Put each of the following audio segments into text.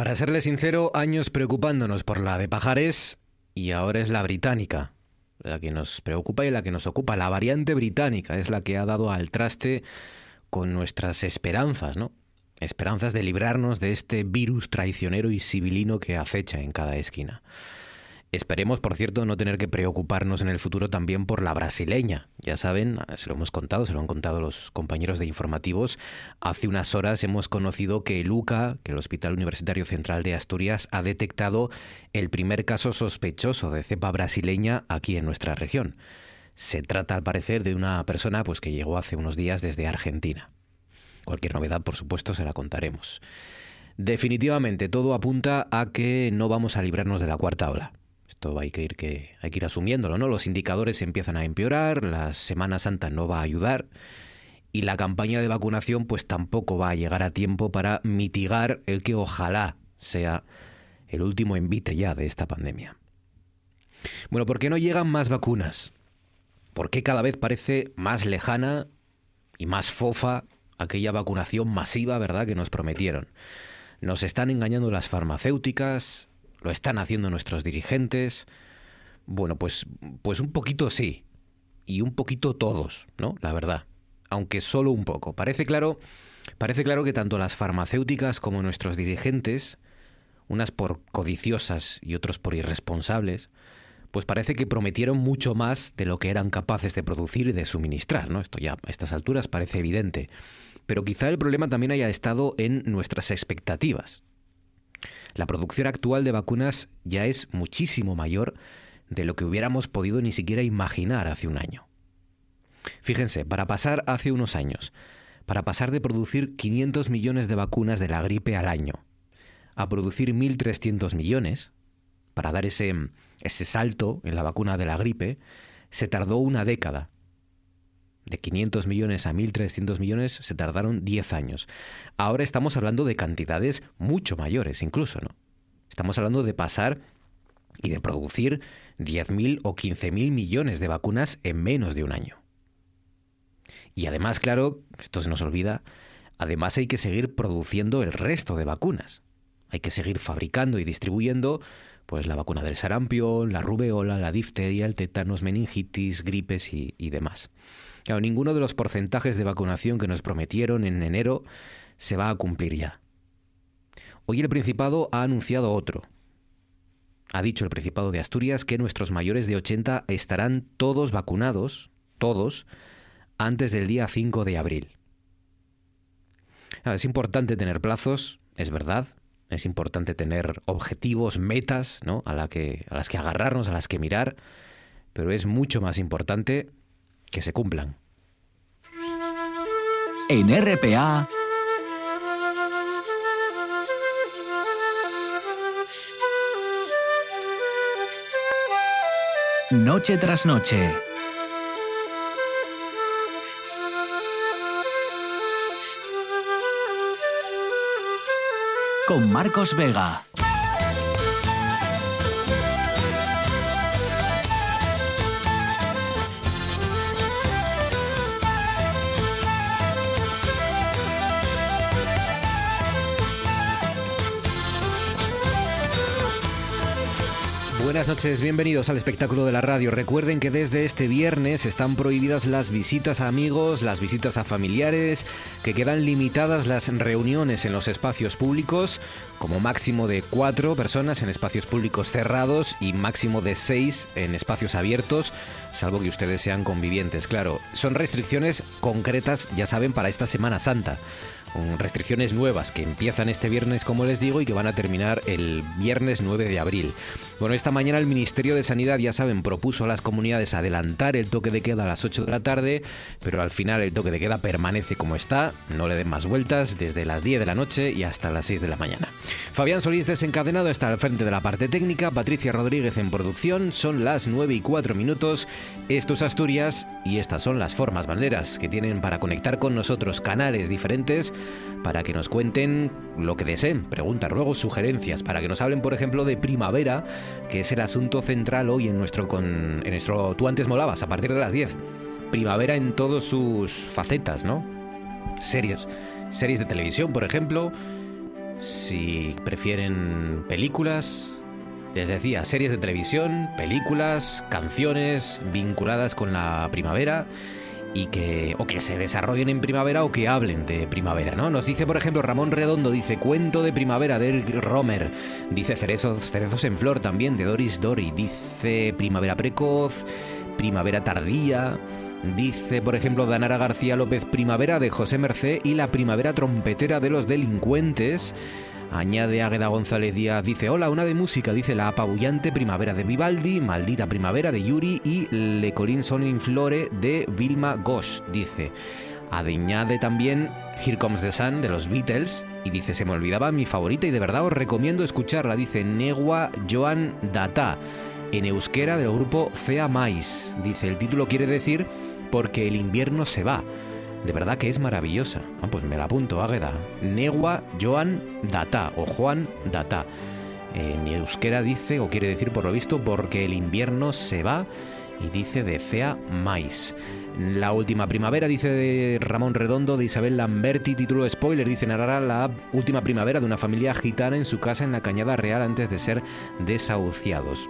Para serle sincero, años preocupándonos por la de Pajares y ahora es la británica la que nos preocupa y la que nos ocupa. La variante británica es la que ha dado al traste con nuestras esperanzas, ¿no? Esperanzas de librarnos de este virus traicionero y civilino que acecha en cada esquina. Esperemos, por cierto, no tener que preocuparnos en el futuro también por la brasileña. Ya saben, se lo hemos contado, se lo han contado los compañeros de informativos. Hace unas horas hemos conocido que el UCA, que el Hospital Universitario Central de Asturias, ha detectado el primer caso sospechoso de cepa brasileña aquí en nuestra región. Se trata, al parecer, de una persona pues, que llegó hace unos días desde Argentina. Cualquier novedad, por supuesto, se la contaremos. Definitivamente, todo apunta a que no vamos a librarnos de la cuarta ola. Esto hay que ir, que, hay que ir asumiéndolo, ¿no? Los indicadores empiezan a empeorar, la Semana Santa no va a ayudar y la campaña de vacunación pues tampoco va a llegar a tiempo para mitigar el que ojalá sea el último envite ya de esta pandemia. Bueno, ¿por qué no llegan más vacunas? ¿Por qué cada vez parece más lejana y más fofa aquella vacunación masiva, ¿verdad?, que nos prometieron. Nos están engañando las farmacéuticas, lo están haciendo nuestros dirigentes. Bueno, pues, pues un poquito sí. Y un poquito todos, ¿no? La verdad. Aunque solo un poco. Parece claro, parece claro que tanto las farmacéuticas como nuestros dirigentes, unas por codiciosas y otros por irresponsables, pues parece que prometieron mucho más de lo que eran capaces de producir y de suministrar, ¿no? Esto ya a estas alturas parece evidente. Pero quizá el problema también haya estado en nuestras expectativas. La producción actual de vacunas ya es muchísimo mayor de lo que hubiéramos podido ni siquiera imaginar hace un año. Fíjense, para pasar hace unos años, para pasar de producir 500 millones de vacunas de la gripe al año a producir 1.300 millones, para dar ese, ese salto en la vacuna de la gripe, se tardó una década. De 500 millones a 1.300 millones se tardaron 10 años. Ahora estamos hablando de cantidades mucho mayores incluso, ¿no? Estamos hablando de pasar y de producir 10.000 o 15.000 millones de vacunas en menos de un año. Y además, claro, esto se nos olvida, además hay que seguir produciendo el resto de vacunas. Hay que seguir fabricando y distribuyendo pues la vacuna del sarampión, la rubeola, la difteria, el tétanos, meningitis, gripes y, y demás. Claro, ninguno de los porcentajes de vacunación que nos prometieron en enero se va a cumplir ya. Hoy el Principado ha anunciado otro. Ha dicho el Principado de Asturias que nuestros mayores de 80 estarán todos vacunados, todos, antes del día 5 de abril. es importante tener plazos, es verdad, es importante tener objetivos, metas, ¿no? a, que, a las que agarrarnos, a las que mirar, pero es mucho más importante que se cumplan. En RPA. Noche tras noche. Con Marcos Vega. Buenas noches, bienvenidos al espectáculo de la radio. Recuerden que desde este viernes están prohibidas las visitas a amigos, las visitas a familiares, que quedan limitadas las reuniones en los espacios públicos, como máximo de cuatro personas en espacios públicos cerrados y máximo de seis en espacios abiertos, salvo que ustedes sean convivientes, claro. Son restricciones concretas, ya saben, para esta Semana Santa con restricciones nuevas que empiezan este viernes, como les digo, y que van a terminar el viernes 9 de abril. Bueno, esta mañana el Ministerio de Sanidad, ya saben, propuso a las comunidades adelantar el toque de queda a las 8 de la tarde, pero al final el toque de queda permanece como está, no le den más vueltas, desde las 10 de la noche y hasta las 6 de la mañana. Fabián Solís desencadenado está al frente de la parte técnica, Patricia Rodríguez en producción, son las 9 y 4 minutos, esto es Asturias y estas son las formas banderas que tienen para conectar con nosotros canales diferentes para que nos cuenten lo que deseen, preguntas, ruegos, sugerencias, para que nos hablen, por ejemplo, de primavera, que es el asunto central hoy en nuestro, con, en nuestro Tú antes molabas, a partir de las 10. Primavera en todas sus facetas, ¿no? Series, series de televisión, por ejemplo, Si prefieren películas, les decía, series de televisión, películas, canciones vinculadas con la primavera y que o que se desarrollen en primavera o que hablen de primavera, ¿no? Nos dice, por ejemplo, Ramón Redondo, dice Cuento de primavera de Eric Romer, dice Cerezos, Cerezos en flor también de Doris Dory, dice Primavera precoz, Primavera tardía, dice, por ejemplo, Danara García López Primavera de José Mercé y la Primavera trompetera de los delincuentes. Añade Águeda González Díaz, dice, hola, una de música, dice la apabullante primavera de Vivaldi, maldita primavera de Yuri y Le Colin Son in Flore de Vilma Gosch, dice. Añade también Here Comes the Sun de los Beatles y dice, se me olvidaba mi favorita y de verdad os recomiendo escucharla, dice Negua Joan Data, en euskera del grupo Fea Mais. Dice, el título quiere decir porque el invierno se va. De verdad que es maravillosa. Ah, pues me la apunto, Águeda. Negua Joan Data o Juan Data. En euskera dice, o quiere decir por lo visto, porque el invierno se va y dice de Fea Mais. La última primavera, dice de Ramón Redondo, de Isabel Lamberti, título spoiler, dice narrará la última primavera de una familia gitana en su casa en la Cañada Real antes de ser desahuciados.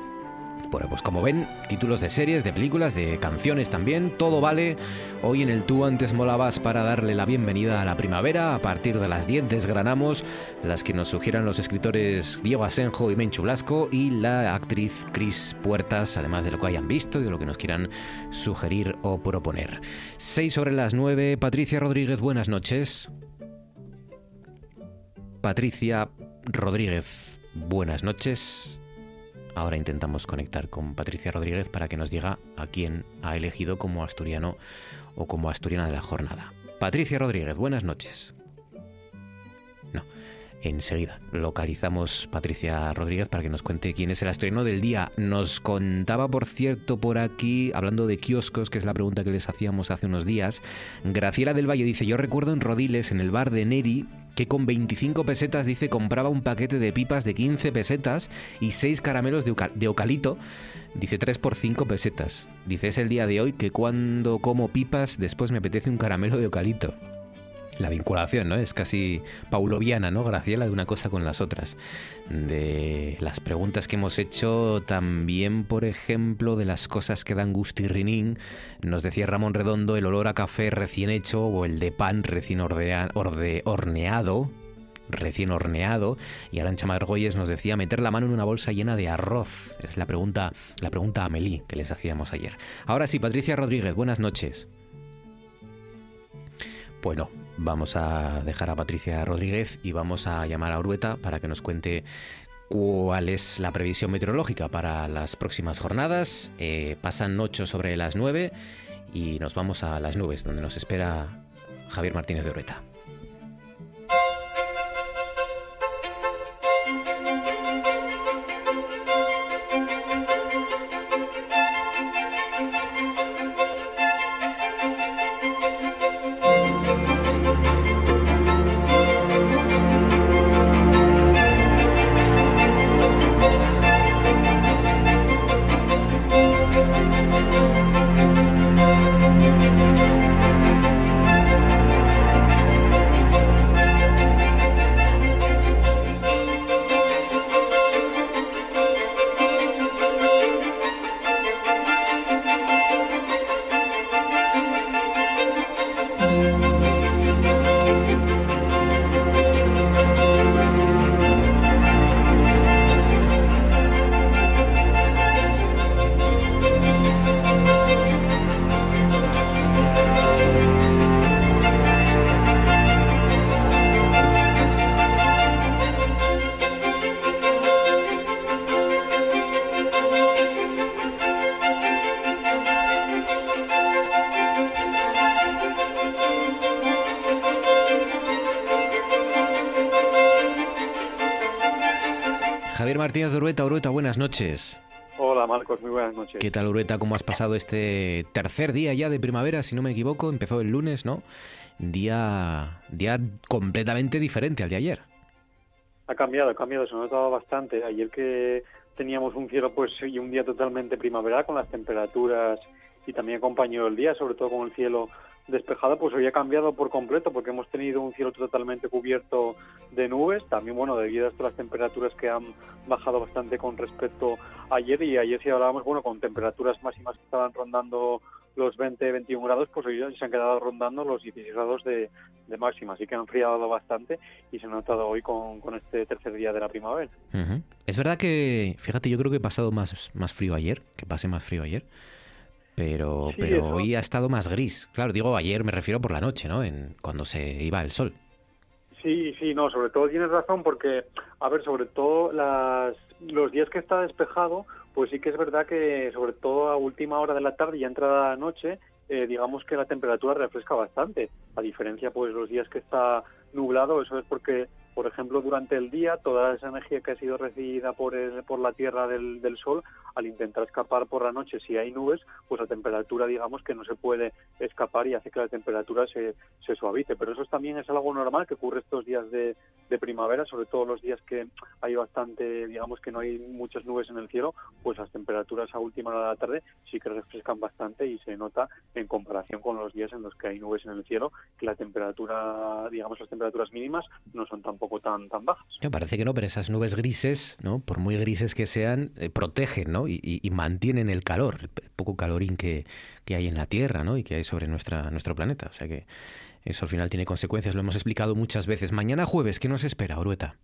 Bueno, pues como ven, títulos de series, de películas, de canciones también, todo vale. Hoy en el Tú antes molabas para darle la bienvenida a la primavera. A partir de las 10 desgranamos las que nos sugieran los escritores Diego Asenjo y Menchu Blasco y la actriz Cris Puertas, además de lo que hayan visto y de lo que nos quieran sugerir o proponer. 6 sobre las 9. Patricia Rodríguez, buenas noches. Patricia Rodríguez, buenas noches. Ahora intentamos conectar con Patricia Rodríguez para que nos diga a quién ha elegido como asturiano o como asturiana de la jornada. Patricia Rodríguez, buenas noches. Enseguida localizamos Patricia Rodríguez para que nos cuente quién es el asturiano del día. Nos contaba, por cierto, por aquí, hablando de kioscos, que es la pregunta que les hacíamos hace unos días, Graciela del Valle dice, yo recuerdo en Rodiles, en el bar de Neri, que con 25 pesetas, dice, compraba un paquete de pipas de 15 pesetas y 6 caramelos de, de. Dice 3 por 5 pesetas. Dice, es el día de hoy que cuando como pipas después me apetece un caramelo de ocalito la vinculación, ¿no? Es casi pauloviana, ¿no? Graciela, de una cosa con las otras. De las preguntas que hemos hecho, también, por ejemplo, de las cosas que dan gustirrinín. Nos decía Ramón Redondo el olor a café recién hecho o el de pan recién horneado, recién horneado y Arancha Margolles nos decía meter la mano en una bolsa llena de arroz. Es la pregunta, la pregunta a Amelie que les hacíamos ayer. Ahora sí, Patricia Rodríguez, buenas noches. Bueno, vamos a dejar a Patricia Rodríguez y vamos a llamar a Urueta para que nos cuente cuál es la previsión meteorológica para las próximas jornadas. Eh, pasan 8 sobre las 9 y nos vamos a las nubes, donde nos espera Javier Martínez de Urueta. Buenas noches. Hola Marcos, muy buenas noches. ¿Qué tal Urueta? ¿Cómo has pasado este tercer día ya de primavera, si no me equivoco? Empezó el lunes, ¿no? Día, día completamente diferente al de ayer. Ha cambiado, ha cambiado, se ha notado bastante. Ayer que teníamos un cielo pues y un día totalmente primaveral con las temperaturas y también acompañó el día, sobre todo con el cielo despejada, pues hoy ha cambiado por completo porque hemos tenido un cielo totalmente cubierto de nubes, también bueno, debido a las temperaturas que han bajado bastante con respecto a ayer. Y ayer si hablábamos, bueno, con temperaturas máximas que estaban rondando los 20-21 grados, pues hoy se han quedado rondando los 16 grados de, máxima, así que han enfriado bastante y se ha notado hoy con, este tercer día de la primavera. Es verdad que, fíjate, yo creo que he pasado más, más frío ayer, que pasé más frío ayer, pero, pero hoy ha estado más gris. Claro, digo ayer me refiero por la noche, ¿no? En, cuando se iba el sol. Sí, sí, no, sobre todo tienes razón porque, a ver, sobre todo las, los días que está despejado, pues sí que es verdad que sobre todo a última hora de la tarde y entrada la noche, eh, digamos que la temperatura refresca bastante. A diferencia, pues los días que está nublado, eso es porque por ejemplo, durante el día, toda esa energía que ha sido recibida por, por la Tierra del, Sol, al intentar escapar por la noche, si hay nubes, pues la temperatura, digamos, que no se puede escapar y hace que la temperatura se, se suavice. Pero eso también es algo normal que ocurre estos días de, de primavera, sobre todo los días que hay bastante, digamos, que no hay muchas nubes en el cielo, pues las temperaturas a última hora de la tarde sí que refrescan bastante y se nota en comparación con los días en los que hay nubes en el cielo, que la temperatura, digamos, las temperaturas mínimas no son tan poco tan, tan bajas. Me parece que no, pero esas nubes grises, ¿no? por muy grises que sean, eh, protegen ¿no? Y, mantienen el calor, el poco calorín que, que, hay en la Tierra ¿no? y que hay sobre nuestra, nuestro planeta. O sea que eso al final tiene consecuencias, lo hemos explicado muchas veces. Mañana jueves, ¿qué nos espera, Orueta?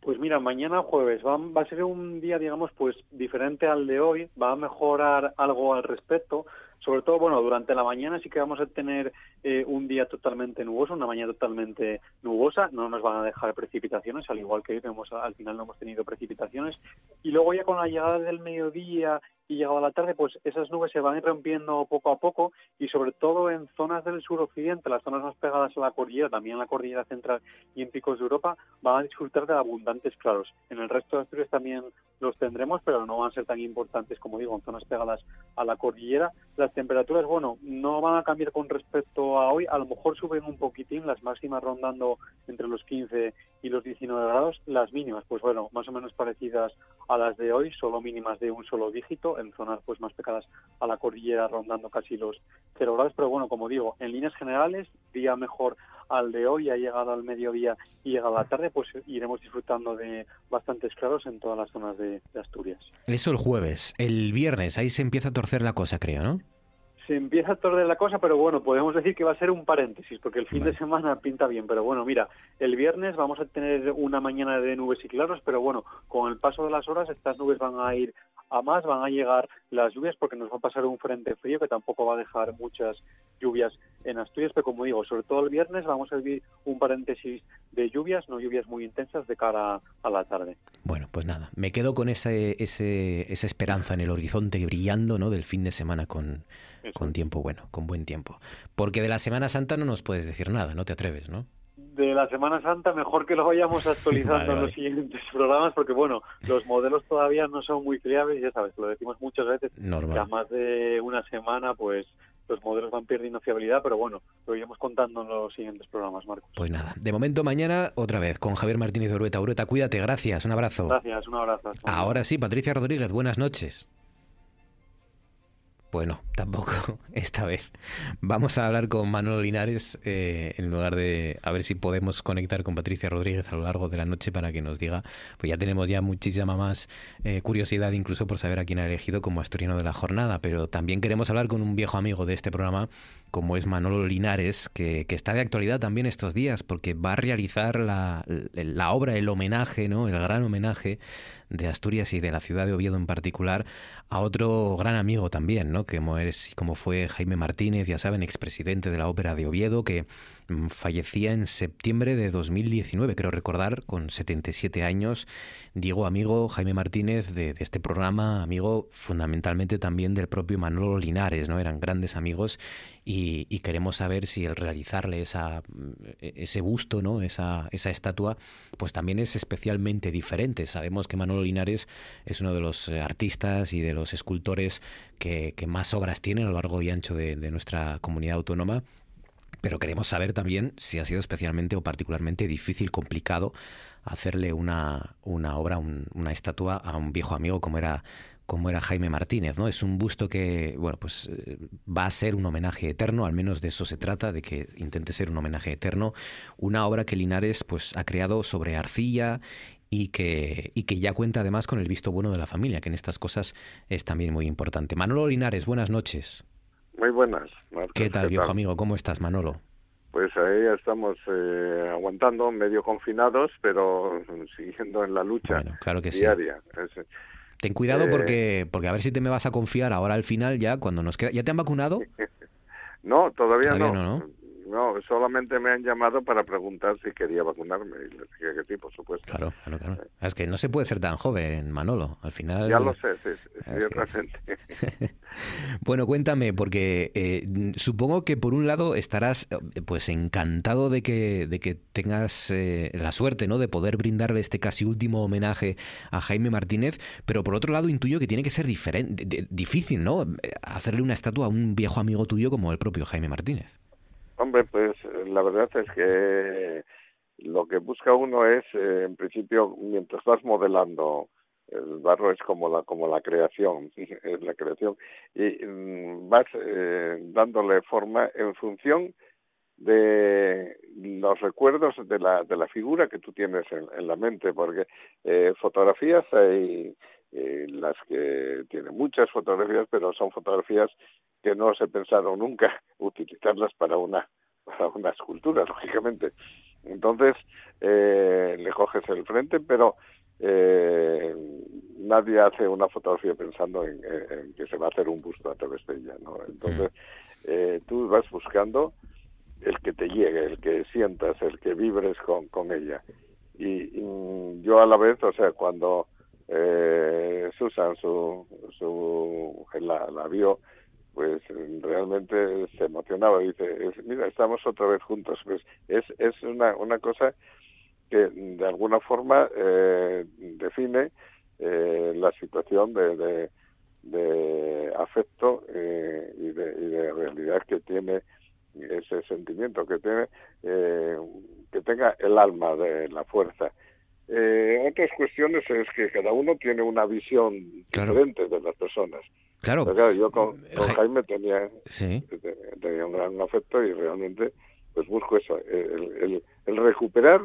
Pues mira, mañana jueves va, va, a ser un día, digamos, pues diferente al de hoy, va a mejorar algo al respecto. Sobre todo, bueno, durante la mañana sí que vamos a tener eh, un día totalmente nuboso, una mañana totalmente nubosa, no nos van a dejar precipitaciones, al igual que hoy, hemos, al final no hemos tenido precipitaciones. Y luego ya con la llegada del mediodía y llegado la tarde, pues esas nubes se van ir rompiendo poco a poco y sobre todo en zonas del suroccidente, las zonas más pegadas a la cordillera, también en la cordillera central y en picos de Europa, van a disfrutar de abundantes claros. En el resto de Asturias también los tendremos, pero no van a ser tan importantes como digo en zonas pegadas a la cordillera. Las temperaturas, bueno, no van a cambiar con respecto a hoy, a lo mejor suben un poquitín, las máximas rondando entre los 15 y los 19 grados, las mínimas, pues bueno, más o menos parecidas a las de hoy, solo mínimas de un solo dígito en zonas pues más pegadas a la cordillera rondando casi los cero grados, pero bueno, como digo, en líneas generales, día mejor al de hoy, ha llegado al mediodía y llega la tarde, pues iremos disfrutando de bastantes claros en todas las zonas de, de Asturias. Eso el jueves. El viernes, ahí se empieza a torcer la cosa, creo, ¿no? Se empieza a torcer la cosa, pero bueno, podemos decir que va a ser un paréntesis, porque el fin de semana pinta bien. Pero bueno, mira, el viernes vamos a tener una mañana de nubes y claros, pero bueno, con el paso de las horas estas nubes van a ir a más, van a llegar las lluvias porque nos va a pasar un frente frío que tampoco va a dejar muchas lluvias en Asturias, pero como digo, sobre todo el viernes vamos a vivir un paréntesis de lluvias, no lluvias muy intensas de cara a la tarde. Bueno, pues nada, me quedo con ese, ese, esa esperanza en el horizonte brillando ¿no? del fin de semana con, con tiempo bueno, con buen tiempo. Porque de la Semana Santa no nos puedes decir nada, no te atreves, ¿no? de la Semana Santa mejor que lo vayamos actualizando en los siguientes programas porque bueno los modelos todavía no son muy fiables ya sabes lo decimos muchas veces Normal. a más de una semana pues los modelos van perdiendo fiabilidad pero bueno lo iremos contando en los siguientes programas Marcos pues nada de momento mañana otra vez con Javier Martínez de Urueta Urueta cuídate gracias un abrazo gracias un abrazo ahora sí Patricia Rodríguez buenas noches bueno, tampoco esta vez. Vamos a hablar con Manolo Linares eh, en lugar de a ver si podemos conectar con Patricia Rodríguez a lo largo de la noche para que nos diga, pues ya tenemos ya muchísima más eh, curiosidad incluso por saber a quién ha elegido como asturiano de la jornada, pero también queremos hablar con un viejo amigo de este programa como es Manolo Linares, que, está de actualidad también estos días porque va a realizar la, obra, el homenaje, ¿no? el gran homenaje de Asturias y de la ciudad de Oviedo en particular, a otro gran amigo también, ¿no? Como, es, como fue Jaime Martínez, ya saben, expresidente de la Ópera de Oviedo, que fallecía en septiembre de 2019, creo recordar, con 77 años. Diego, amigo Jaime Martínez de, este programa, amigo fundamentalmente también del propio Manolo Linares, ¿no? Eran grandes amigos y, queremos saber si el realizarle esa, mm, ese busto, ¿no? Esa, esa estatua, pues también es especialmente diferente. Sabemos que Manolo Linares es uno de los eh, artistas y de los escultores que, más obras tiene a lo largo y ancho de, nuestra comunidad autónoma. Pero queremos saber también si ha sido especialmente o particularmente difícil, complicado hacerle una, una obra, una estatua a un viejo amigo como era como era Jaime Martínez, ¿no? Es un busto que, bueno, pues eh, va a ser un homenaje eterno, al menos de eso se trata, de que intente ser un homenaje eterno. Una obra que Linares, pues, ha creado sobre arcilla y que, y que ya cuenta además con el visto bueno de la familia, que en estas cosas es también muy importante. Manolo Linares, buenas noches. Muy buenas. ¿Qué tal, viejo amigo? ¿Cómo estás, Manolo? Pues ahí estamos eh, aguantando, medio confinados, pero siguiendo en la lucha claro que diaria. Ten cuidado eh, porque, porque a ver si te me vas a confiar ahora al final ya, cuando nos queda... ¿Ya te han vacunado? no, todavía, no. ¿no? No, solamente me han llamado para preguntar si quería vacunarme y les dije que sí, por supuesto. Claro, claro, claro. Es que no se puede ser tan joven, Manolo. Al final. Ya lo sé, sí, sí, bueno, cuéntame, porque eh, supongo que por un lado estarás eh, pues encantado de que, de que tengas eh, la suerte, ¿no? De poder brindarle este casi último homenaje a Jaime Martínez, pero por otro lado intuyo que tiene que ser diferente, difícil, ¿no? Hacerle una estatua a un viejo amigo tuyo como el propio Jaime Martínez. Hombre, pues la verdad es que lo que busca uno es, eh, en principio, mientras vas modelando, el barro es como la como la creación, es la creación. Y mm, vas eh, dándole forma en función de los recuerdos de la de la figura que tú tienes en, la mente, porque eh, fotografías hay eh, las que tienen muchas fotografías, pero son fotografías que no se pensaron nunca utilizarlas para una para una escultura, lógicamente. Entonces eh, le coges el frente, pero eh, nadie hace una fotografía pensando en, que se va a hacer un busto a través de ella, ¿no? Entonces eh, tú vas buscando el que te llegue, el que sientas, el que vibres con, con ella. Y, y yo a la vez, o sea, cuando eh, Susan, su, su, la, la vio, pues realmente se emocionaba. Dice, mira, estamos otra vez juntos. Pues es, es una, una cosa que de alguna forma eh, define eh, la situación de, de, de afecto eh, y, de, y de realidad que tiene ese sentimiento que tiene eh, que tenga el alma de la fuerza eh, otras cuestiones es que cada uno tiene una visión diferente de las personas. Claro. yo con, Jaime tenía, tenía un gran afecto y realmente pues busco eso, el, el recuperar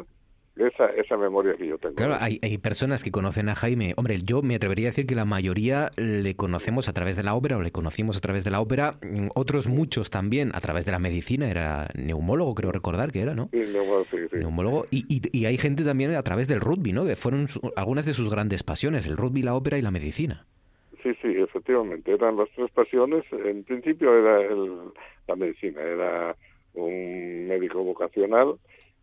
esa, esa memoria que yo tengo. Claro, hay, hay, personas que conocen a Jaime. Hombre, yo me atrevería a decir que la mayoría le conocemos a través de la ópera o le conocimos a través de la ópera. Mm, otros muchos también a través de la medicina. Era neumólogo, creo recordar que era, ¿no? Sí, neumólogo, sí, sí. Neumólogo. Y, y, y, hay gente también a través del rugby, ¿no? Que fueron algunas de sus grandes pasiones, el rugby, la ópera y la medicina. Sí, sí, efectivamente. Eran las tres pasiones. En principio era el, la medicina. Era un médico vocacional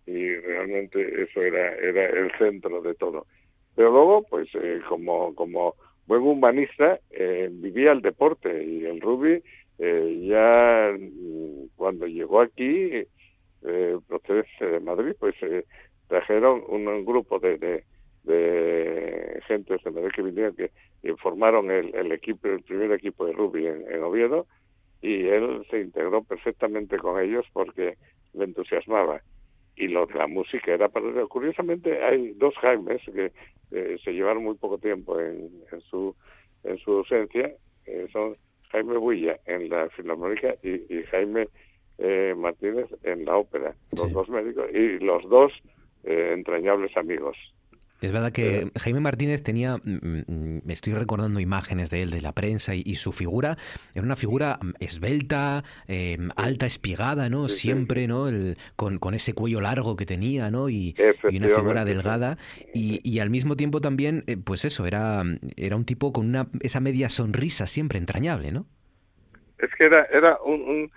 y realmente eso era era el centro de todo. Pero luego pues eh, como como buen humanista eh, vivía el deporte y el rugby eh, ya mm, cuando llegó aquí eh, procedente de Madrid pues eh, trajeron un, grupo de, de, de gente de Madrid que vinieron que formaron el, el equipo el primer equipo de rugby en, en Oviedo y él se integró perfectamente con ellos porque le entusiasmaba y lo de la música era para curiosamente hay dos Jaimes que eh, se llevaron muy poco tiempo en, en su en su ausencia eh, son Jaime Builla en la Filarmónica y, y Jaime eh, Martínez en la ópera. Los dos médicos y los dos eh, entrañables amigos es verdad que Jaime Martínez tenía, me mm, mm, estoy recordando imágenes de él, de la prensa, y, su figura era una figura mm, esbelta, eh, alta, espigada, ¿no? Siempre, ¿no? El, con, con, ese cuello largo que tenía, ¿no? Y, una figura delgada. Y, y, al mismo tiempo también, eh, pues eso, era, era un tipo con una, esa media sonrisa siempre entrañable, ¿no? Es que era, era un, un,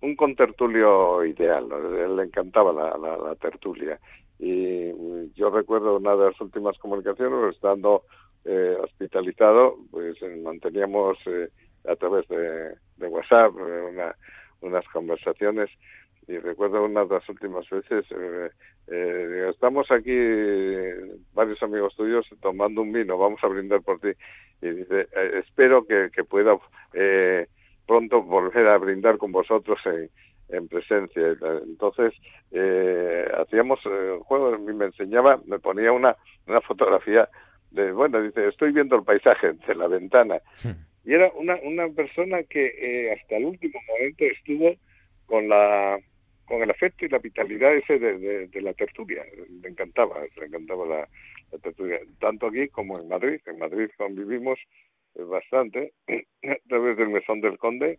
un contertulio ideal, ¿no? le encantaba la, la, la tertulia y yo recuerdo una de las últimas comunicaciones, estando eh, hospitalizado, pues eh, manteníamos eh, a través de, WhatsApp eh, una, unas conversaciones y recuerdo una de las últimas veces, eh, estamos aquí varios amigos tuyos tomando un vino, vamos a brindar por ti. Y dice, espero que, que pueda pronto volver a brindar con vosotros en, en presencia. Entonces, eh, hacíamos eh, juegos, me enseñaba, me ponía una, una fotografía de, bueno, dice, estoy viendo el paisaje de la ventana. Y era una, una persona que eh, hasta el último momento estuvo con la con el afecto y la vitalidad ese de, de, la tertulia. Le encantaba, le encantaba la, la, tertulia, tanto aquí como en Madrid. En Madrid convivimos eh, bastante a través del Mesón del Conde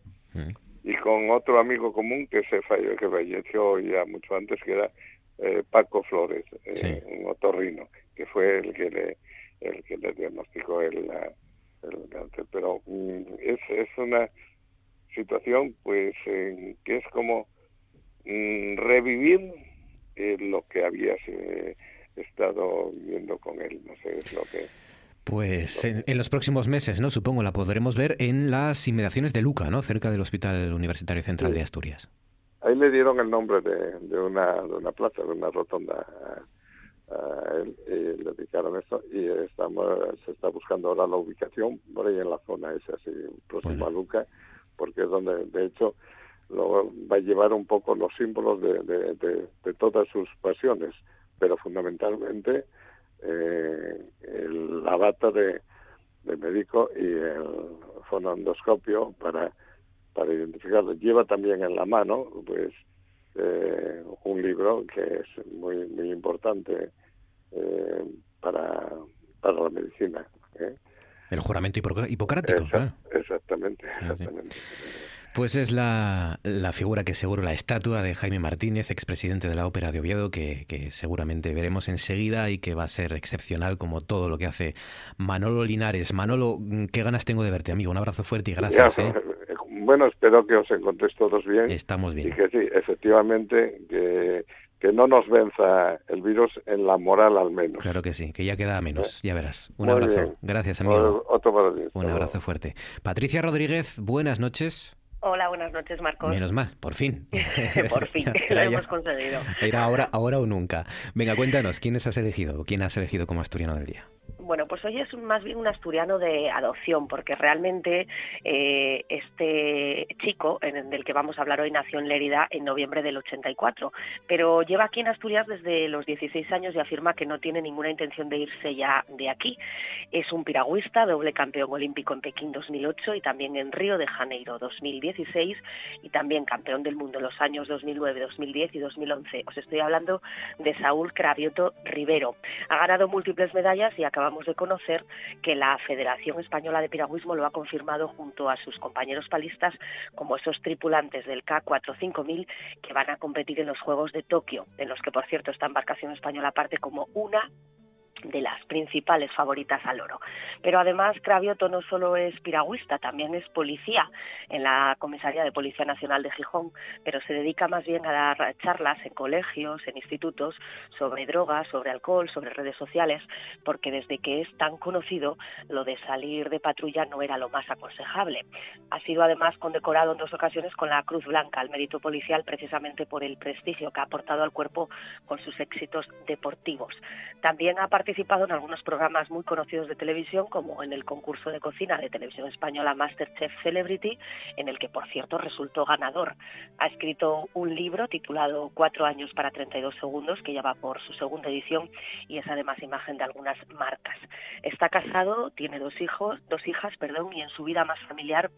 y con otro amigo común que se falló, que falleció ya mucho antes, que era eh, Paco Flores, eh, un otorrino, que fue el que le, el que le diagnosticó el, el cáncer. Pero mm, es, es una situación pues que es como mm, revivir eh, lo que habías estado viendo con él, no sé, es lo que pues en, los próximos meses, ¿no? Supongo la podremos ver en las inmediaciones de Luca, ¿no? Cerca del Hospital Universitario Central de Asturias. Ahí le dieron el nombre de, de, una, de una plaza, de una rotonda a, él, y le dedicaron eso y estamos, se está buscando ahora la ubicación por ahí en la zona esa, así, próxima a Luca, porque es donde, de hecho, lo, va a llevar un poco los símbolos de, de, de todas sus pasiones, pero fundamentalmente eh, el, la bata de, médico y el fonendoscopio para, para identificarlo. Lleva también en la mano pues eh, un libro que es muy muy importante eh, para, para la medicina. ¿eh? El juramento hipocrático. Exactamente, exactamente. Pues es la, la, figura que seguro, la estatua de Jaime Martínez, expresidente de la Ópera de Oviedo, que, que, seguramente veremos enseguida y que va a ser excepcional como todo lo que hace Manolo Linares. Manolo, qué ganas tengo de verte, amigo. Un abrazo fuerte y gracias. ¿eh? Bueno, espero que os encontréis todos bien. Estamos bien. Y que sí, efectivamente, que, que no nos venza el virus en la moral al menos. Claro que sí, que ya queda menos, ya verás. Un abrazo. Gracias, amigo. Otro para ti. Un abrazo fuerte. Patricia Rodríguez, buenas noches. Hola, buenas noches, Marcos. Menos mal, por fin. por fin, lo hemos conseguido. Era ahora, ahora o nunca. Venga, cuéntanos, ¿quiénes has elegido? ¿Quién has elegido como asturiano del día? Bueno, pues hoy es más bien un asturiano de adopción, porque realmente eh, este chico del que vamos a hablar hoy nació en Lérida en noviembre del 84, pero lleva aquí en Asturias desde los 16 años y afirma que no tiene ninguna intención de irse ya de aquí. Es un piragüista, doble campeón olímpico en Pekín 2008 y también en Río de Janeiro 2016 y también campeón del mundo en los años 2009, 2010 y 2011. Os estoy hablando de Saúl Cravioto Rivero. Ha ganado múltiples medallas y de conocer que la Federación Española de Piragüismo lo ha confirmado junto a sus compañeros palistas como esos tripulantes del K45000 que van a competir en los Juegos de Tokio, en los que por cierto esta embarcación española parte como una de las principales favoritas al oro. Pero además Cravioto no solo es piragüista, también es policía en la Comisaría de Policía Nacional de Gijón, pero se dedica más bien a dar charlas en colegios, en institutos, sobre drogas, sobre alcohol, sobre redes sociales, porque desde que es tan conocido, lo de salir de patrulla no era lo más aconsejable. Ha sido además condecorado en dos ocasiones con la Cruz Blanca al mérito policial precisamente por el prestigio que ha aportado al cuerpo con sus éxitos deportivos. También ha participado participado en algunos programas muy conocidos de televisión, como en el concurso de cocina de televisión española Masterchef Celebrity, en el que, por cierto, resultó ganador. Ha escrito un libro titulado Cuatro años para 32 segundos, que ya va por su segunda edición y es además imagen de algunas marcas. Está casado, tiene dos hijos, dos hijas, perdón, y en su vida más familiar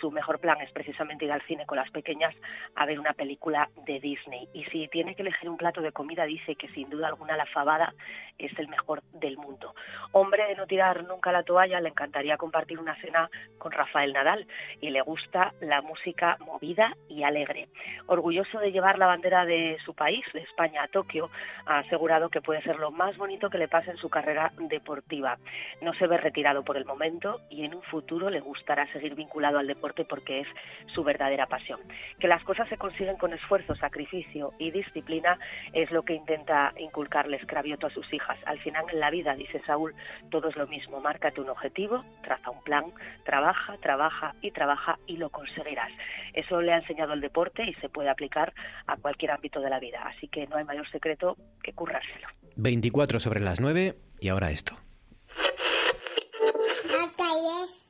su mejor plan es precisamente ir al cine con las pequeñas a ver una película de Disney. Y si tiene que elegir un plato de comida, dice que sin duda alguna la fabada es el mejor del mundo. Hombre de no tirar nunca la toalla, le encantaría compartir una cena con Rafael Nadal y le gusta la música movida y alegre. Orgulloso de llevar la bandera de su país, de España a Tokio, ha asegurado que puede ser lo más bonito que le pase en su carrera deportiva. No se ve retirado por el momento y en un futuro le gustará seguir vinculado al deporte porque es su verdadera pasión. Que las cosas se consiguen con esfuerzo, sacrificio y disciplina es lo que intenta inculcarles Cravioto a sus hijas. Al final en la vida, dice Saúl, todo es lo mismo. Márcate un objetivo, traza un plan, trabaja, trabaja y trabaja y lo conseguirás. Eso le ha enseñado el deporte y se puede aplicar a cualquier ámbito de la vida. Así que no hay mayor secreto que currárselo. 24 sobre las 9 y ahora esto.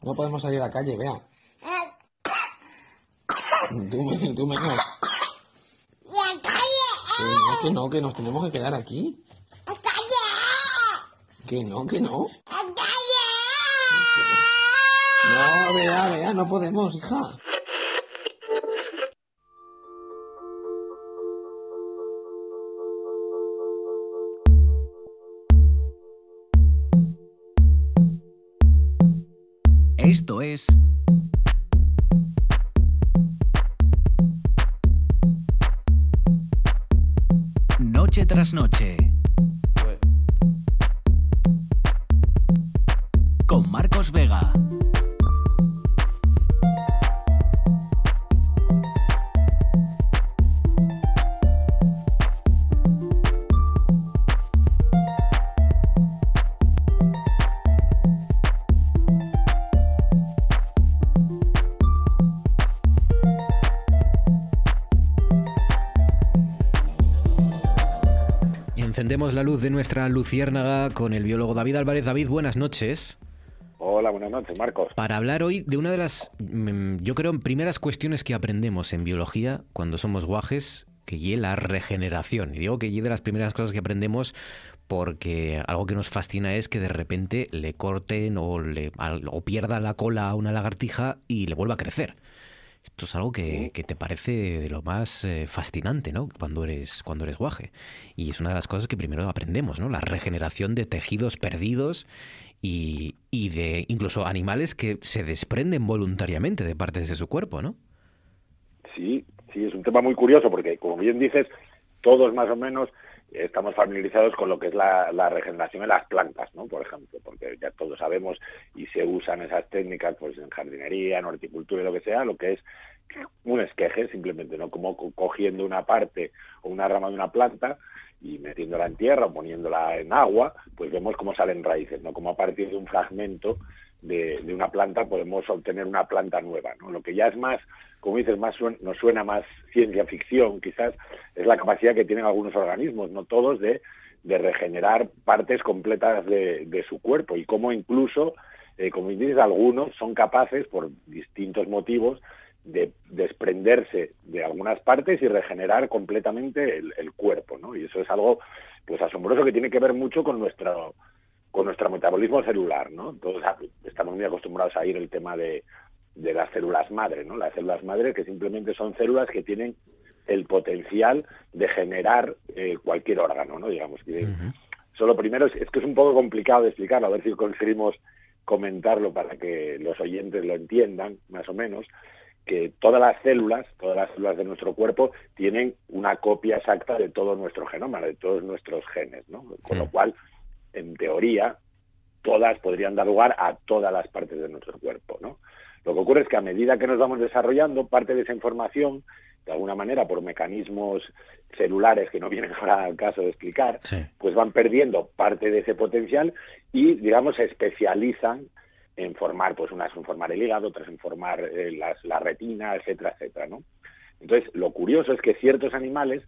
No podemos salir a la calle, vea. Tú me, tú me La calle. que no, que nos tenemos que quedar aquí. Que no, que no. No, vea, vea, no podemos, hija. Esto es Noche tras noche. Vega. Encendemos la luz de nuestra luciérnaga con el biólogo David Álvarez. David, buenas noches. Buenas noches, Marcos. Para hablar hoy de una de las, mm, yo creo, primeras cuestiones que aprendemos en biología cuando somos guajes, que es la regeneración. Y digo que es de las primeras cosas que aprendemos porque algo que nos fascina es que de repente le corten o, le, o pierda la cola a una lagartija y le vuelva a crecer. Esto es algo que, que te parece de lo más eh, fascinante, ¿no? Cuando eres, cuando eres guaje. Y es una de las cosas que primero aprendemos, ¿no? La regeneración de tejidos perdidos y, y de incluso animales que se desprenden voluntariamente de partes de su cuerpo, ¿no? Sí, sí, es un tema muy curioso porque, como bien dices, todos más o menos estamos familiarizados con lo que es la, regeneración en las plantas, ¿no? Por ejemplo, porque ya todos sabemos y se usan esas técnicas pues en jardinería, en horticultura y lo que sea, lo que es un esqueje simplemente, ¿no? Como co- cogiendo una parte o una rama de una planta y metiéndola en tierra o poniéndola en agua, pues vemos cómo salen raíces, ¿no? Como a partir de un fragmento de, de una planta podemos obtener una planta nueva, ¿no? Lo que ya es más, como dices, más suen- nos suena más ciencia ficción, quizás, es la capacidad que tienen algunos organismos, no todos, de, de regenerar partes completas de, de su cuerpo y cómo incluso, eh, como dices, algunos son capaces, por distintos motivos, de desprenderse de algunas partes y regenerar completamente el, el cuerpo, ¿no? Y eso es algo, pues, asombroso que tiene que ver mucho con nuestro con nuestro metabolismo celular, ¿no? Todos ah, estamos muy acostumbrados a ir el tema de, de las células madre, ¿no? Las células madre que simplemente son células que tienen el potencial de generar eh, cualquier órgano, ¿no? Digamos que solo primero es, es que es un poco complicado de explicarlo, a ver si conseguimos comentarlo para que los oyentes lo entiendan, más o menos, que todas las células, todas las células de nuestro cuerpo tienen una copia exacta de todo nuestro genoma, de todos nuestros genes, ¿no? Con lo cual, en teoría, todas podrían dar lugar a todas las partes de nuestro cuerpo, ¿no? Lo que ocurre es que a medida que nos vamos desarrollando, parte de esa información, de alguna manera por mecanismos celulares que no vienen ahora al caso de explicar, Sí. pues van perdiendo parte de ese potencial y, digamos, se especializan en formar, pues unas en formar el hígado, otras en formar eh, las, la retina, etcétera, etcétera, ¿no? Entonces, lo curioso es que ciertos animales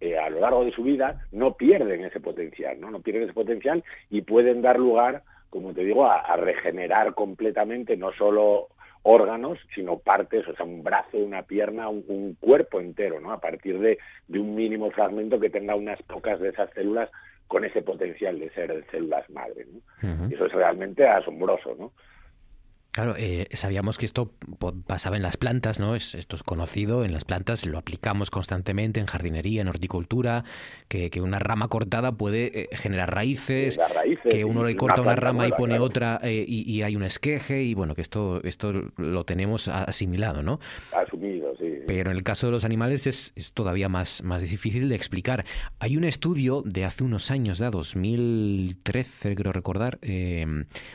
eh, a lo largo de su vida no pierden ese potencial, ¿no? No pierden ese potencial y pueden dar lugar, como te digo, a, a regenerar completamente no solo órganos, sino partes, o sea, un brazo, una pierna, un, un cuerpo entero, ¿no? A partir de, de un mínimo fragmento que tenga unas pocas de esas células con ese potencial de ser células madre, ¿no? Y eso es realmente asombroso, ¿no? Claro, eh, sabíamos que esto po- pasaba en las plantas, ¿no? Es, esto es conocido en las plantas, lo aplicamos constantemente en jardinería, en horticultura, que, que una rama cortada puede eh, generar raíces, que uno le corta una rama y pone claro. otra eh, y, y hay un esqueje y bueno, que esto, esto lo tenemos asimilado, ¿no? Asumido, sí. Pero en el caso de los animales es, es todavía más, más difícil de explicar. Hay un estudio de hace unos años, ya 2013 creo recordar, eh,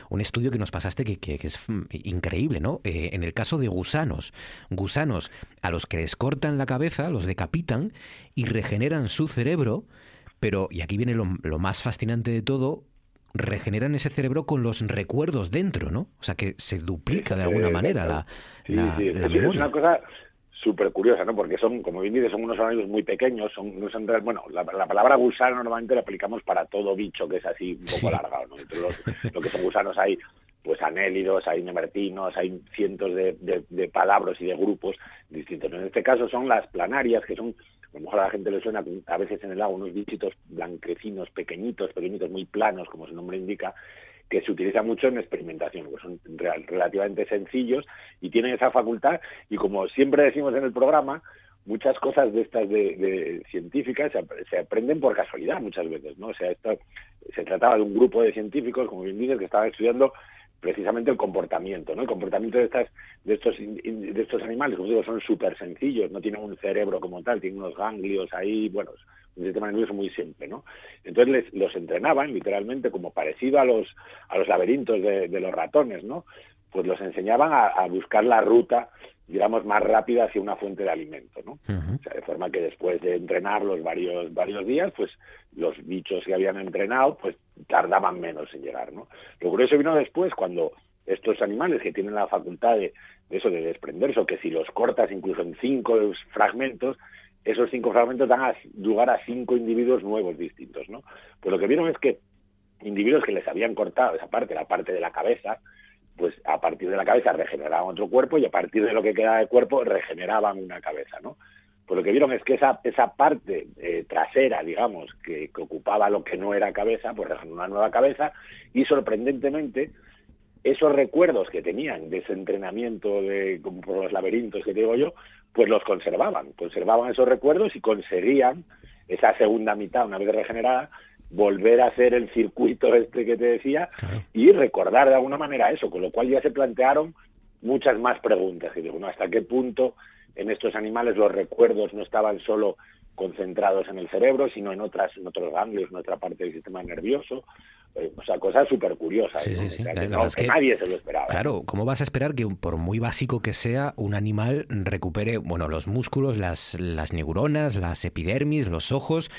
un estudio que nos pasaste que, que- que es increíble, ¿no? Eh, en el caso de gusanos, gusanos a los que les cortan la cabeza, los decapitan y regeneran su cerebro, pero, y aquí viene lo, lo más fascinante de todo, regeneran ese cerebro con los recuerdos dentro, ¿no? O sea que se duplica de alguna manera la, Sí, la- sí, la es, una cosa súper curiosa, ¿no? Porque son, como bien dices, son unos organismos muy pequeños, son, no son bueno, la, la palabra gusano normalmente la aplicamos para todo bicho que es así un poco alargado, ¿no? Entre los, lo que son gusanos hay pues anélidos, hay nemertinos, hay cientos de, de, de palabras y de grupos distintos. En este caso son las planarias, que son a lo mejor a la gente le suena a veces en el agua unos bichitos blanquecinos, pequeñitos, pequeñitos, muy planos, como su nombre indica, que se utiliza mucho en experimentación, que son relativamente sencillos y tienen esa facultad y como siempre decimos en el programa, muchas cosas de estas de, científicas se, aprenden por casualidad muchas veces, ¿no? O sea, esto, se trataba de un grupo de científicos, como bien dices, que estaban estudiando precisamente el comportamiento, ¿no? El comportamiento de estas de estos de estos animales, como digo, son súper sencillos, no tienen un cerebro como tal, tienen unos ganglios ahí, bueno, un sistema nervioso muy simple, ¿no? Entonces les, los entrenaban literalmente como parecido a los a los laberintos de, los ratones, ¿no? Pues los enseñaban a buscar la ruta digamos, más rápida hacia una fuente de alimento, ¿no? o sea, de forma que después de entrenarlos varios, varios días, pues los bichos que habían entrenado, pues tardaban menos en llegar, ¿no? Lo curioso vino después, cuando estos animales que tienen la facultad de, eso, de desprenderse, o que si los cortas incluso en cinco fragmentos, esos cinco fragmentos dan lugar a cinco individuos nuevos distintos, ¿no? Pues lo que vieron es que individuos que les habían cortado esa parte, la parte de la cabeza, pues a partir de la cabeza regeneraban otro cuerpo y a partir de lo que quedaba de cuerpo regeneraban una cabeza, ¿no? Pues lo que vieron es que esa, esa parte eh, trasera, digamos, que, ocupaba lo que no era cabeza, pues regeneró una nueva cabeza y sorprendentemente esos recuerdos que tenían de ese entrenamiento de, como por los laberintos que digo yo, pues los conservaban, conservaban esos recuerdos y conseguían esa segunda mitad, una vez regenerada, volver a hacer el circuito este que te decía y recordar de alguna manera eso, con lo cual ya se plantearon muchas más preguntas. Y digo, ¿no? ¿hasta qué punto en estos animales los recuerdos no estaban solo concentrados en el cerebro, sino en otras en otros ganglios, en otra parte del sistema nervioso? Eh, o sea, cosas súper curiosas. que, nadie se lo esperaba. Claro, ¿cómo vas a esperar que por muy básico que sea, un animal recupere, bueno, los músculos, las, las neuronas, las epidermis, los ojos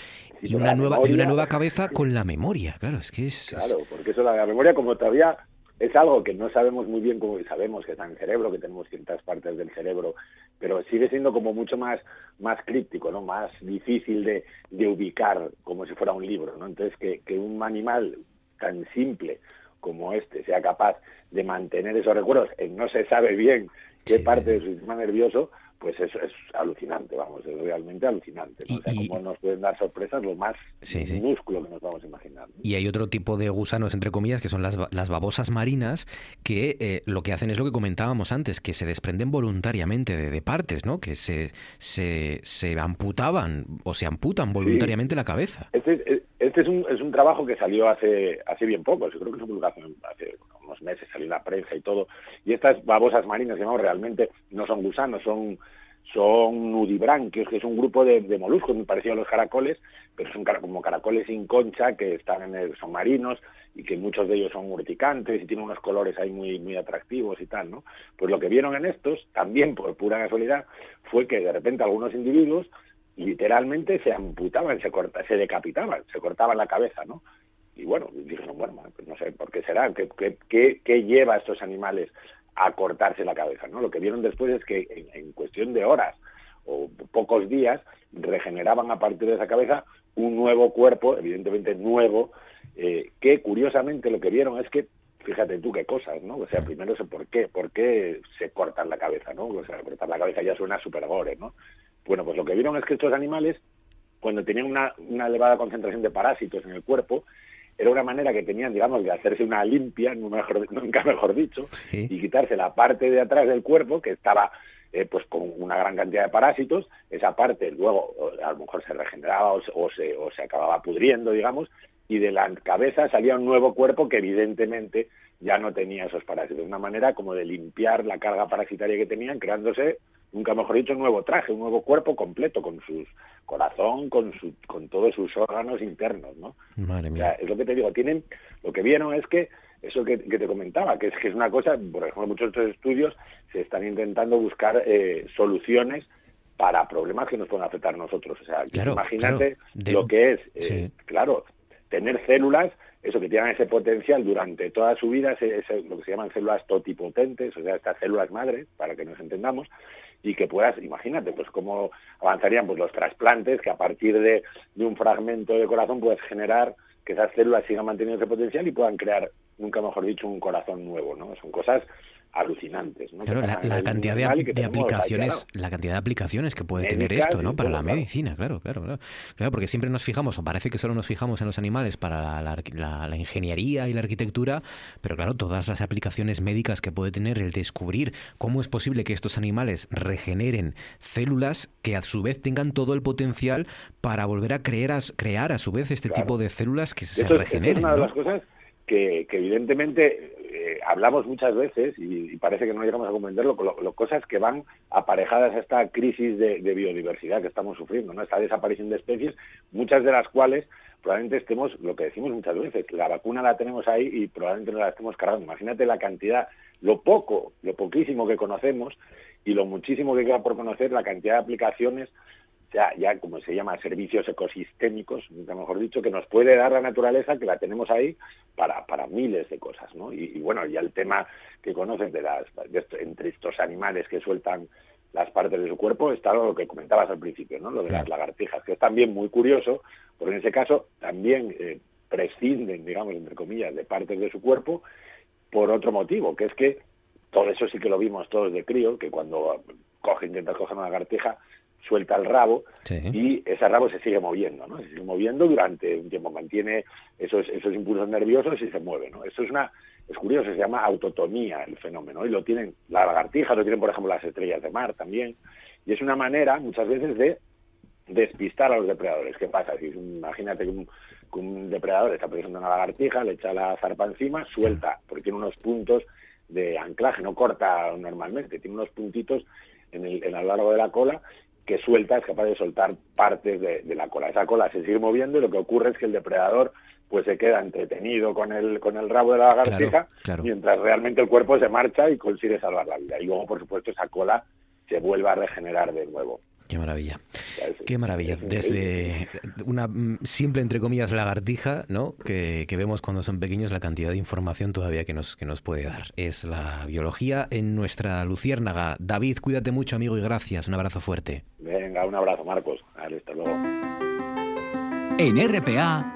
y, una nueva y una nueva cabeza con la memoria, claro, es que es... Claro, porque eso la memoria como todavía es algo que no sabemos muy bien cómo sabemos que está en el cerebro, que tenemos ciertas partes del cerebro, pero sigue siendo como mucho más, más críptico, ¿no? Más difícil de, de ubicar como si fuera un libro, ¿no? Entonces que, que un animal tan simple como este sea capaz de mantener esos recuerdos, no se sabe bien qué parte de su sistema nervioso, pues eso es alucinante, vamos, es realmente alucinante. ¿no? o sea, cómo nos pueden dar sorpresas lo más minúsculo que nos vamos a imaginar. Y hay otro tipo de gusanos, entre comillas, que son las, las babosas marinas, que eh, lo que hacen es lo que comentábamos antes, que se desprenden voluntariamente de, partes, ¿no? Que se, se, se, amputaban o se amputan voluntariamente la cabeza. Este, este es, un, es un trabajo que salió hace, hace bien poco, yo creo que es un hace unos meses, salió la prensa y todo. Y estas babosas marinas, digamos, realmente no son gusanos, son son nudibranquios, que es un grupo de, moluscos muy parecido a los caracoles, pero son como caracoles sin concha que están en el, son marinos y que muchos de ellos son urticantes y tienen unos colores ahí muy muy atractivos y tal, ¿no? Pues lo que vieron en estos, también por pura casualidad, fue que de repente algunos individuos literalmente se amputaban, se corta, se decapitaban, se cortaban la cabeza, ¿no? Y bueno, dijeron, bueno, no sé por qué será, qué, qué, qué lleva a estos animales a cortarse la cabeza. ¿no? Lo que vieron después es que en, cuestión de horas o pocos días regeneraban a partir de esa cabeza un nuevo cuerpo, evidentemente nuevo, eh, que curiosamente lo que vieron es que, fíjate tú qué cosas, ¿no? O sea, primero sé por qué, por qué se cortan la cabeza, ¿no? O sea, cortar la cabeza ya suena súper gore, ¿no? Bueno, pues lo que vieron es que estos animales, cuando tenían una, una elevada concentración de parásitos en el cuerpo, era una manera que tenían, digamos, de hacerse una limpia, nunca mejor dicho, y quitarse la parte de atrás del cuerpo que estaba eh, pues con una gran cantidad de parásitos, esa parte luego a lo mejor se regeneraba o se, o se acababa pudriendo, digamos, y de la cabeza salía un nuevo cuerpo que evidentemente ya no tenía esos parásitos. Una manera como de limpiar la carga parasitaria que tenían, creándose nunca mejor dicho, un nuevo traje, un nuevo cuerpo completo, con su corazón, con, su, con todos sus órganos internos, ¿no? es lo que te digo, tienen, lo que vieron es que, eso que, te comentaba, que es que es una cosa, por ejemplo, muchos de estos estudios se están intentando buscar eh, soluciones para problemas que nos pueden afectar a nosotros. O sea, imagínate lo que es, eh, claro, tener células eso que tienen ese potencial durante toda su vida, es lo que se llaman células totipotentes, o sea, estas células madres, para que nos entendamos, y que puedas, imagínate, pues cómo avanzarían pues los trasplantes, que a partir de, de un fragmento de corazón puedes generar que esas células sigan manteniendo ese potencial y puedan crear, nunca mejor dicho, un corazón nuevo, ¿no? Son cosas alucinantes. ¿no? Claro, la, cantidad de, tenemos aplicaciones, la cantidad de aplicaciones que puede tener esto, ¿no? Para todo, la medicina, claro, claro, claro. Claro, porque siempre nos fijamos, o parece que solo nos fijamos en los animales para la, ingeniería y la arquitectura, pero claro, todas las aplicaciones médicas que puede tener el descubrir cómo es posible que estos animales regeneren células que a su vez tengan todo el potencial para volver a creer a, crear a su vez este Claro. tipo de células que se es- regeneren, una de ¿no? las cosas que, evidentemente eh, hablamos muchas veces y, parece que no llegamos a comprenderlo, lo, lo- cosas que van aparejadas a esta crisis de, de biodiversidad que estamos sufriendo, ¿no? esta desaparición de especies, muchas de las cuales probablemente estemos, lo que decimos muchas veces, la vacuna la tenemos ahí y probablemente no la estemos cargando. Imagínate la cantidad, lo poco, lo poquísimo que conocemos y lo muchísimo que queda por conocer, la cantidad de aplicaciones ya, ya como se llama, servicios ecosistémicos, mejor dicho, que nos puede dar la naturaleza, que la tenemos ahí para, para miles de cosas, ¿no? Y, y bueno, ya el tema que conocen de las, de esto- entre estos animales que sueltan las partes de su cuerpo, está lo que comentabas al principio, ¿no? Lo de las lagartijas, que es también muy curioso, porque en ese caso también eh, prescinden, digamos, entre comillas, de partes de su cuerpo por otro motivo, que es que todo eso sí que lo vimos todos de crío, que cuando coge, intenta coger una lagartija, suelta el rabo Sí. y ese rabo se sigue moviendo, ¿no? Se sigue moviendo durante un tiempo, mantiene esos, esos impulsos nerviosos y se mueve, ¿no? Esto es una, es curioso, se llama autotomía el fenómeno, y lo tienen las lagartijas, lo tienen, por ejemplo, las estrellas de mar también, y es una manera, muchas veces, de despistar a los depredadores. ¿Qué pasa? Si, imagínate que un, que un depredador está persiguiendo una lagartija, le echa la zarpa encima, suelta, porque tiene unos puntos de anclaje, no corta normalmente, tiene unos puntitos en, el, en a lo largo de la cola que suelta, es capaz de soltar partes de, de la cola. Esa cola se sigue moviendo y lo que ocurre es que el depredador pues se queda entretenido con el, con el rabo de la lagartija, Claro, claro. mientras realmente el cuerpo se marcha y consigue salvar la vida. Y luego, por supuesto, esa cola se vuelve a regenerar de nuevo. Qué maravilla. Qué maravilla. Desde una mm, simple, entre comillas, lagartija, ¿no? Que, que vemos cuando son pequeños la cantidad de información todavía que nos, que nos puede dar. Es la biología en nuestra luciérnaga. David, cuídate mucho, amigo, y gracias. Un abrazo fuerte. Venga, un abrazo, Marcos. Vale, hasta luego. En RPA,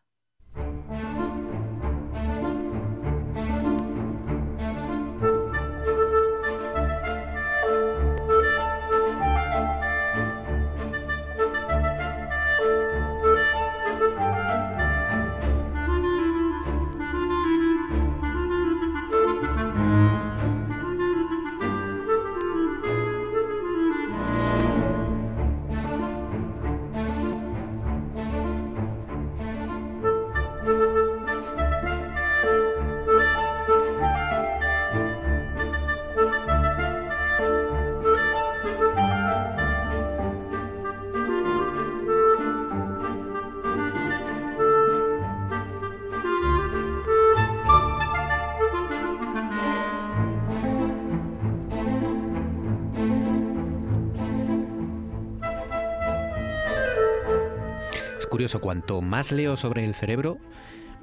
Cuanto más leo sobre el cerebro,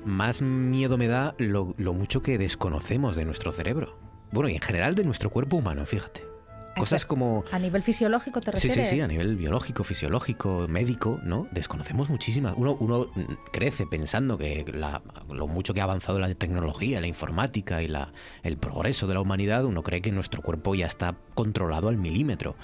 más miedo me da lo, lo mucho que desconocemos de nuestro cerebro. Bueno, y en general de nuestro cuerpo humano, fíjate. Cosas como... ¿A nivel fisiológico te Sí, refieres? sí, sí, a nivel biológico, fisiológico, médico, ¿no? Desconocemos muchísimas. Uno, uno crece pensando que la- lo mucho que ha avanzado la tecnología, la informática y la, el progreso de la humanidad, uno cree que nuestro cuerpo ya está controlado al milímetro.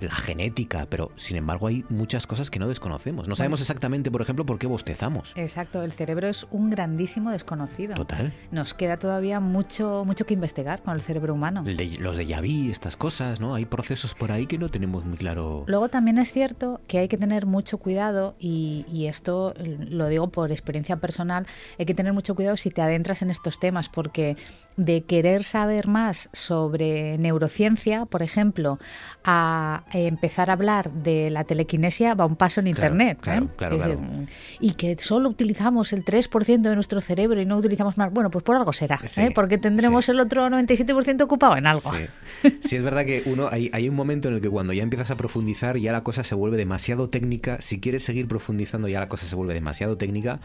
La genética, pero sin embargo hay muchas cosas que no desconocemos. No sabemos exactamente, por ejemplo, por qué bostezamos. Exacto, el cerebro es un grandísimo desconocido. Total. Nos queda todavía mucho, mucho que investigar con el cerebro humano. Los de Yaví, estas cosas, ¿no? Hay hay procesos por ahí que no tenemos muy claro. Luego también es cierto que hay que tener mucho cuidado, y, y esto lo digo por experiencia personal, hay que tener mucho cuidado si te adentras en estos temas, porque de querer saber más sobre neurociencia, por ejemplo, a empezar a hablar de la telequinesia va un paso en Internet. ¿eh? claro, claro, Es claro. decir, y que solo utilizamos el 3% de nuestro cerebro y no utilizamos más. Bueno, pues por algo será, Sí, ¿eh? porque tendremos sí. el otro 97% ocupado en algo. Sí. Sí, es verdad que uno hay, hay un momento en el que cuando ya empiezas a profundizar ya la cosa se vuelve demasiado técnica. Si quieres seguir profundizando ya la cosa se vuelve demasiado técnica,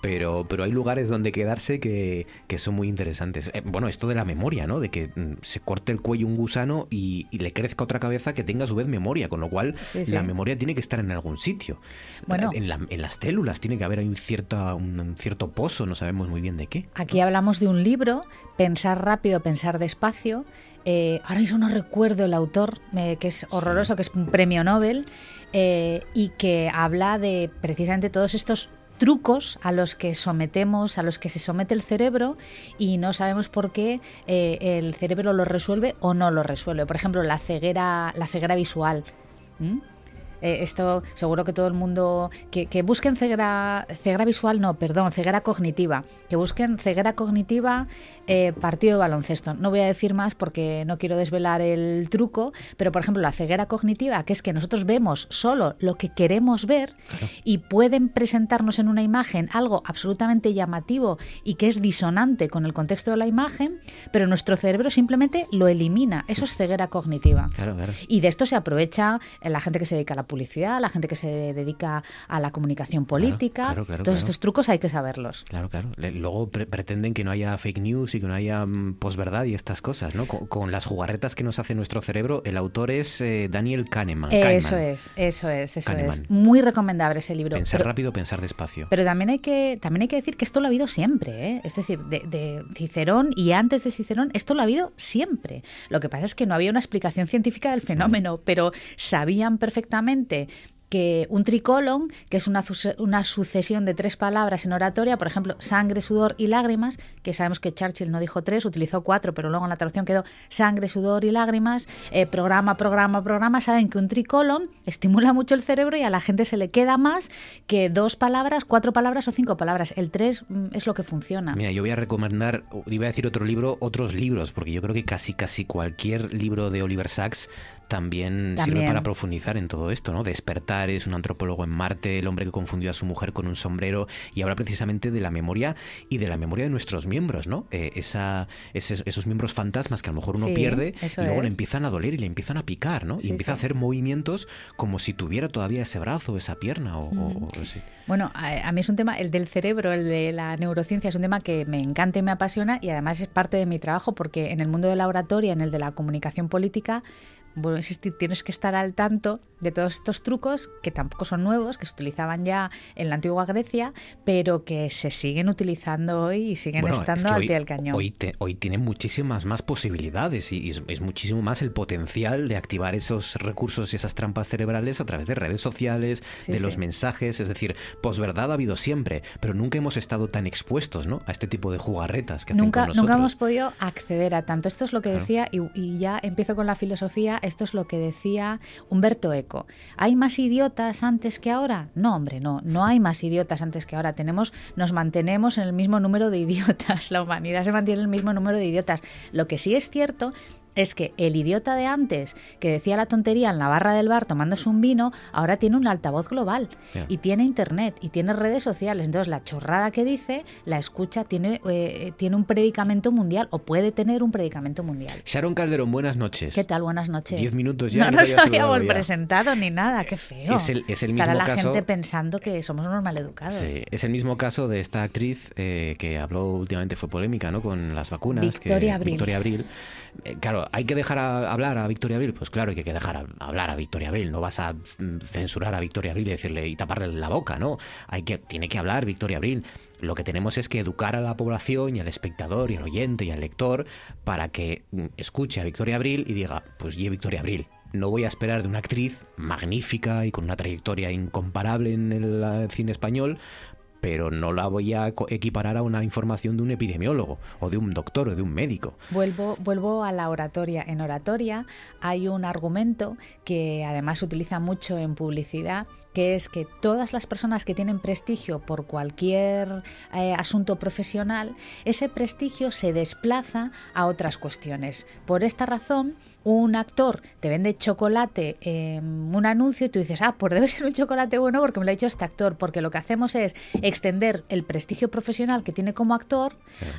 pero, pero hay lugares donde quedarse que, que son muy interesantes. Eh, bueno, esto de la memoria, ¿no? De que mm, se corte el cuello un gusano y, y le crezca otra cabeza que tenga a su vez memoria, con lo cual Sí, sí. la memoria tiene que estar en algún sitio. Bueno. en, la- en las células tiene que haber un, cierta, un, cierto pozo, no sabemos muy bien de qué. Aquí hablamos de un libro, Pensar rápido, pensar despacio. Eh, ahora mismo no recuerdo el autor, que es horroroso, que es un premio Nobel, eh, y que habla de precisamente todos estos trucos a los que sometemos, a los que se somete el cerebro y no sabemos por qué eh, el cerebro lo resuelve o no lo resuelve. Por ejemplo, la ceguera, la ceguera visual. Eh, esto seguro que todo el mundo que, que busquen ceguera, ceguera visual, no, perdón, ceguera cognitiva, que busquen ceguera cognitiva eh, partido de baloncesto. No voy a decir más porque no quiero desvelar el truco, pero por ejemplo la ceguera cognitiva, que es que nosotros vemos solo lo que queremos ver y pueden presentarnos en una imagen algo absolutamente llamativo y que es disonante con el contexto de la imagen, pero nuestro cerebro simplemente lo elimina. Eso es ceguera cognitiva. Claro, claro. Y de esto se aprovecha la gente que se dedica a la publicidad, la gente que se dedica a la comunicación política. claro, claro, Todos estos trucos hay que saberlos. Claro, claro. Le- Luego pre- pretenden que no haya fake news y que no haya mm, posverdad y estas cosas, ¿no? Con, con las jugarretas que nos hace nuestro cerebro, el autor es eh, Daniel Kahneman. Eso Kahneman. es, eso es, eso Kahneman. es. Muy recomendable ese libro. Pensar Pero- rápido, pensar despacio. Pero también hay que, también hay que decir que esto lo ha habido siempre, ¿eh? es decir, de, de Cicerón y antes de Cicerón, esto lo ha habido siempre. Lo que pasa es que no había una explicación científica del fenómeno, pero sabían perfectamente que un tricolon, que es una, una sucesión de tres palabras en oratoria, por ejemplo, sangre, sudor y lágrimas, que sabemos que Churchill no dijo tres, utilizó cuatro, pero luego en la traducción quedó sangre, sudor y lágrimas, eh, programa, programa, programa, saben que un tricolon estimula mucho el cerebro y a la gente se le queda más que dos palabras, cuatro palabras o cinco palabras. El tres mm, es lo que funciona. Mira, yo voy a recomendar, iba a decir otro libro, otros libros, porque yo creo que casi casi cualquier libro de Oliver Sacks también, sirve para profundizar en todo esto, ¿no? Despertar es un antropólogo en Marte, el hombre que confundió a su mujer con un sombrero y habla precisamente de la memoria y de la memoria de nuestros miembros, ¿no? Eh, esa, esos, esos miembros fantasmas que a lo mejor uno Sí, pierde y luego le empiezan a doler y le empiezan a picar, ¿no? Sí, y empieza a hacer movimientos como si tuviera todavía ese brazo, esa pierna o, o- o- sí. Bueno, a, a mí es un tema, el del cerebro, el de la neurociencia, es un tema que me encanta y me apasiona y además es parte de mi trabajo porque en el mundo de la oratoria, en el de la comunicación política, bueno, existir, tienes que estar al tanto de todos estos trucos que tampoco son nuevos, que se utilizaban ya en la antigua Grecia, pero que se siguen utilizando hoy y siguen Bueno, es estando que al hoy, pie del cañón. Hoy, te- hoy tiene muchísimas más posibilidades y, y es, es muchísimo más el potencial de activar esos recursos y esas trampas cerebrales a través de redes sociales, Sí, de sí. los mensajes. Es decir, posverdad ha habido siempre, pero nunca hemos estado tan expuestos ¿no? a este tipo de jugarretas que hacen Nunca, con nosotros. nunca hemos podido acceder a tanto. Esto es lo que Claro. decía, y, y ya empiezo con la filosofía, esto es lo que decía Humberto Eco. ¿Hay más idiotas antes que ahora? No, hombre, no, no hay más idiotas antes que ahora. Tenemos, nos mantenemos en el mismo número de idiotas. La humanidad se mantiene en el mismo número de idiotas. Lo que sí es cierto es que el idiota de antes, que decía la tontería en la barra del bar tomándose un vino, ahora tiene un altavoz global y tiene internet y tiene redes sociales. Entonces, la chorrada que dice, la escucha, tiene, eh, tiene un predicamento mundial o puede tener un predicamento mundial. Sharon Calderón, buenas noches. ¿Qué tal? Buenas noches. Diez minutos ya. No nos habíamos presentado ni nada, qué feo. Es el- es el mismo la caso- gente pensando que somos unos maleducados. Sí, es el mismo caso de esta actriz eh, que habló últimamente, fue polémica, ¿no? Con las vacunas. que- Victoria Abril. Victoria Abril. Eh, claro, ¿hay que dejar hablar a Victoria Abril? Pues claro, hay que dejar hablar a Victoria Abril. No vas a mm, censurar a Victoria Abril y decirle y taparle la boca, ¿no? Hay que, tiene que hablar Victoria Abril. Lo que tenemos es que educar a la población y al espectador y al oyente y al lector para que mm, escuche a Victoria Abril y diga, pues ye Victoria Abril. No voy a esperar de una actriz magnífica y con una trayectoria incomparable en el eh, cine español pero no la voy a equiparar a una información de un epidemiólogo o de un doctor o de un médico. Vuelvo a la oratoria. En oratoria hay un argumento que además se utiliza mucho en publicidad, que es que todas las personas que tienen prestigio por cualquier eh, asunto profesional, ese prestigio se desplaza a otras cuestiones. Por esta razón, un actor te vende chocolate en un anuncio y tú dices, ah, pues debe ser un chocolate bueno porque me lo ha dicho este actor, porque lo que hacemos es extender el prestigio profesional que tiene como actor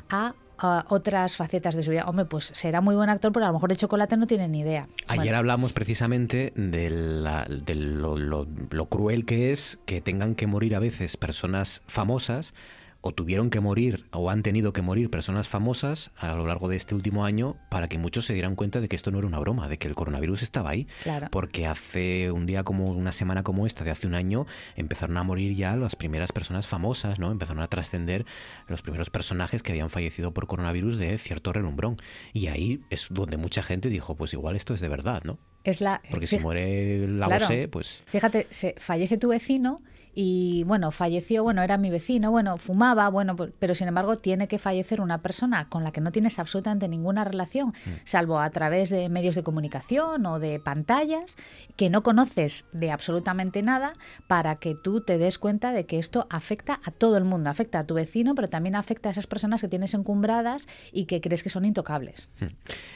a a otras facetas de su vida. Hombre, pues será muy buen actor, pero a lo mejor de chocolate no tiene ni idea. Ayer Bueno, hablamos precisamente de, la- de lo, lo- lo cruel que es que tengan que morir a veces personas famosas o tuvieron que morir o han tenido que morir personas famosas a lo largo de este último año para que muchos se dieran cuenta de que esto no era una broma, de que el coronavirus estaba ahí. Claro. Porque hace un día como una semana como esta de hace un año empezaron a morir ya las primeras personas famosas, ¿no? Empezaron a trascender los primeros personajes que habían fallecido por coronavirus de cierto relumbrón. Y ahí es donde mucha gente dijo, pues igual esto es de verdad, ¿no? es la, Porque si muere la Claro. Bosé, pues Fíjate, se, fallece tu vecino y bueno, falleció, bueno, era mi vecino, bueno, fumaba, bueno, pero sin embargo tiene que fallecer una persona con la que no tienes absolutamente ninguna relación, Mm. salvo a través de medios de comunicación o de pantallas, que no conoces de absolutamente nada, para que tú te des cuenta de que esto afecta a todo el mundo, afecta a tu vecino, pero también afecta a esas personas que tienes encumbradas y que crees que son intocables.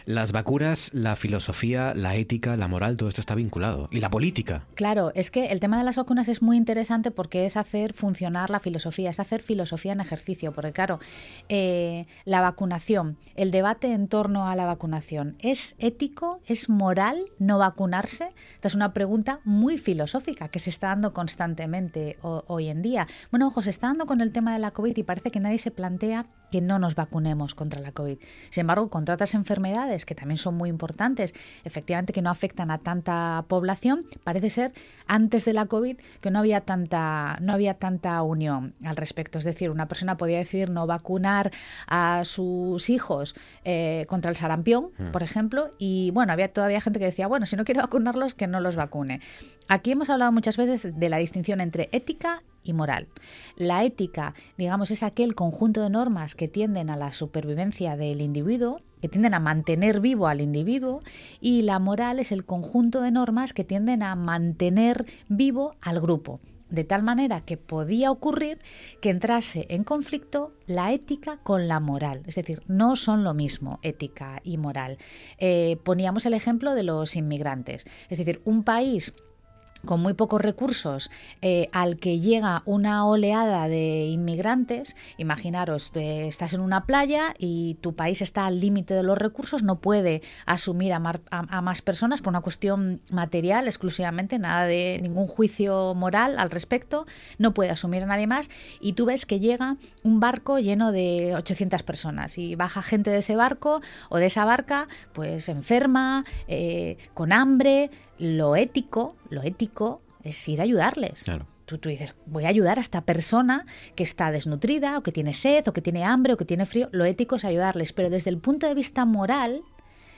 las vacunas, la filosofía, la ética, la moral, todo esto está vinculado. Y la política. Claro, es que el tema de las vacunas es muy interesante porque es hacer funcionar la filosofía, es hacer filosofía en ejercicio, porque claro, eh, la vacunación, el debate en torno a la vacunación, ¿es ético, es moral no vacunarse? Esta es una pregunta muy filosófica que se está dando constantemente ho- hoy en día. Bueno, ojo, se está dando con el tema de la COVID y parece que nadie se plantea que no nos vacunemos contra la COVID. Sin embargo, contra otras enfermedades que también son muy importantes, efectivamente que no afectan a tanta población, parece ser antes de la COVID que no había tanta no había tanta unión al respecto. Es decir, una persona podía decidir no vacunar a sus hijos eh, contra el sarampión, por ejemplo, y bueno, había todavía gente que decía, bueno, si no quiere vacunarlos, que no los vacune. Aquí hemos hablado muchas veces de la distinción entre ética y moral. La ética, digamos, es aquel conjunto de normas que tienden a la supervivencia del individuo, que tienden a mantener vivo al individuo, y la moral es el conjunto de normas que tienden a mantener vivo al grupo. De tal manera que podía ocurrir que entrase en conflicto la ética con la moral. Es decir, no son lo mismo ética y moral. Eh, poníamos el ejemplo de los inmigrantes. Es decir, un país con muy pocos recursos eh, al que llega una oleada de inmigrantes, imaginaros, eh, estás en una playa y tu país está al límite de los recursos, no puede asumir a, mar- a- a más personas por una cuestión material exclusivamente, nada de ningún juicio moral al respecto, no puede asumir a nadie más. Y tú ves que llega un barco lleno de 800 personas y baja gente de ese barco o de esa barca pues enferma, eh, con hambre, lo ético, lo ético es ir a ayudarles. Claro. Tú, tú dices, voy a ayudar a esta persona que está desnutrida o que tiene sed o que tiene hambre o que tiene frío. Lo ético es ayudarles, pero desde el punto de vista moral,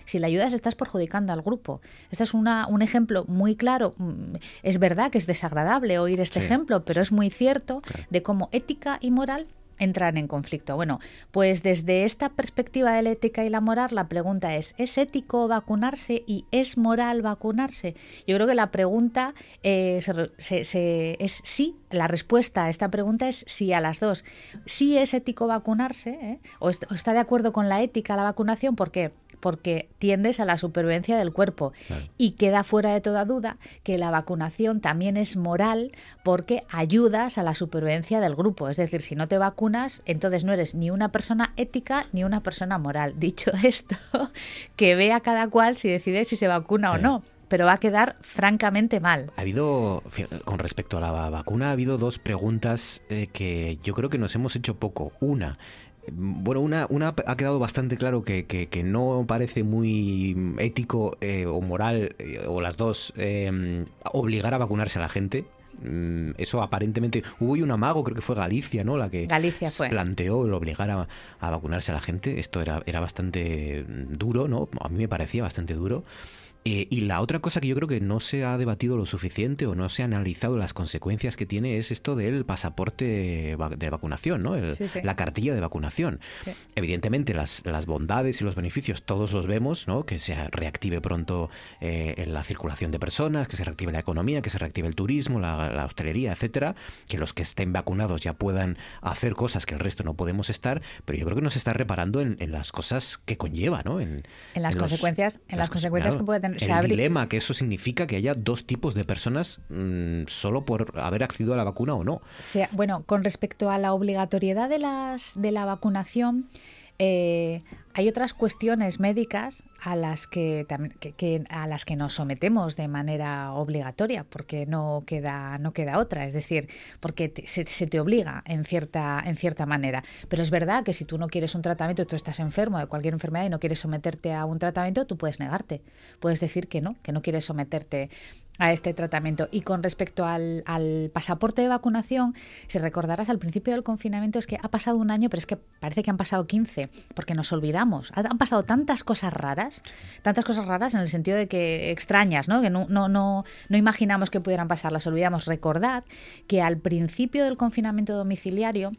si le ayudas estás perjudicando al grupo. Este es una, un ejemplo muy claro. Mm, Es verdad que es desagradable oír este Sí. ejemplo, pero es muy cierto de cómo ética y moral entran en conflicto. Bueno, pues desde esta perspectiva de la ética y la moral, la pregunta es, ¿es ético vacunarse y es moral vacunarse? Yo creo que la pregunta eh, es sí, la respuesta a esta pregunta es sí a las dos. Sí es ético vacunarse, ¿eh? o está de acuerdo con la ética la vacunación, ¿por qué? Porque tiendes a la supervivencia del cuerpo Claro. y queda fuera de toda duda que la vacunación también es moral porque ayudas a la supervivencia del grupo. Es decir, si no te vacunas, entonces no eres ni una persona ética ni una persona moral. Dicho esto, que vea cada cual si decide si se vacuna o no, pero va a quedar francamente mal. Ha habido, con respecto a la va- vacuna, ha habido dos preguntas eh, que yo creo que nos hemos hecho poco. Una, bueno, una, una ha quedado bastante claro que, que- que no parece muy ético eh, o moral, eh, o las dos, eh, obligar a vacunarse a la gente. Mm, Eso aparentemente hubo un amago, creo que fue Galicia, ¿no? La que Galicia fue. planteó el obligar a, a vacunarse a la gente. Esto era, era bastante duro, ¿no? A mí me parecía bastante duro. Eh, y la otra cosa que yo creo que no se ha debatido lo suficiente o no se ha analizado las consecuencias que tiene es esto del pasaporte de vacunación, ¿no? El- Sí, sí. La cartilla de vacunación. Sí. Evidentemente las, las bondades y los beneficios todos los vemos, ¿no? Que se reactive pronto eh, en la circulación de personas, que se reactive la economía, que se reactive el turismo, la, la hostelería, etcétera, que los que estén vacunados ya puedan hacer cosas que el resto no podemos estar, pero yo creo que no se está reparando en, en las cosas que conlleva, ¿no? En, En las consecuencias- en las cons- consecuencias que puede tener- se El abri- dilema que eso significa que haya dos tipos de personas mm, solo por haber accedido a la vacuna o no. bueno, con respecto a la obligatoriedad de, las, de la vacunación, eh, hay otras cuestiones médicas a las que, que- a las que nos sometemos de manera obligatoria, porque no queda, no queda otra, es decir, porque se, se te obliga en cierta, en cierta manera. Pero es verdad que si tú no quieres un tratamiento, tú estás enfermo de cualquier enfermedad y no quieres someterte a un tratamiento, tú puedes negarte. Puedes decir que no, que no quieres someterte a este tratamiento. Y con respecto al, al pasaporte de vacunación, si recordarás al principio del confinamiento es que ha pasado un año, pero es que parece que han pasado 15, porque nos olvidamos. Ha- Han pasado tantas cosas raras, tantas cosas raras en el sentido de que extrañas, ¿no? que no, no, no, no imaginamos que pudieran pasar, las olvidamos. Recordad que al principio del confinamiento domiciliario,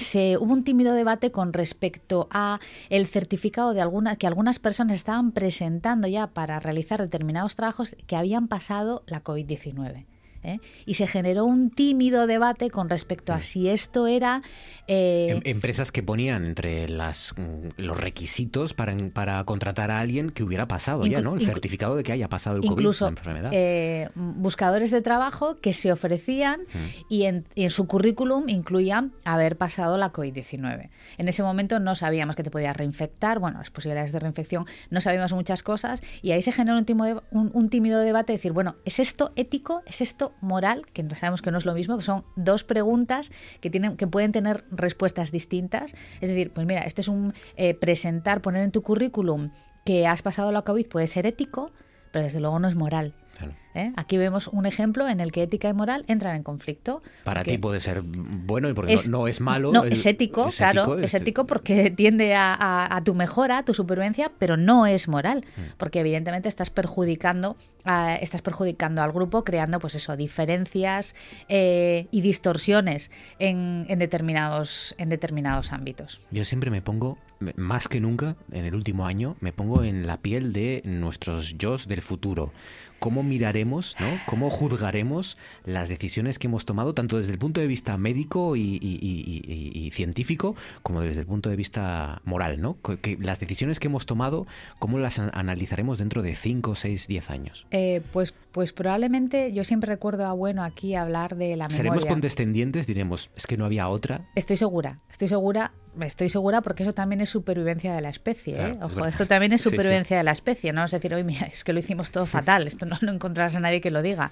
se hubo un tímido debate con respecto a el certificado de alguna que algunas personas estaban presentando ya para realizar determinados trabajos que habían pasado la COVID-19. ¿Eh? Y se generó un tímido debate con respecto a si esto era eh, Em- Empresas que ponían entre las, mm, los requisitos para, para contratar a alguien que hubiera pasado ya, ¿no? El certificado de que haya pasado el incluso COVID, la enfermedad. eh, buscadores de trabajo que se ofrecían y, en, y en su currículum incluían haber pasado la COVID-19. En ese momento no sabíamos que te podías reinfectar, bueno, las posibilidades de reinfección, no sabíamos muchas cosas y ahí se generó un tímido, un, un tímido debate de decir, bueno, ¿es esto ético? ¿Es esto moral? Que sabemos que no es lo mismo, que son dos preguntas que, tienen, que pueden tener respuestas distintas. Es decir, pues mira, este es un eh, presentar, poner en tu currículum que has pasado la COVID puede ser ético, pero desde luego no es moral. Claro. ¿eh? Aquí vemos un ejemplo en el que ética y moral entran en conflicto. Para ti puede ser bueno y porque es- no, no es malo. No, el- es ético, es claro, ético, es ético porque tiende a, a- a tu mejora, a tu supervivencia, pero no es moral, porque evidentemente estás perjudicando, a- estás perjudicando al grupo, creando, pues eso, diferencias eh, y distorsiones en, en determinados, en determinados ámbitos. Yo siempre me pongo, más que nunca, en el último año, me pongo en la piel de nuestros yo del futuro. ¿Cómo miraremos, ¿no? cómo juzgaremos las decisiones que hemos tomado, tanto desde el punto de vista médico y, y- y- y- y científico, como desde el punto de vista moral? ¿no? Que las decisiones que hemos tomado, ¿cómo las an- analizaremos dentro de 5, 6, 10 años? Eh, pues, pues probablemente yo siempre recuerdo a Bueno aquí hablar de la ¿Seremos memoria. condescendientes? Diremos, es que no había otra. Estoy segura, estoy segura, estoy segura porque eso también es supervivencia de la especie. ¿eh? Claro, Ojo, esto también es Sí, sí. supervivencia de la especie, ¿no? Es decir, mira, es que lo hicimos todo fatal, esto no, no encontrarás a nadie que lo diga.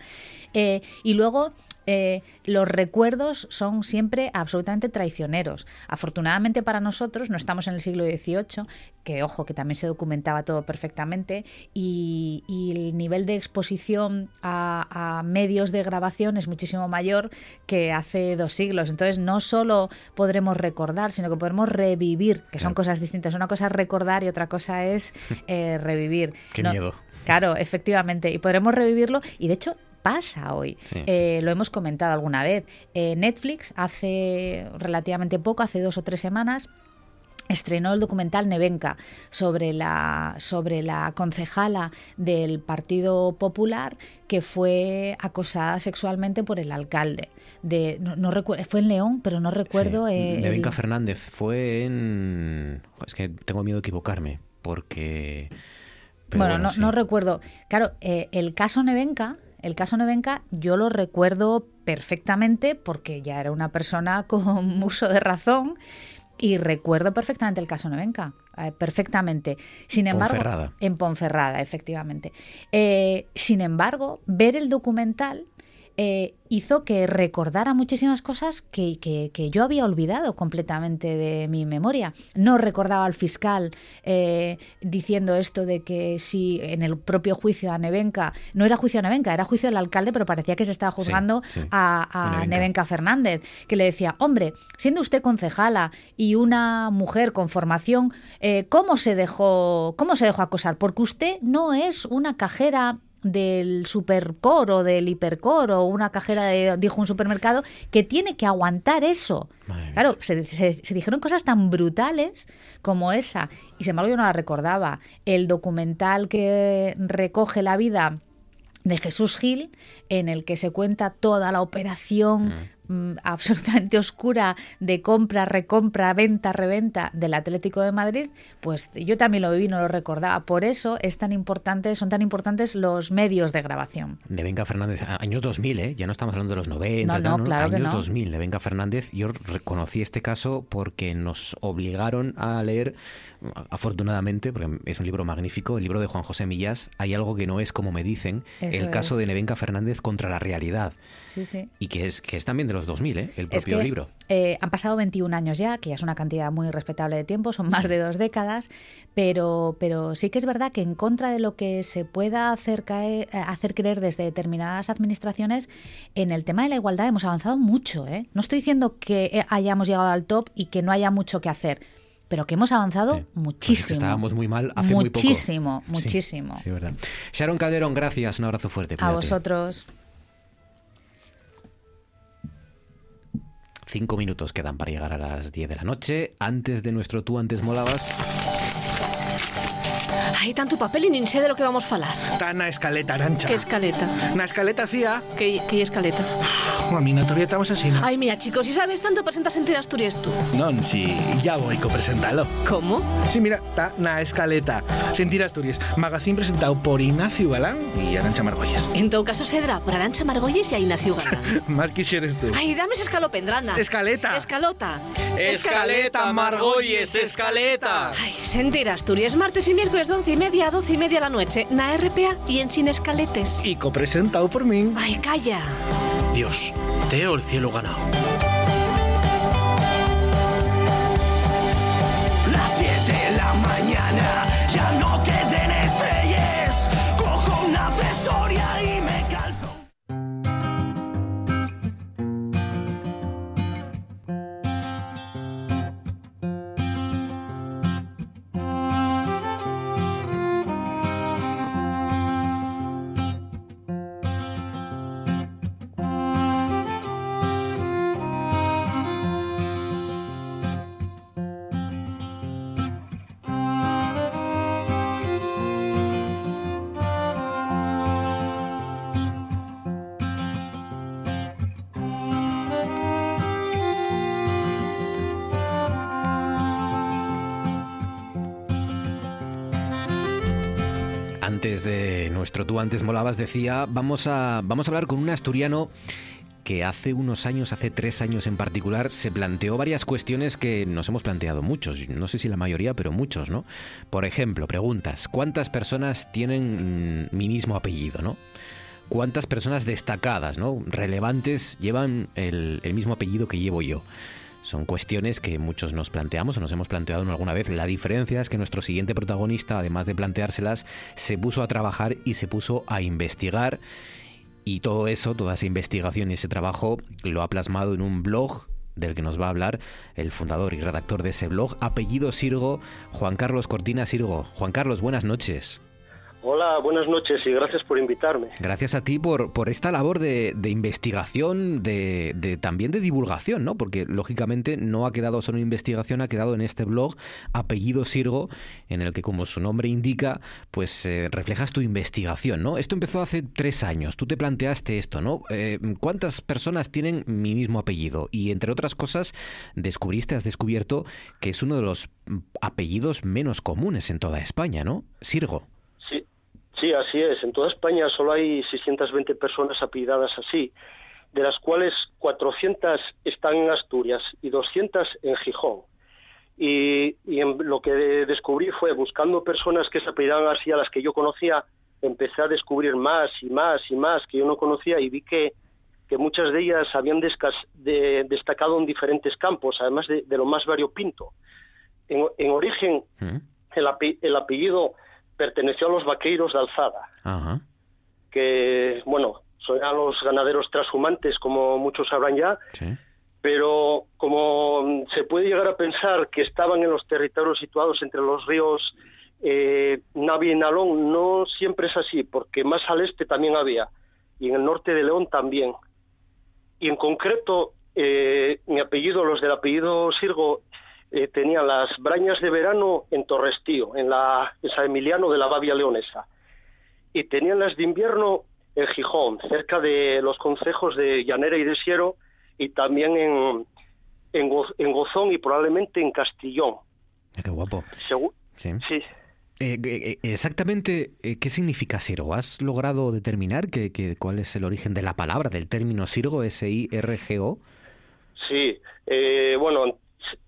Eh, y luego, eh, los recuerdos son siempre absolutamente traicioneros. Afortunadamente para nosotros, no estamos en el siglo XVIII, que ojo, que también se documentaba todo perfectamente, y, y el nivel de exposición a, a medios de grabación es muchísimo mayor que hace dos siglos. Entonces, no solo podremos recordar, sino que podremos revivir, que son Claro. cosas distintas. Una cosa es recordar y otra cosa es eh, revivir. Qué No- miedo. Claro, efectivamente. Y podremos revivirlo. Y de hecho, pasa hoy. Sí. Eh, lo hemos comentado alguna vez. Eh, Netflix hace relativamente poco, hace dos o tres semanas, estrenó el documental Nevenka sobre la, sobre la concejala del Partido Popular que fue acosada sexualmente por el alcalde. De, no, no recuerdo, fue en León, pero no recuerdo. Sí. Nevenca el- Fernández fue en... Es que tengo miedo de equivocarme, porque... pero bueno, no, sí. no recuerdo. Claro, eh, el caso Nevenka, el caso Nevenka, yo lo recuerdo perfectamente porque ya era una persona con uso de razón y recuerdo perfectamente el caso Nevenka, eh, perfectamente. Sin embargo, Ponferrada. en Ponferrada, efectivamente. Eh, sin embargo, ver el documental eh, hizo que recordara muchísimas cosas que, que, que, yo había olvidado completamente de mi memoria. No recordaba al fiscal eh, diciendo esto de que si en el propio juicio a Nevenka, no era juicio a Nevenka, era juicio del alcalde, pero parecía que se estaba juzgando Sí, sí. a, a Nevenka. Nevenka Fernández, que le decía, hombre, siendo usted concejala y una mujer con formación, eh, ¿cómo se dejó, cómo se dejó acosar? Porque usted no es una cajera del supercor o del hipercor o una cajera de, dijo un supermercado que tiene que aguantar eso. Claro, se, se- se dijeron cosas tan brutales como esa y sin embargo yo no la recordaba. El documental que recoge la vida de Jesús Gil, en el que se cuenta toda la operación mm, absolutamente oscura de compra, recompra, venta, reventa del Atlético de Madrid, pues yo también lo viví, no lo recordaba. Por eso es tan importante, son tan importantes los medios de grabación. Nevenka Fernández, años 2000, ¿eh? ya no estamos hablando de los 90, No, no, claro que años no. 2000, Nevenka Fernández. Yo reconocí este caso porque nos obligaron a leer, afortunadamente, porque es un libro magnífico, el libro de Juan José Millás, Hay algo que no es como me dicen, Eso el caso es. de Nevenka Fernández contra la realidad. Sí, sí. Y que es, que es también de los 2000, ¿eh? el Es propio que, libro. eh, han pasado 21 años ya, que ya es una cantidad muy respetable de tiempo, son más de dos décadas, pero, pero sí que es verdad que en contra de lo que se pueda hacer, caer- eh, hacer creer desde determinadas administraciones, en el tema de la igualdad hemos avanzado mucho. ¿eh? No estoy diciendo que eh, hayamos llegado al top y que no haya mucho que hacer, pero que hemos avanzado Sí. Pues es que muchísimo. estábamos muy mal hace muy poco. muchísimo, muchísimo. Sí, verdad. Sharon Calderón, gracias, un abrazo fuerte. A vosotros. Cinco minutos quedan para llegar a las 10 de la noche. Antes de nuestro tú antes molabas. Hai tanto papel e nin sé de lo que vamos falar. Está na escaleta, Arancha. Que escaleta? Na escaleta cía, Que, que escaleta? a mí notoria estamos así, ¿no? Ai, mira, chicos, si sabes tanto presentas en de Asturias tú. Non, si ya voy co presentalo. ¿Cómo? Sí, mira, está na escaleta. Sentir Asturias, magazín presentado por Ignacio Galán y Arancha Margolles. En todo caso, Sedra, por Arancha Margolles y a Ignacio Galán. Más quisieres tú. Ai, dame esa escalopendrana. Escaleta. Escalota. Escaleta, Margolles, escaleta. Ay, sentir Asturias, martes y miércoles de once y media a doce y media la noche, na RPA y en Sin Escaletes. Y copresentado por mí. Ay, calla. Dios, teo el cielo ganado. Antes de nuestro tú antes molabas decía, vamos a, vamos a hablar con un asturiano que hace unos años, hace tres años en particular, se planteó varias cuestiones que nos hemos planteado muchos, no sé si la mayoría, pero muchos, ¿no? Por ejemplo, preguntas, ¿cuántas personas tienen mm, mi mismo apellido, ¿no? ¿Cuántas personas destacadas, ¿no? relevantes, llevan el, el mismo apellido que llevo yo? Son cuestiones que muchos nos planteamos o nos hemos planteado alguna vez. La diferencia es que nuestro siguiente protagonista, además de planteárselas, se puso a trabajar y se puso a investigar. Y todo eso, toda esa investigación y ese trabajo lo ha plasmado en un blog del que nos va a hablar el fundador y redactor de ese blog, apellido Sirgo, Juan Carlos Cortina Sirgo. Juan Carlos, buenas noches. Hola, buenas noches y gracias por invitarme. Gracias a ti por, por esta labor de, de investigación, de, de también de divulgación, ¿no? Porque lógicamente no ha quedado solo en investigación, ha quedado en este blog apellido Sirgo, en el que como su nombre indica, pues eh, reflejas tu investigación, ¿no? Esto empezó hace tres años. Tú te planteaste esto, ¿no? Eh, ¿Cuántas personas tienen mi mismo apellido? Y entre otras cosas, descubriste, has descubierto que es uno de los apellidos menos comunes en toda España, ¿no? Sirgo. Sí, sí, así es. En toda España solo hay 620 personas apellidadas así, de las cuales 400 están en Asturias y 200 en Gijón. Y, y en- lo que descubrí fue, buscando personas que se apellidaban así a las que yo conocía, empecé a descubrir más y más y más que yo no conocía y vi que que muchas de ellas habían de- destacado en diferentes campos, además de, de lo más variopinto. En, en origen, el, ape- el apellido perteneció a los vaqueiros de Alzada, Ajá. que, bueno, son a los ganaderos transhumantes, como muchos sabrán ya, pero como se puede llegar a pensar que estaban en los territorios situados entre los ríos eh, Navia y Nalón, no siempre es así, porque más al este también había, y en el norte de León también. Y en concreto, eh, mi apellido, los del apellido Sirgo, eh, tenían las brañas de verano en Torrestío, en la en San Emiliano de la Bavia Leonesa, y tenían las de invierno en Gijón, cerca de los concejos de Llanera y de Siero, y también en, en, Go- en Gozón y probablemente en Castillón. Qué guapo. Segu- Sí. sí. Eh, eh, eh, exactamente, eh, ¿qué significa Sirgo? ¿Has logrado determinar que, que- cuál es el origen de la palabra, del término Sirgo, S-I-R-G-O? Sí, eh, bueno,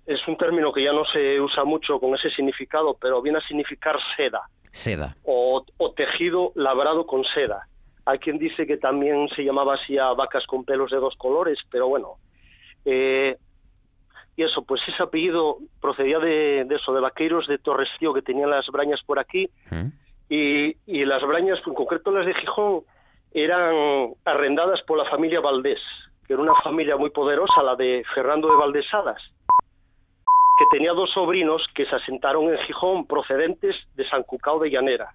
es un término que ya no se usa mucho con ese significado, pero viene a significar seda Seda. o, o tejido labrado con seda. Hay quien dice que también se llamaba así a vacas con pelos de dos colores, pero bueno. Eh, y eso, pues ese apellido procedía de, de eso, de vaqueros de Torrestío que tenían las brañas por aquí. Y, y las brañas, en concreto las de Gijón, eran arrendadas por la familia Valdés, que era una familia muy poderosa, la de Fernando de Valdesadas, que tenía dos sobrinos que se asentaron en Gijón procedentes de San Cucao de Llanera.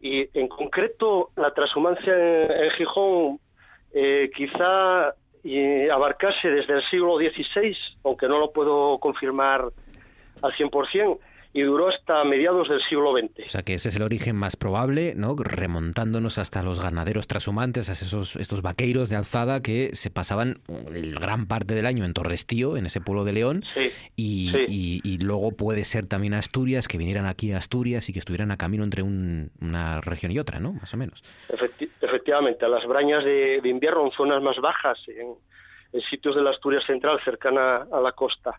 Y en concreto, la transhumancia en, en Gijón eh, quizá eh, abarcase desde el siglo XVI, aunque no lo puedo confirmar al 100%, y duró hasta mediados del siglo XX. O sea que ese es el origen más probable, ¿no? Remontándonos hasta los ganaderos transhumantes, a esos, estos vaqueiros de alzada que se pasaban el gran parte del año en Torrestío, en ese pueblo de León, Sí, y, sí. y- y luego puede ser también Asturias, que vinieran aquí a Asturias y que estuvieran a camino entre un- una región y otra, ¿no? Más o menos. Efecti- efectivamente, a las brañas de, de invierno en zonas más bajas, en, en sitios de la Asturias Central, cercana a la costa.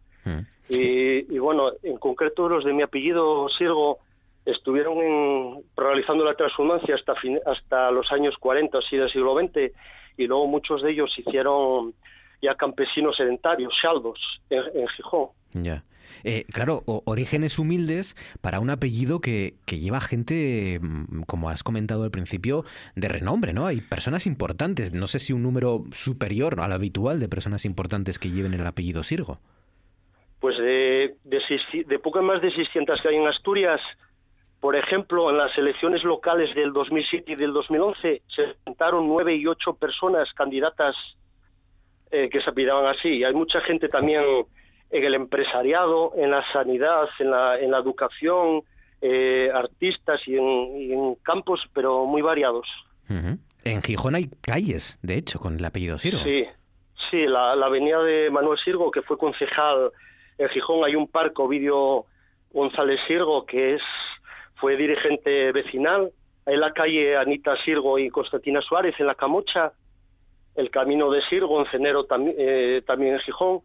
Y, y bueno, en concreto los de mi apellido Sirgo estuvieron en- realizando la transhumancia hasta, fin- hasta los años 40, así del siglo XX, y luego muchos de ellos hicieron ya campesinos sedentarios, saldos, en, en Gijón. Ya. Eh, claro, o- orígenes humildes para un apellido que, que lleva gente, mm, como has comentado al principio, de renombre, ¿no? Hay personas importantes, no sé si un número superior al habitual de personas importantes que lleven el apellido Sirgo. Pues de, de, seis- de poco más de 600 que hay en Asturias, por ejemplo, en las elecciones locales del 2007 y del 2011 se presentaron nueve y ocho personas candidatas eh, que se apellidaban así. Y hay mucha gente también en el empresariado, en la sanidad, en la, en la educación, eh, artistas y en, y en campos, pero muy variados. En Gijón hay calles, de hecho, con el apellido Sirgo. Sí, sí, la, la avenida de Manuel Sirgo, que fue concejal en Gijón, hay un parque, Ovidio González Sirgo, que es fue dirigente vecinal. Hay la calle Anita Sirgo y Constantina Suárez en La Camocha, el camino de Sirgo en Cenero también, eh, también en Gijón.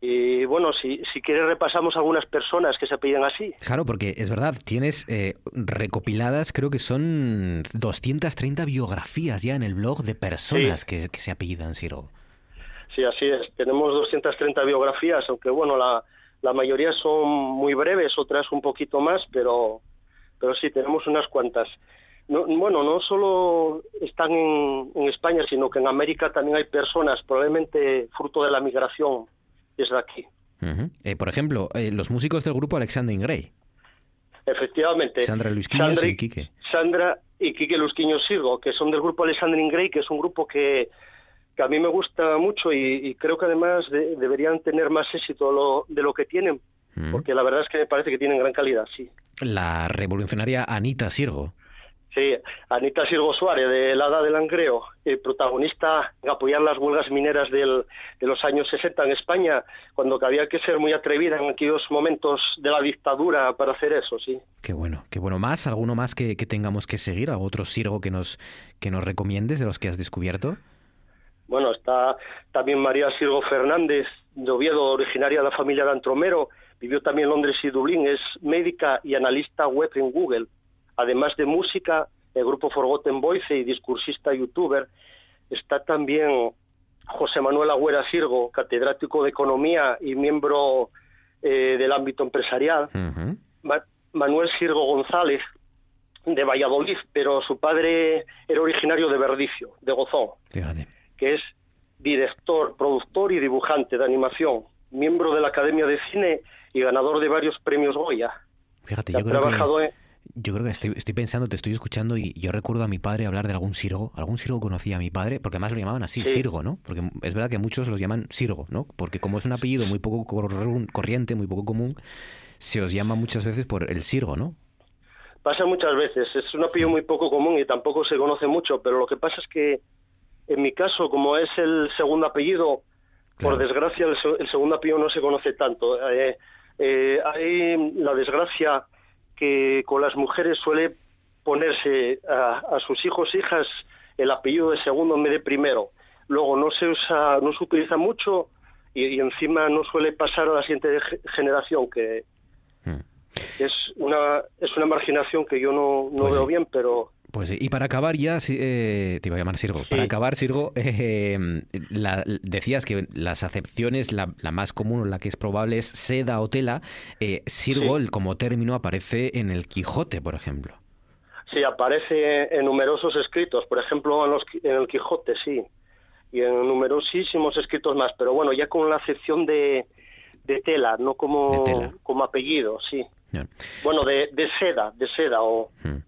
Y bueno, si, si quieres repasamos algunas personas que se apellidan así. Claro, porque es verdad, tienes eh, recopiladas, creo que son 230 biografías ya en el blog de personas que, que se apellidan Sirgo. Sí, así es. Tenemos 230 biografías, aunque bueno, la, la mayoría son muy breves, otras un poquito más, pero, pero sí, tenemos unas cuantas. No, bueno, no solo están en, en España, sino que en América también hay personas, probablemente fruto de la migración desde aquí. Eh, por ejemplo, eh, los músicos del grupo Alexander Gray, Efectivamente. Sandra Luis Sandra y Quique. Sandra y Quique Lusquiño Sirgo, que son del grupo Alexandrin Grey, que es un grupo que, que a mí me gusta mucho y, y creo que además de- deberían tener más éxito lo- de lo que tienen, porque la verdad es que me parece que tienen gran calidad, sí. La revolucionaria Anita Sirgo. Sí, Anita Sirgo Suárez, de la Hada del Langreo, eh, protagonista en apoyar las huelgas mineras del- de los años 60 en España, cuando que había que ser muy atrevida en aquellos momentos de la dictadura para hacer eso, sí. Qué bueno, qué bueno. ¿Más? ¿Alguno más que, que tengamos que seguir? ¿Algún otro Sirgo que nos, que nos recomiendes de los que has descubierto? Bueno, está también María Sirgo Fernández, de Oviedo, originaria de la familia de Antromero, vivió también en Londres y Dublín, es médica y analista web en Google, además de música, el grupo Forgotten Voice y discursista youtuber. está también José Manuel Agüera Sirgo, catedrático de Economía y miembro eh, del ámbito empresarial. Ma- Manuel Sirgo González, de Valladolid, pero su padre era originario de Verdicio, de Gozón, Fíjate. Que es director, productor y dibujante de animación, miembro de la Academia de Cine y ganador de varios premios Goya. Fíjate, yo creo trabajado que... en- Yo creo que estoy, estoy pensando, te estoy escuchando y yo recuerdo a mi padre hablar de algún sirgo. Algún sirgo conocía a mi padre, porque además lo llamaban así, Sí. sirgo, ¿no? Porque es verdad que muchos los llaman sirgo, ¿no? Porque como es un apellido muy poco cor- corriente, muy poco común, se os llama muchas veces por el sirgo, ¿no? Pasa muchas veces, es un apellido muy poco común y tampoco se conoce mucho, pero lo que pasa es que en mi caso, como es el segundo apellido, por desgracia el, se- el segundo apellido no se conoce tanto. Eh, eh, hay la desgracia que con las mujeres suele ponerse a, a sus hijos e hijas el apellido de segundo en vez de primero. Luego no se usa, no se utiliza mucho y, y encima no suele pasar a la siguiente ge- generación que es una es una marginación que yo no, no Pues veo sí. bien, pero Pues sí, y para acabar ya, eh, te iba a llamar Sirgo, para acabar Sirgo, eh, la- decías que las acepciones, la, la más común o la que es probable es seda o tela. Eh, Sirgo, como término, aparece en el Quijote, por ejemplo. sí aparece en numerosos escritos, por ejemplo en, los, en el Quijote, sí, y en numerosísimos escritos más, pero bueno, ya con la acepción de, de tela, no como, como apellido, sí. Bueno, de, de seda, de seda o... Hmm.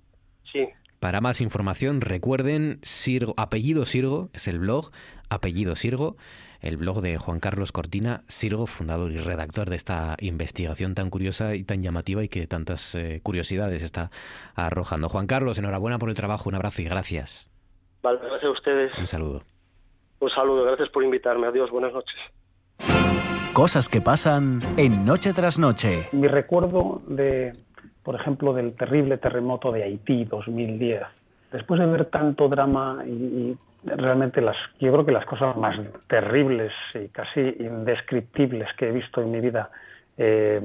Sí. Para más información, recuerden, Sirgo, apellido Sirgo, es el blog, apellido Sirgo, el blog de Juan Carlos Cortina, Sirgo, fundador y redactor de esta investigación tan curiosa y tan llamativa y que tantas eh, curiosidades está arrojando. Juan Carlos, enhorabuena por el trabajo, un abrazo y gracias. Vale, gracias a ustedes. Un saludo. Un saludo, gracias por invitarme. Adiós, buenas noches. Cosas que pasan en Noche tras Noche. Mi recuerdo de, por ejemplo, del terrible terremoto de Haití 2010, después de ver tanto drama y, y realmente las, yo creo que las cosas más terribles y casi indescriptibles que he visto en mi vida, eh,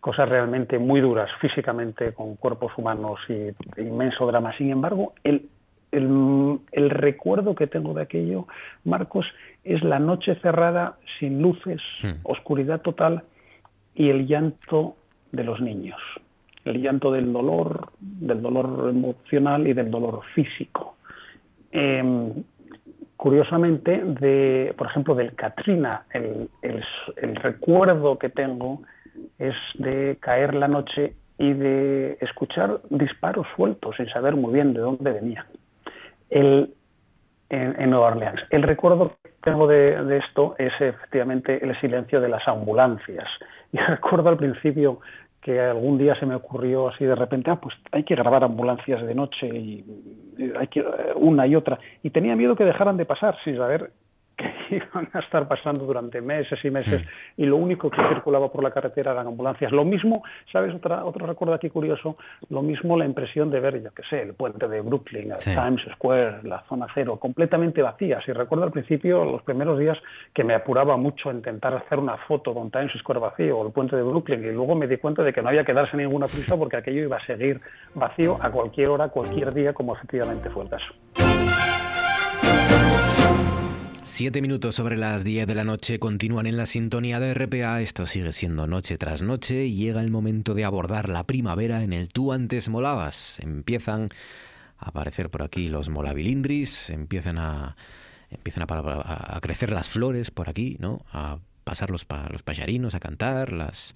cosas realmente muy duras físicamente con cuerpos humanos y inmenso drama. Sin embargo, el, el, el recuerdo que tengo de aquello, Marcos, es la noche cerrada, sin luces, oscuridad total y el llanto de los niños. El llanto del dolor, del dolor emocional y del dolor físico. Eh, curiosamente, por ejemplo, del Katrina, el, el, el recuerdo que tengo es de caer la noche y de escuchar disparos sueltos sin saber muy bien de dónde venían. El, en, en, Nueva Orleans. El recuerdo que tengo de, de, esto es efectivamente el silencio de las ambulancias. Y recuerdo al principio que algún día se me ocurrió así de repente, ah, pues hay que grabar ambulancias de noche y, hay que una y otra. Y tenía miedo que dejaran de pasar sin saber que iban a estar pasando durante meses y meses y lo único que circulaba por la carretera eran ambulancias. Lo mismo, ¿sabes? Otra, otro recuerdo aquí curioso, lo mismo la impresión de ver, yo qué sé, el puente de Brooklyn, sí. Times Square, la zona cero, completamente vacías. Y recuerdo al principio, los primeros días, que me apuraba mucho intentar hacer una foto con Times Square vacío o el puente de Brooklyn y luego me di cuenta de que no había que darse ninguna prisa porque aquello iba a seguir vacío a cualquier hora, cualquier día, como efectivamente fue el caso. Siete minutos sobre las 10 de la noche continúan en la sintonía de RPA. Esto sigue siendo noche tras noche y llega el momento de abordar la primavera en el Tú antes molabas. Empiezan a aparecer por aquí los molabilindris, empiezan a, empiezan a, crecer las flores por aquí, ¿no? A pasar los, pa, los pajarinos a cantar, las,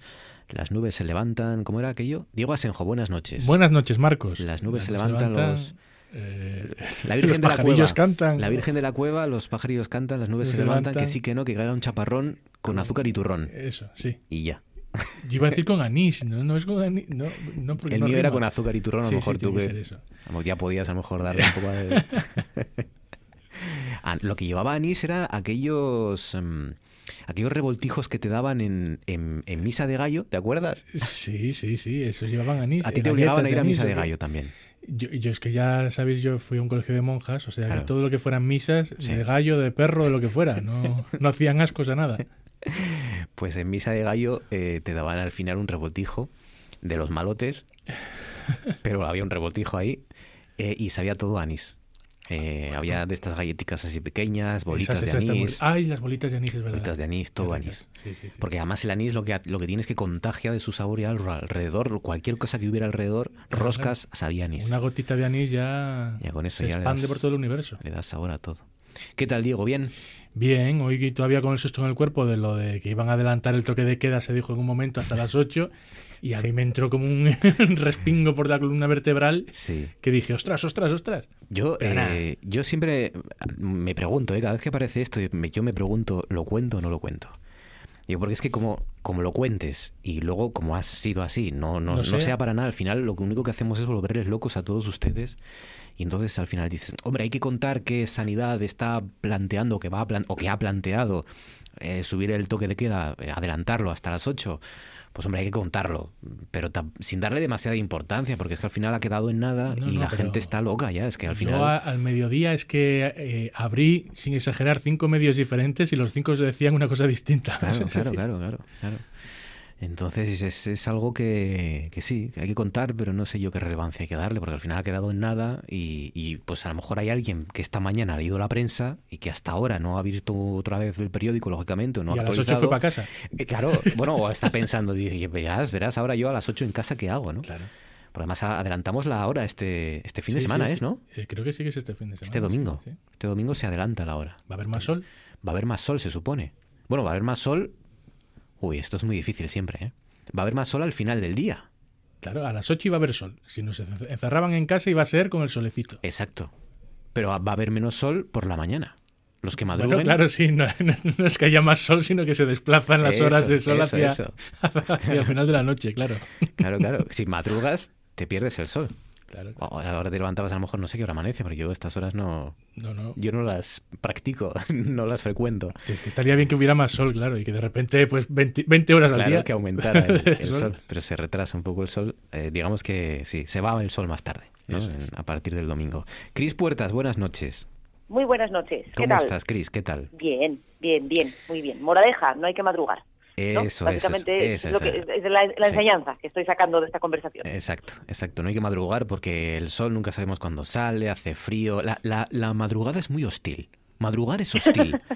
las nubes se levantan. ¿Cómo era aquello? Diego Asenjo, buenas noches. Buenas noches, Marcos. Las nubes las se levantan, levantan los... Eh, la Virgen los de la Cueva. cantan. La Virgen de la Cueva, los pajarillos cantan, las nubes se, se levantan, levantan, que sí que no, que caiga un chaparrón con azúcar y turrón. Eso, sí. Y ya. Yo iba a decir con anís, no, no es con anís. No, no porque El no mío rima. era con azúcar y turrón, a lo sí, mejor sí, tú que... que. Eso. Ya podías a lo mejor darle un poco de. ah, lo que llevaba anís era aquellos. Um, aquellos revoltijos que te daban en, en, en, misa de gallo, ¿te acuerdas? Sí, sí, sí, esos llevaban anís. A ti te obligaban a ir a misa de gallo también. Yo, yo, es que ya sabéis, yo fui a un colegio de monjas, o sea, claro. que todo lo que fueran misas, sí. de gallo, de perro, de lo que fuera, no, no hacían ascos a nada. Pues en misa de gallo eh, te daban al final un revoltijo de los malotes, pero había un revoltijo ahí eh, y sabía todo anís. Eh, había de estas galletitas así pequeñas, bolitas Esas- esas de anís. Ay, las bolitas de anís, es verdad. Bolitas de anís, todo anís. Sí, sí, sí. Porque además el anís lo que, lo que tiene es que contagia de su sabor al- alrededor, cualquier cosa que hubiera alrededor, Claro, roscas, sabía anís. Una gotita de anís ya, Ya con eso se ya expande das- por todo el universo. Le da sabor a todo. ¿Qué tal, Diego? ¿Bien? Bien, hoy todavía con el susto en el cuerpo de lo de que iban a adelantar el toque de queda, se dijo en un momento hasta las 8, y a mí me entró como un respingo por la columna vertebral Sí. que dije, ostras, ostras, ostras. Yo, eh, yo siempre me pregunto, eh, cada vez que aparece esto, yo me pregunto, ¿lo cuento o no lo cuento? Digo, porque es que como, como lo cuentes y luego como has sido así, no, no, No no sea. sea para nada, al final lo único que hacemos es volverles locos a todos ustedes y entonces al final dices, hombre, hay que contar que Sanidad está planteando, que va a plan- o que ha planteado eh, subir el toque de queda, eh, adelantarlo hasta las 8. Pues hombre, hay que contarlo, pero sin darle demasiada importancia, porque es que al final ha quedado en nada No, y no, la gente está loca ya, es que al Yo final... a- al mediodía es que eh, abrí, sin exagerar, cinco medios diferentes y los cinco decían una cosa distinta. Claro, claro, claro, claro, claro. Entonces es, es algo que, que sí, que hay que contar, pero no sé yo qué relevancia hay que darle, porque al final ha quedado en nada y, y, pues a lo mejor hay alguien que esta mañana ha leído la prensa y que hasta ahora no ha visto otra vez el periódico, lógicamente, o no Y ha a las ocho actualizado. fue pa' casa. Eh, Claro, bueno, o está pensando, dice, verás, verás, ahora yo a las 8 en casa, ¿qué hago, no? Claro. Porque además adelantamos la hora este, este fin de Sí, semana, sí. ¿es, no? Eh, creo que sí que es este fin de semana. Este domingo. Este domingo se adelanta la hora. ¿Va a haber más sol? Va a haber más sol, se supone. Bueno, va a haber más sol. Uy, esto es muy difícil siempre, ¿eh? Va a haber más sol al final del día. Claro, a las 8 iba a haber sol. Si nos encer- encerraban en casa iba a ser con el solecito. Exacto. Pero va a haber menos sol por la mañana. Los que madruguen. Bueno, claro, sí, no, no- no es que haya más sol, sino que se desplazan las Eso, horas de sol eso, hacia, eso. hacia el final de la noche, claro. Claro, claro. Si madrugas, te pierdes el sol. Claro. O- Ahora te levantabas a lo mejor no sé qué hora amanece, porque yo estas horas no, No, no. yo no las practico, no las frecuento. Es que estaría bien que hubiera más sol, claro, y que de repente, pues 20, 20 horas al día. que aumentara el, sol. pero se retrasa un poco el sol. Eh, digamos que sí, se va el sol más tarde, a partir del domingo. Cris Puertas, buenas noches. Muy buenas noches. ¿Qué ¿Cómo tal? estás, Cris? ¿Qué tal? Bien, bien, bien, muy bien. Moraleja, no hay que madrugar. ¿No? Eso, Básicamente eso, es, lo que, es la, la Sí. Enseñanza que estoy sacando de esta conversación. Exacto, exacto. No hay que madrugar porque el sol nunca sabemos cuándo sale, hace frío. La, la, la madrugada es muy hostil. Madrugar es hostil.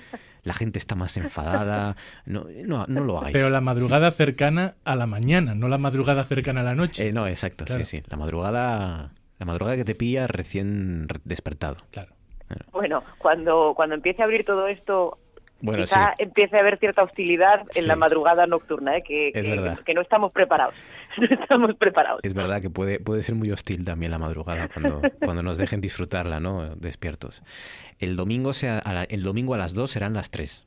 La gente está más enfadada. No, no, no lo hagáis. Pero la madrugada cercana a la mañana, no la madrugada cercana a la noche. Eh, no, exacto, Claro. sí, sí. La madrugada, la madrugada que te pilla recién re- despertado. Claro. Bueno, cuando, cuando empiece a abrir todo esto, Bueno, quizá sí. empiece a haber cierta hostilidad en la madrugada nocturna, ¿eh? que, Es que- no estamos preparados. No estamos preparados. Es verdad que puede, puede ser muy hostil también la madrugada cuando, cuando nos dejen disfrutarla, ¿no? Despiertos. El domingo, sea, a la- el domingo a las 2 serán las 3.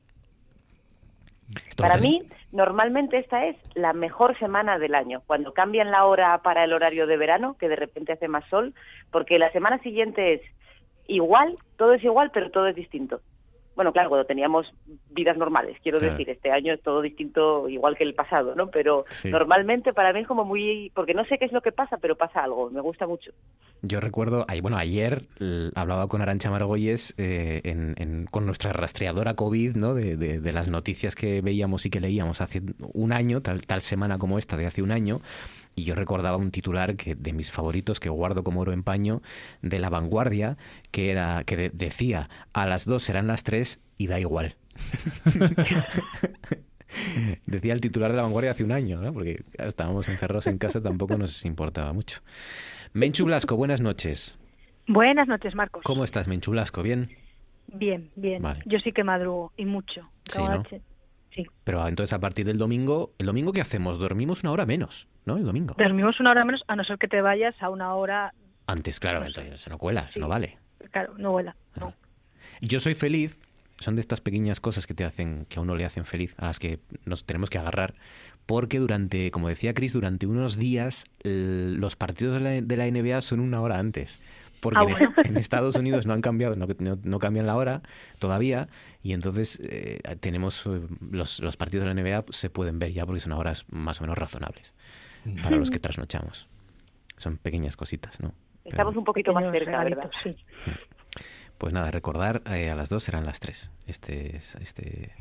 Esto Para mí, normalmente esta es la mejor semana del año, cuando cambian la hora para el horario de verano, que de repente hace más sol, porque la semana siguiente es igual, todo es igual, pero todo es distinto. Bueno, claro, cuando teníamos vidas normales, quiero Claro. decir, este año es todo distinto igual que el pasado, ¿no? Pero Sí. normalmente para mí es como muy... porque no sé qué es lo que pasa, pero pasa algo, me gusta mucho. Yo recuerdo, bueno, ayer hablaba con Arancha Margolles eh, en- en- con nuestra rastreadora COVID, ¿no? De, de- de las noticias que veíamos y que leíamos hace un año, tal, tal semana como esta de hace un año, y yo recordaba un titular que de mis favoritos que guardo como oro en paño de La Vanguardia, que era que de- decía a las dos serán las tres y da igual. Decía el titular de La Vanguardia hace un año, ¿no? Porque estábamos encerrados en casa, tampoco nos importaba mucho. Menchu Blasco, buenas noches. Buenas noches, Marcos. ¿Cómo estás, Menchu Blasco? ¿Bien? Bien, bien. Vale. Yo sí que madrugo y mucho. Sí, Cada ¿no? Sí. Pero entonces a partir del domingo, ¿el domingo qué hacemos? Dormimos una hora menos, ¿no? El domingo. Dormimos una hora menos, a no ser que te vayas a una hora. Antes, claro, entonces eso no cuela, eso no vale. Claro, no vuela. Yo soy feliz, son de estas pequeñas cosas que te hacen, que a uno le hacen feliz, a las que nos tenemos que agarrar, porque durante, como decía Chris, durante unos días los partidos de la, de la NBA son una hora antes. Porque Ah, en, Estados Unidos no han cambiado, no, no- no cambian la hora todavía, y entonces eh, tenemos eh, los, los partidos de la NBA se pueden ver ya porque son horas más o menos razonables para los que trasnochamos. Son pequeñas cositas, ¿no? Estamos un poquito más cerca, ¿verdad? regalitos, sí. Pues nada, recordar, eh, a las dos serán las tres. Este, es- este,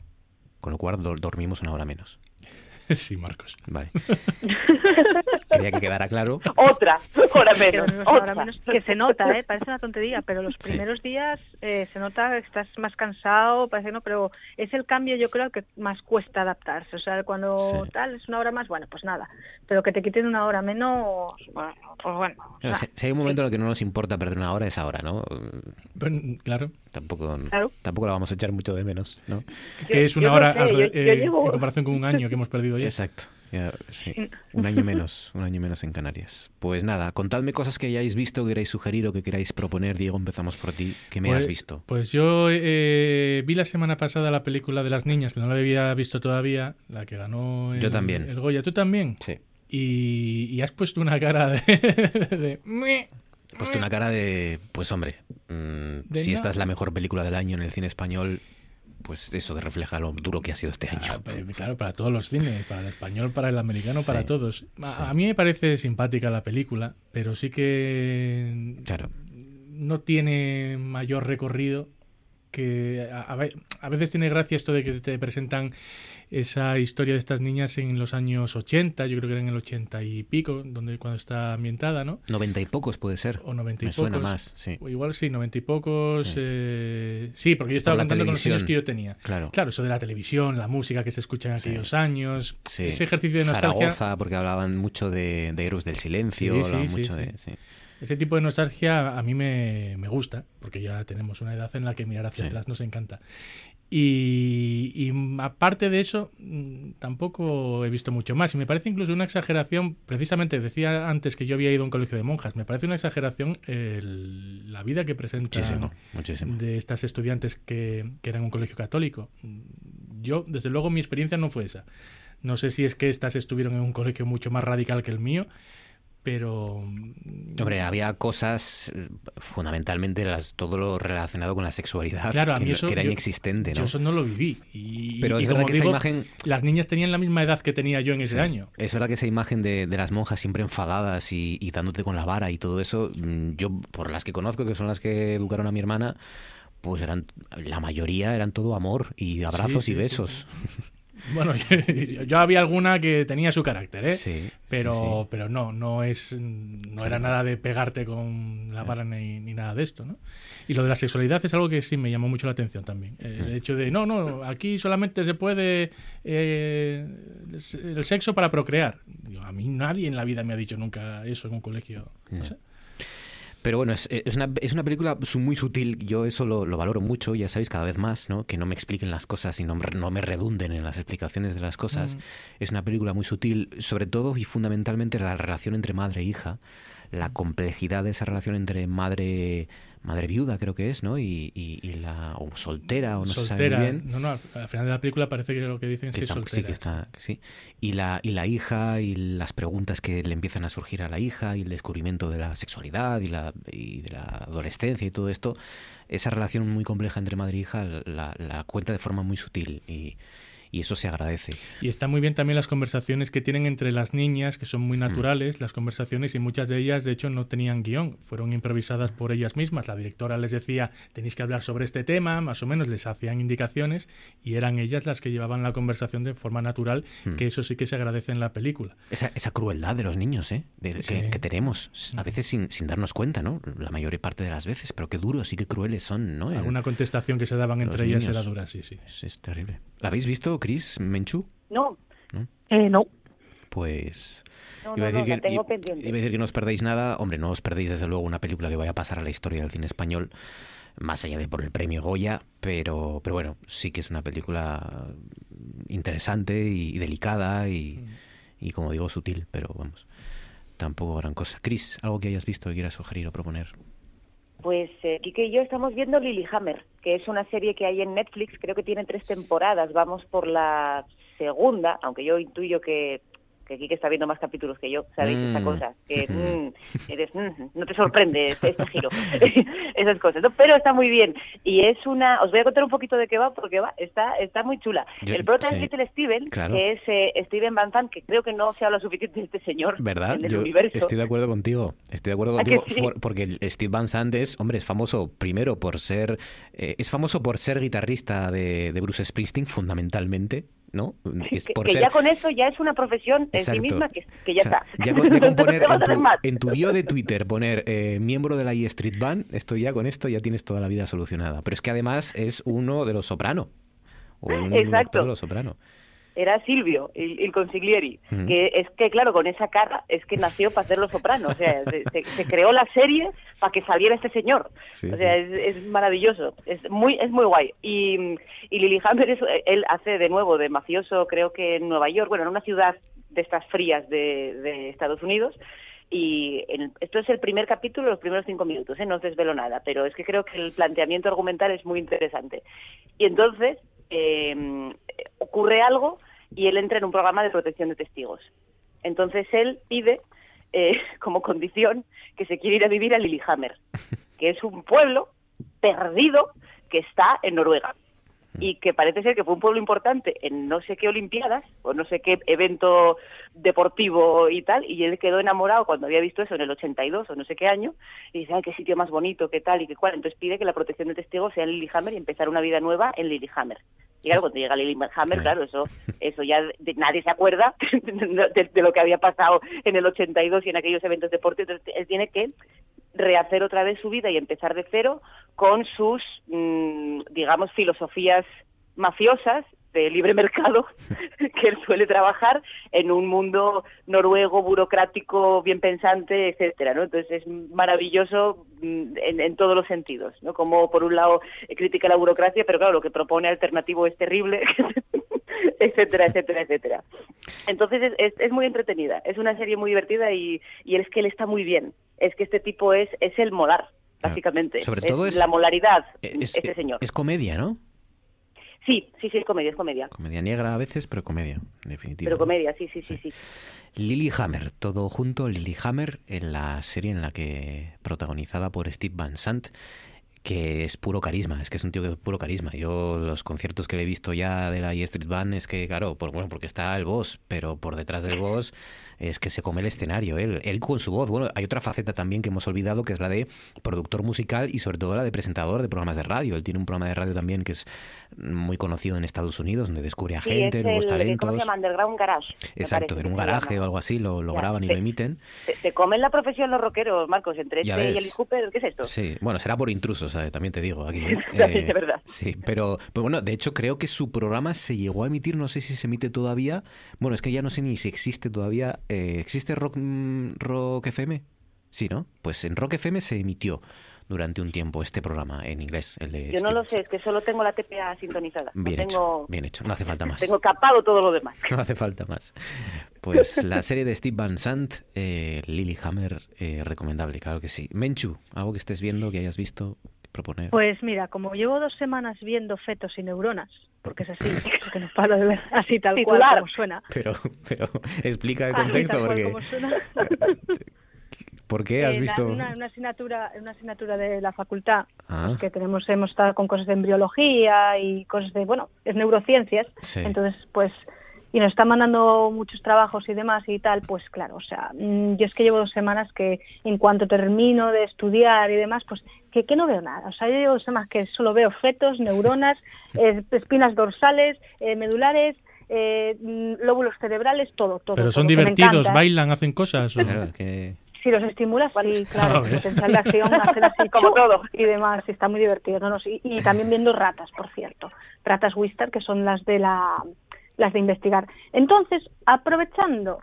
con lo cual do- dormimos una hora menos. Sí, Marcos. Vale. Quería que quedara claro. Otra, hora menos, Que, ahora otra. menos, que se nota, ¿eh? parece una tontería, pero los primeros días eh, se nota que estás más cansado, parece que no, pero es el cambio yo creo que más cuesta adaptarse. O sea, cuando Sí. tal es una hora más, bueno, pues nada, pero que te quiten una hora menos, bueno, pues bueno. Claro, si, si hay un momento en el que no nos importa perder una hora, es ahora, ¿no? Bueno, claro. Tampoco, Claro. tampoco la vamos a echar mucho de menos, ¿no? Que es una hora sé, alre- yo- yo eh, llevo- en comparación con un año que hemos perdido ya. Exacto. Ya, sí. Un año menos, un año menos en Canarias. Pues nada, contadme cosas que hayáis visto, que queráis sugerir o que queráis proponer. Diego, empezamos por ti. ¿Qué me Pues- has visto? Pues yo eh, vi la semana pasada la película de las niñas, que no la había visto todavía, la que ganó el, Yo también. el Goya. ¿Tú también? Sí. Y, y has puesto una cara de... de- puesto una cara de, pues hombre, mm, De si no. esta es la mejor película del año en el cine español, pues eso refleja lo duro que ha sido este año. Ah, pues, Claro, para todos los cines, para el español, para el americano, Sí, para todos. A, a mí me parece simpática la película, pero sí que Claro. no tiene mayor recorrido que a veces tiene gracia esto de que te presentan esa historia de estas niñas en los años 80, yo creo que era en el 80 y pico, donde cuando está ambientada, ¿no? Noventa y pocos puede ser. O 90 y Me pocos. suena más, sí. O igual sí, 90 y pocos. Sí. eh, sí, porque yo estaba la contando con los años que yo tenía. Claro. Claro, eso de la televisión, la música que se escucha en aquellos años, Sí. ese ejercicio de nostalgia. Zaragoza, porque hablaban mucho de, de Héroes del Silencio, Sí, sí, hablaban sí, mucho de... Ese tipo de nostalgia a mí me, me gusta, porque ya tenemos una edad en la que mirar hacia Sí. atrás nos encanta. Y, y, mm, aparte de eso, mm, tampoco he visto mucho más. Y me parece incluso una exageración, precisamente decía antes que yo había ido a un colegio de monjas, me parece una exageración el- la vida que presentan Muchísimo, muchísimo. de estas estudiantes que, que eran un colegio católico. Yo, desde luego, mi experiencia no fue esa. No sé si es que estas estuvieron en un colegio mucho más radical que el mío, pero... mm, Hombre, había cosas, eh, fundamentalmente las, todo lo relacionado con la sexualidad, Claro, a que, mí no- eso, que era yo- inexistente, Yo ¿no? eso no lo viví. Y, Pero y es verdad que esa imagen- las niñas tenían la misma edad que tenía yo en ese Sí. año. Es verdad que esa imagen de, de las monjas siempre enfadadas y, y dándote con la vara y todo eso, mm, yo por las que conozco, que son las que educaron a mi hermana, pues eran la mayoría eran todo amor y abrazos Sí, y sí, besos. Bueno, yo, yo había alguna que tenía su carácter, ¿eh? Sí, pero, sí. pero no, no es, no era nada de pegarte con la vara ni, ni nada de esto, ¿no? Y lo de la sexualidad es algo que sí me llamó mucho la atención también. El hecho de, no, no, aquí solamente se puede eh, el sexo para procrear. Digo, a mí nadie en la vida me ha dicho nunca eso en un colegio. No Ya. sé. Pero bueno, es, es, una, es una película muy sutil. Yo eso lo, lo valoro mucho, ya sabéis, cada vez más, ¿no? Que no me expliquen las cosas y no, me- no me redunden en las explicaciones de las cosas. Mm. Es una película muy sutil, sobre todo y fundamentalmente la relación entre madre e hija, la complejidad de esa relación entre madre madre viuda, creo que es, ¿no? Y, y- y la o soltera, o no se sabe soltera. muy bien. No, no, al final de la película parece que lo que dicen es Que que, está- es sí, soltera. que está, sí. Y la, y la hija y las preguntas que le empiezan a surgir a la hija y el descubrimiento de la sexualidad y, la, y de la adolescencia y todo esto, esa relación muy compleja entre madre e hija la, la cuenta de forma muy sutil y, y eso se agradece. Y está muy bien también las conversaciones que tienen entre las niñas, que son Hmm. muy naturales, las conversaciones, y muchas de ellas, de hecho, no tenían guion, fueron improvisadas por ellas mismas. La directora les decía, tenéis que hablar sobre este tema, más o menos les hacían indicaciones, y eran ellas las que llevaban la conversación de forma natural, Hmm. que eso sí que se agradece en la película. Esa, esa crueldad de los niños, ¿eh? De- Sí. que, que tenemos, a veces sin, sin darnos cuenta, ¿no? La mayor parte de las veces, pero qué duros y qué crueles son, ¿no? Alguna contestación que se daban entre ellas niños. era dura, sí, sí. Es, es terrible. ¿La habéis visto, Chris Menchu? No, Eh, no. Pues no, iba, a no, decir no, que, iba a decir que no os perdéis nada. Hombre, no os perdéis desde luego una película que vaya a pasar a la historia del cine español, más allá de por el premio Goya, pero, pero bueno, sí que es una película interesante y, y delicada y, y, como digo, sutil, pero vamos, tampoco gran cosa. Chris, ¿algo que hayas visto que quieras sugerir o proponer? Pues eh, Kike y yo estamos viendo Lilyhammer, que es una serie que hay en Netflix, creo que tiene tres temporadas, vamos por la segunda, aunque yo intuyo que, que Kike está viendo más capítulos que yo, ¿sabéis? Esa Mm. cosa, que mm, eres, mm, no te sorprende este, este giro, esas cosas, ¿no? pero está muy bien. Y es una, os voy a contar un poquito de qué va, porque va, está, está muy chula. Yo- el prota es sí. Little Steven, Claro. que es eh, Steven Van Zandt, que creo que no se habla suficiente de este señor ¿Verdad? en el Yo universo. estoy de acuerdo contigo. Estoy de acuerdo ¿A que contigo sí? por- porque el Steve Van Sant es, hombre, es famoso primero por ser, eh, es famoso por ser guitarrista de, de Bruce Springsteen fundamentalmente. ¿No? Es que, por que ser- ya con eso ya es una profesión en sí misma que, que ya O sea, está. Ya con, ya con poner No en tu, en tu bio de Twitter poner eh, miembro de la E Street Band, esto ya con esto ya tienes toda la vida solucionada. Pero es que además es uno de los soprano. O un Exacto. de los soprano. Era Silvio, el, el consiglieri, que es que, claro, con esa cara es que nació para hacer Los Sopranos. O sea, se, se- se creó la serie para que saliera este señor. Sí, o sea, es, es maravilloso, es muy es muy guay. Y, y Lilyhammer, es, él hace de nuevo de mafioso, creo que en Nueva York, bueno, en una ciudad de estas frías de, de Estados Unidos. Y el- esto es el primer capítulo, los primeros cinco minutos, ¿eh? no os desvelo nada, pero es que creo que el planteamiento argumental es muy interesante. Y entonces eh, ocurre algo y él entra en un programa de protección de testigos. Entonces él pide eh, como condición que se quiere ir a vivir a Lillehammer, que es un pueblo perdido que está en Noruega y que parece ser que fue un pueblo importante en no sé qué Olimpiadas o no sé qué evento deportivo y tal, y él quedó enamorado cuando había visto eso en el 82 o no sé qué año, y dice, ay, qué sitio más bonito, qué tal y qué cual, entonces pide que la protección de testigos sea en Lillehammer y empezar una vida nueva en Lillehammer. Y claro, cuando llega Lillehammer, claro, eso eso ya de- nadie se acuerda de, de lo que había pasado en el 82 y en aquellos eventos deportivos, entonces él tiene que rehacer otra vez su vida y empezar de cero con sus, mm, digamos, filosofías mafiosas de libre mercado que él suele trabajar en un mundo noruego, burocrático, bien pensante, etcétera, ¿no? Entonces es maravilloso mm, en, en todos los sentidos, ¿no? Como por un lado critica la burocracia, pero claro, lo que propone alternativo es terrible, etcétera, etcétera, etcétera. Entonces es, es, es muy entretenida, es una serie muy divertida y, y es que él está muy bien. Es que este tipo es, es el molar, básicamente. Sobre todo es- la molaridad, Es, este señor. es comedia, ¿no? Sí, sí, sí, es comedia, es comedia. Comedia negra a veces, pero comedia, en definitiva. Pero comedia, sí, sí, sí, sí. Lilyhammer, todo junto, Lilyhammer, en la serie en la que protagonizada por Steve Van Sant, que es puro carisma, es que es un tío que es puro carisma. Yo los conciertos que le he visto ya de la E Street Band es que, claro, por, bueno, porque está el boss, pero por detrás del boss es que se come el escenario, él, él con su voz. Bueno, hay otra faceta también que hemos olvidado, que es la de productor musical y sobre todo la de presentador de programas de radio. Él tiene un programa de radio también que es muy conocido en Estados Unidos, donde descubre a Sí, gente, es nuevos el, talentos. ¿cómo se llama? Underground Garage. Exacto, en un garaje o algo así, lo, lo Ya, graban y lo emiten. Se, se comen la profesión los rockeros, Marcos, entre este y el Cooper, ¿qué es esto? Sí, bueno, será por intrusos, ¿sabe? también te digo aquí. ¿eh? De verdad. Sí, pero, pero bueno, de hecho creo que su programa se llegó a emitir, no sé si se emite todavía. Bueno, es que ya no sé ni si existe todavía. Eh, ¿Existe Rock, mm, Rock FM? Sí, ¿no? Pues en Rock FM se emitió durante un tiempo este programa en inglés, el de Yo no lo sé, es que solo tengo la TPA sintonizada. Bien no hecho, tengo, bien hecho, no hace falta más. tengo capado todo lo demás. No hace falta más. Pues la serie de Steve Van Sant, eh, Lilyhammer, eh, recomendable, claro que sí. Menchu, algo que estés viendo, que hayas visto, proponer. Pues mira, como llevo dos semanas viendo fetos y neuronas, porque es así, que no paro de ver así tal cual Titular. como suena. Pero, pero explica el contexto, porque como suena. ¿por qué has Eh, la- visto? una, una asignatura una asignatura de la facultad Ah. que tenemos hemos estado con cosas de embriología y cosas de bueno es neurociencias Sí. entonces pues y nos están mandando muchos trabajos y demás y tal pues claro o sea mm, yo es que llevo dos semanas que en cuanto termino de estudiar y demás pues que, que no veo nada o sea yo dos semanas que solo veo fetos neuronas eh, espinas dorsales eh, medulares eh, mm, lóbulos cerebrales todo todo Pero son divertidos, bailan, hacen cosas. Claro, que... Si los estimulas, sí, claro, potencial de acción, hacer así como todo y demás, y está muy divertido. No, no, y también viendo ratas, por cierto, ratas Wister, que son las de la las de investigar. Entonces, aprovechando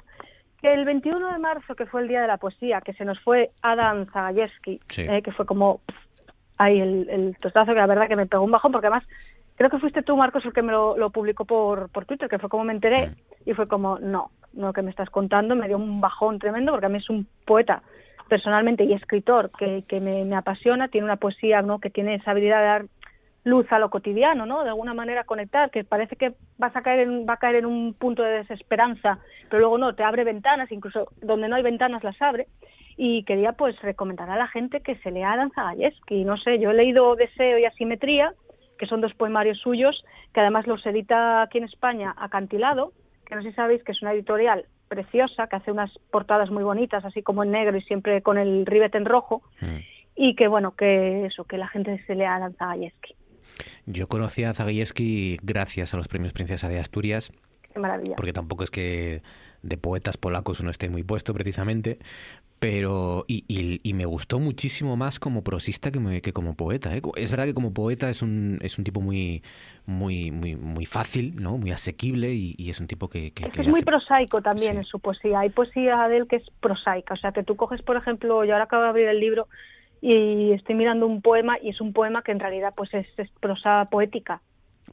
que el 21 de marzo, que fue el día de la poesía, que se nos fue Adam Zagajewski, Sí. eh, que fue como pff, ahí el, el tostazo que la verdad que me pegó un bajón, porque además creo que fuiste tú, Marcos, el que me lo, lo publicó por, por Twitter, que fue como me enteré, y fue como, no, no lo que me estás contando, me dio un bajón tremendo, porque a mí es un poeta personalmente y escritor que, que me, me apasiona, tiene una poesía ¿no? que tiene esa habilidad de dar luz a lo cotidiano, ¿no? De alguna manera conectar, que parece que vas a caer en, va a caer en un punto de desesperanza, pero luego no, te abre ventanas, incluso donde no hay ventanas las abre. Y quería pues recomendar a la gente que se lea a Dan Zagajewski. No sé, yo he leído Deseo y Asimetría, que son dos poemarios suyos, que además los edita aquí en España Acantilado, que no sé si sabéis que es una editorial preciosa, que hace unas portadas muy bonitas, así como en negro y siempre con el ribete en rojo, y que bueno, que eso, que la gente se lea a Dan Zagajewski. Yo conocí a Zagajewski gracias a los premios Princesa de Asturias. Qué maravilla. Porque tampoco es que de poetas polacos uno esté muy puesto precisamente, pero y, y, y me gustó muchísimo más como prosista que, me- que como poeta. ¿eh? Es verdad que como poeta es un, es un tipo muy, muy, muy, muy fácil, ¿no? muy asequible y, y es un tipo que... que- Es que es muy hace- prosaico también en su poesía. Hay poesía de él que es prosaica. O sea, que tú coges, por ejemplo, yo ahora acabo de abrir el libro y estoy mirando un poema y es un poema que en realidad pues es, es prosa poética.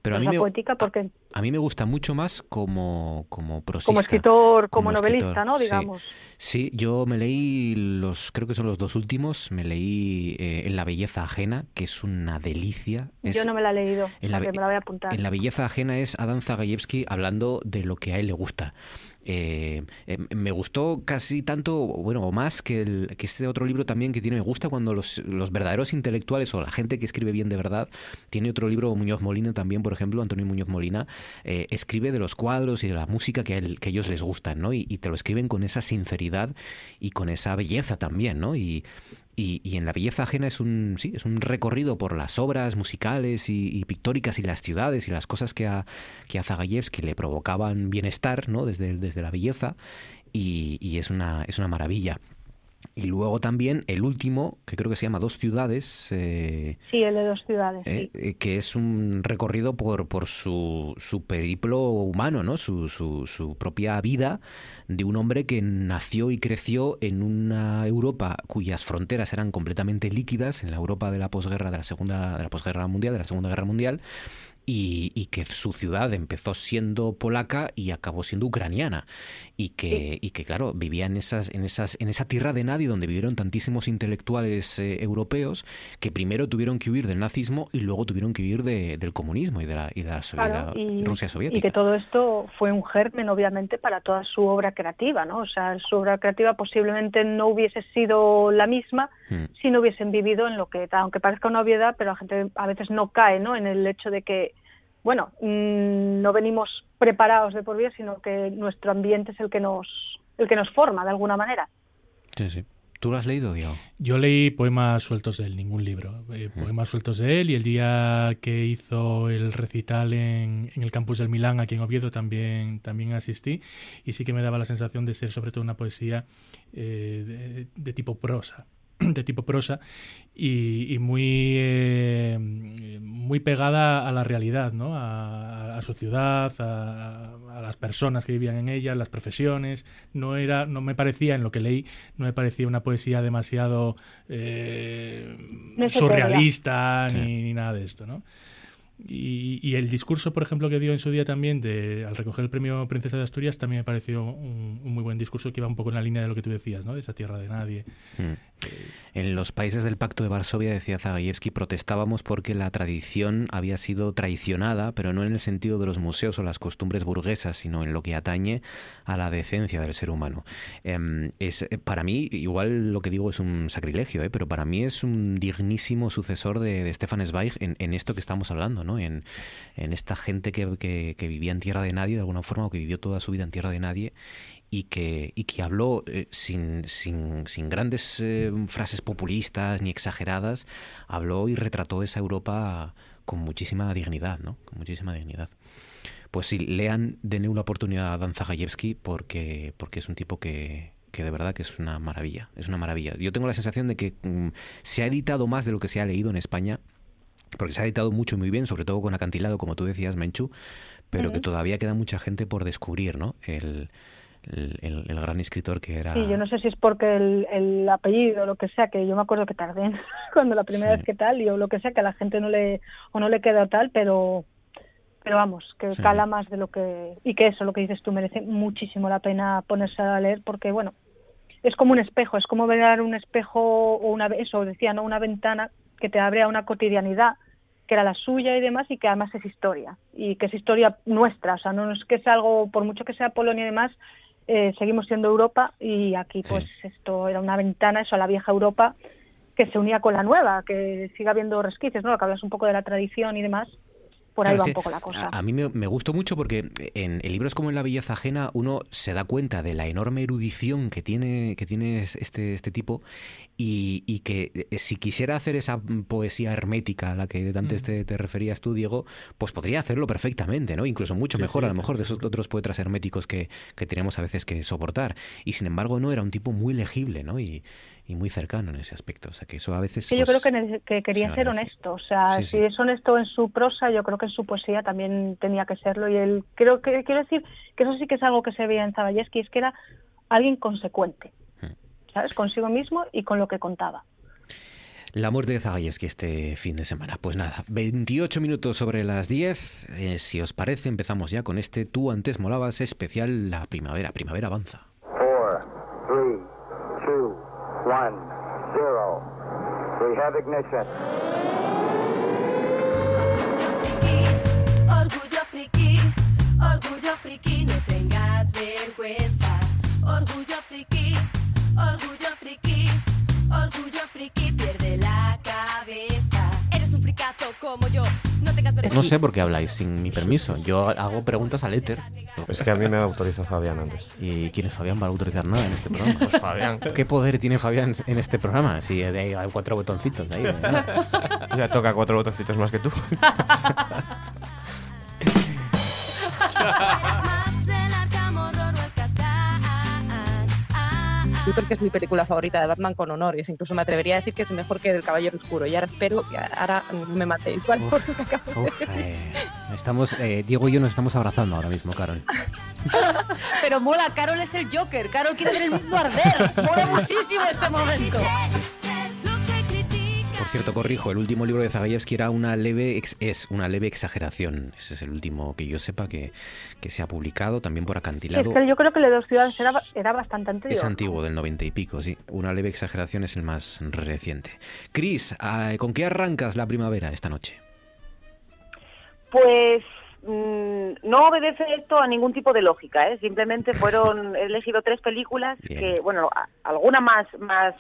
Pero a mí, prosa me, poética porque a mí me gusta mucho más como, como prosista. como escritor, como, como novelista, escritor, ¿no? sí. Digamos. Sí, yo me leí los, creo que son los dos últimos, me leí eh, En la belleza ajena, que es una delicia. Es- Yo no me la he leído, en la me la voy a apuntar. En la belleza ajena es Adam Zagajewski hablando de lo que a él le gusta. Eh, eh, me gustó casi tanto, bueno, o más que, el, que este otro libro también que tiene. Me gusta cuando los, los verdaderos intelectuales o la gente que escribe bien de verdad, tiene otro libro, Muñoz Molina también, por ejemplo, Antonio Muñoz Molina, eh, escribe de los cuadros y de la música que ellos les gustan, ¿no? Y, y te lo escriben con esa sinceridad y con esa belleza también, ¿no? Y, y, y en la belleza ajena es un sí es un recorrido por las obras musicales y, pictóricas y las ciudades y las cosas que a que a Zagajewski le provocaban bienestar no desde, desde la belleza y, y es una es una maravilla y luego también el último que creo que se llama dos ciudades eh, Sí, el de dos ciudades. eh, sí. eh, que es un recorrido por, por su, su periplo humano, ¿no? Su, su, su propia vida de un hombre que nació y creció en una Europa cuyas fronteras eran completamente líquidas, en la Europa de la posguerra, de la segunda, de la posguerra mundial, de la Segunda Guerra Mundial, y, y que su ciudad empezó siendo polaca y acabó siendo ucraniana y que, y que claro vivía en esas en esas en esa tierra de nadie donde vivieron tantísimos intelectuales eh, europeos que primero tuvieron que huir del nazismo y luego tuvieron que huir de- del comunismo y de la, y de la, de Claro, la y, Rusia y soviética que todo esto fue un germen, obviamente, para toda su obra creativa, ¿no? O sea, su obra creativa posiblemente no hubiese sido la misma Hmm. si no hubiesen vivido en lo que, aunque parezca una obviedad, pero la gente a veces no cae, ¿no? En el hecho de que, bueno, mm, no venimos preparados de por vida, sino que nuestro ambiente es el que nos, el que nos forma de alguna manera. Sí, sí. ¿Tú lo has leído, Diego? Yo leí poemas sueltos de él, ningún libro. Eh, poemas sueltos de él y el día que hizo el recital en, en el campus del Milán, aquí en Oviedo, también, también asistí y sí que me daba la sensación de ser sobre todo una poesía eh, de, de tipo prosa de tipo prosa y, y muy eh, muy pegada a la realidad, ¿no? A, a su ciudad, a, a las personas que vivían en ella, las profesiones. No era, no me parecía en lo que leí, no me parecía una poesía demasiado eh, No surrealista Sí. ni, ni nada de esto, ¿no? Y, y el discurso, por ejemplo, que dio en su día también de, al recoger el premio Princesa de Asturias, también me pareció un, un muy buen discurso que iba un poco en la línea de lo que tú decías, ¿no? De esa tierra de nadie. Mm. En los países del Pacto de Varsovia, decía Zagajewski, protestábamos porque la tradición había sido traicionada, pero no en el sentido de los museos o las costumbres burguesas, sino en lo que atañe a la decencia del ser humano. Em, es, eh, para mí, igual lo que digo es un sacrilegio, ¿eh? pero para mí es un dignísimo sucesor de, de Stefan Zweig en, en esto que estamos hablando, ¿no? En, esta gente que, vivía en tierra de nadie, de alguna forma, o que vivió toda su vida en tierra de nadie y que, habló eh, sin, grandes eh, frases populistas ni exageradas, habló y retrató esa Europa con muchísima dignidad, ¿no? Con muchísima dignidad. Pues sí, lean, denle una oportunidad a Dan Zagajewski porque, porque es un tipo que, que de verdad que es una maravilla, es una maravilla. Yo tengo la sensación de que mm, se ha editado más de lo que se ha leído en España, porque se ha editado mucho y muy bien, sobre todo con acantilado, como tú decías, Menchu, pero que Ujú. todavía queda mucha gente por descubrir, ¿no? El, el, el- el gran escritor que era... Sí, yo no sé si es porque el, el apellido o lo que sea, que yo me acuerdo que tardé en- cuando la primera Sí. vez que tal, y o lo que sea, que a la gente no le, o no le queda tal, pero, pero vamos, que Sí. cala más de lo que, y que eso, lo que dices tú, merece muchísimo la pena ponerse a leer, porque bueno, es como un espejo, es como ver un espejo o una, eso decía, ¿no? Una ventana que te abre a una cotidianidad que era la suya y demás y que además es historia y que es historia nuestra, o sea, no es que sea algo, por mucho que sea Polonia y demás, eh, seguimos siendo Europa y aquí pues esto era una ventana, eso, a la vieja Europa que se unía con la nueva, que siga habiendo resquicios, ¿no? Que hablas un poco de la tradición y demás, por ahí Claro, va un poco la cosa. A, a mí me, me gustó mucho porque en, en libros como En la belleza ajena uno se da cuenta de la enorme erudición que tiene, que tiene este, este tipo y, y que eh, si quisiera hacer esa poesía hermética a la que antes Mm. te, te referías tú, Diego, pues podría hacerlo perfectamente, ¿no? Incluso mucho Sí, mejor sí, a lo sí. mejor de esos otros poetas herméticos que, que tenemos a veces que soportar. Y sin embargo no, era un tipo muy legible, ¿no? Y, y muy cercano en ese aspecto. O sea que eso a veces... que yo pues, creo que, que quería se ser honesto, o sea, Sí, si sí. es honesto en su prosa, yo creo que en su poesía también tenía que serlo y él creo que quiero decir que eso sí que es algo que se veía en Zabayevsky, es que era alguien consecuente, Hmm. ¿sabes? Consigo mismo y con lo que contaba. La muerte de Zagayevsky este fin de semana. Pues nada, 28 minutos sobre las 10. Eh, si os parece, empezamos ya con este Tú antes molabas especial La Primavera. Primavera avanza. Four, three, one, zero. We have ignition. Orgullo friki, orgullo friki, no tengas vergüenza. Orgullo friki, orgullo friki, orgullo friki, pierde fricazo como yo, no tengas vergüenza. No sé por qué habláis sin mi permiso. Yo hago preguntas al éter. Es que a mí me autorizó Fabián antes. ¿Y quién es Fabián para autorizar nada en este programa? Pues Fabián. ¿Qué poder tiene Fabián en este programa? Si hay hay cuatro botoncitos ahí. ¿no? Ya toca cuatro botoncitos más que tú. Yo creo que es mi película favorita de Batman con honores. Incluso me atrevería a decir que es mejor que del Caballero Oscuro. Y ahora espero que ahora me matéis, ¿vale? Por lo que acabo de eh, estamos, eh, Diego y yo nos estamos abrazando ahora mismo, Carol. Pero mola, Carol es el Joker. Carol quiere ver el mundo arder. Mola muchísimo este momento. Por cierto, corrijo, el último libro de Zagayevsky era una leve ex- es una leve exageración. Ese es el último que yo sepa que, que se ha publicado, también por acantilado. es que yo creo que el de dos ciudades era, era bastante anterior. Es antiguo, del noventa y pico, sí. Una leve exageración es el más reciente. Cris, ah, ¿con qué arrancas la primavera esta noche? Pues mm, no obedece esto a ningún tipo de lógica, ¿eh? Simplemente fueron he elegido tres películas que, bueno, a- alguna más más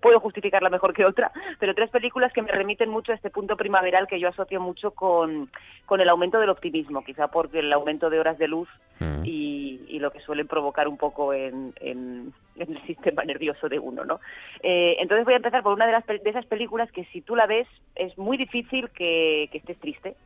puedo justificarla mejor que otra, pero tres películas que me remiten mucho a este punto primaveral que yo asocio mucho con, con el aumento del optimismo, quizá porque el aumento de horas de luz y, y lo que suelen provocar un poco en, en- en el sistema nervioso de uno, ¿no? Eh, entonces voy a empezar por una de, las, de esas películas que si tú la ves es muy difícil que, que estés triste,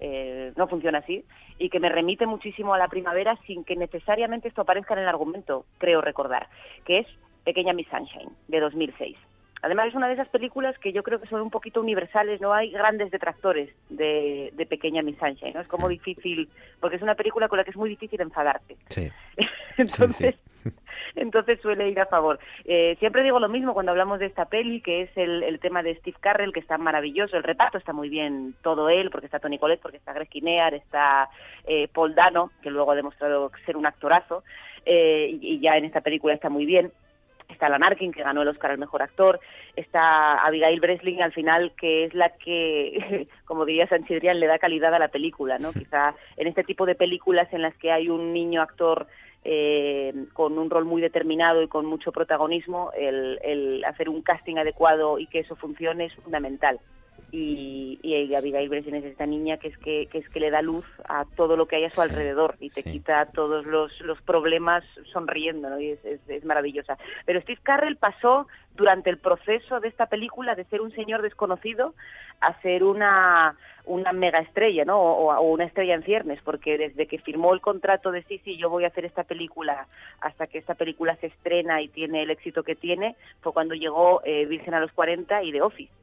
eh, no funciona así, y que me remite muchísimo a la primavera sin que necesariamente esto aparezca en el argumento, creo recordar, que es Pequeña Miss Sunshine, de 2006. Además es una de esas películas que yo creo que son un poquito universales, no hay grandes detractores de, de Pequeña Miss Sunshine, ¿no? Es como difícil, porque es una película con la que es muy difícil enfadarte. Sí. entonces, entonces suele ir a favor. Eh, siempre digo lo mismo cuando hablamos de esta peli, que es el, el tema de Steve Carrell, que está maravilloso, el reparto está muy bien, todo él, porque está Tony Collette, porque está Greg Kinnear, está eh, Paul Dano, que luego ha demostrado ser un actorazo, eh, y, y ya en esta película está muy bien. Está Alan Arkin, que ganó el Oscar al Mejor Actor. Está Abigail Breslin, al final, que es la que, como diría Sanchidrián, le da calidad a la película, ¿no? Quizá en este tipo de películas en las que hay un niño actor eh, con un rol muy determinado y con mucho protagonismo, el, el hacer un casting adecuado y que eso funcione es fundamental. Y, y Abigail Breslin es esta niña que es que, que es que le da luz a todo lo que hay a su alrededor y te quita todos los, los problemas sonriendo, ¿no? Y es, es, es maravillosa. Pero Steve Carrell pasó durante el proceso de esta película de ser un señor desconocido a ser una una mega estrella, ¿no? O, o una estrella en ciernes, porque desde que firmó el contrato de sí, sí, yo voy a hacer esta película, hasta que esta película se estrena y tiene el éxito que tiene, fue cuando llegó eh, Virgen a los 40 y The Office.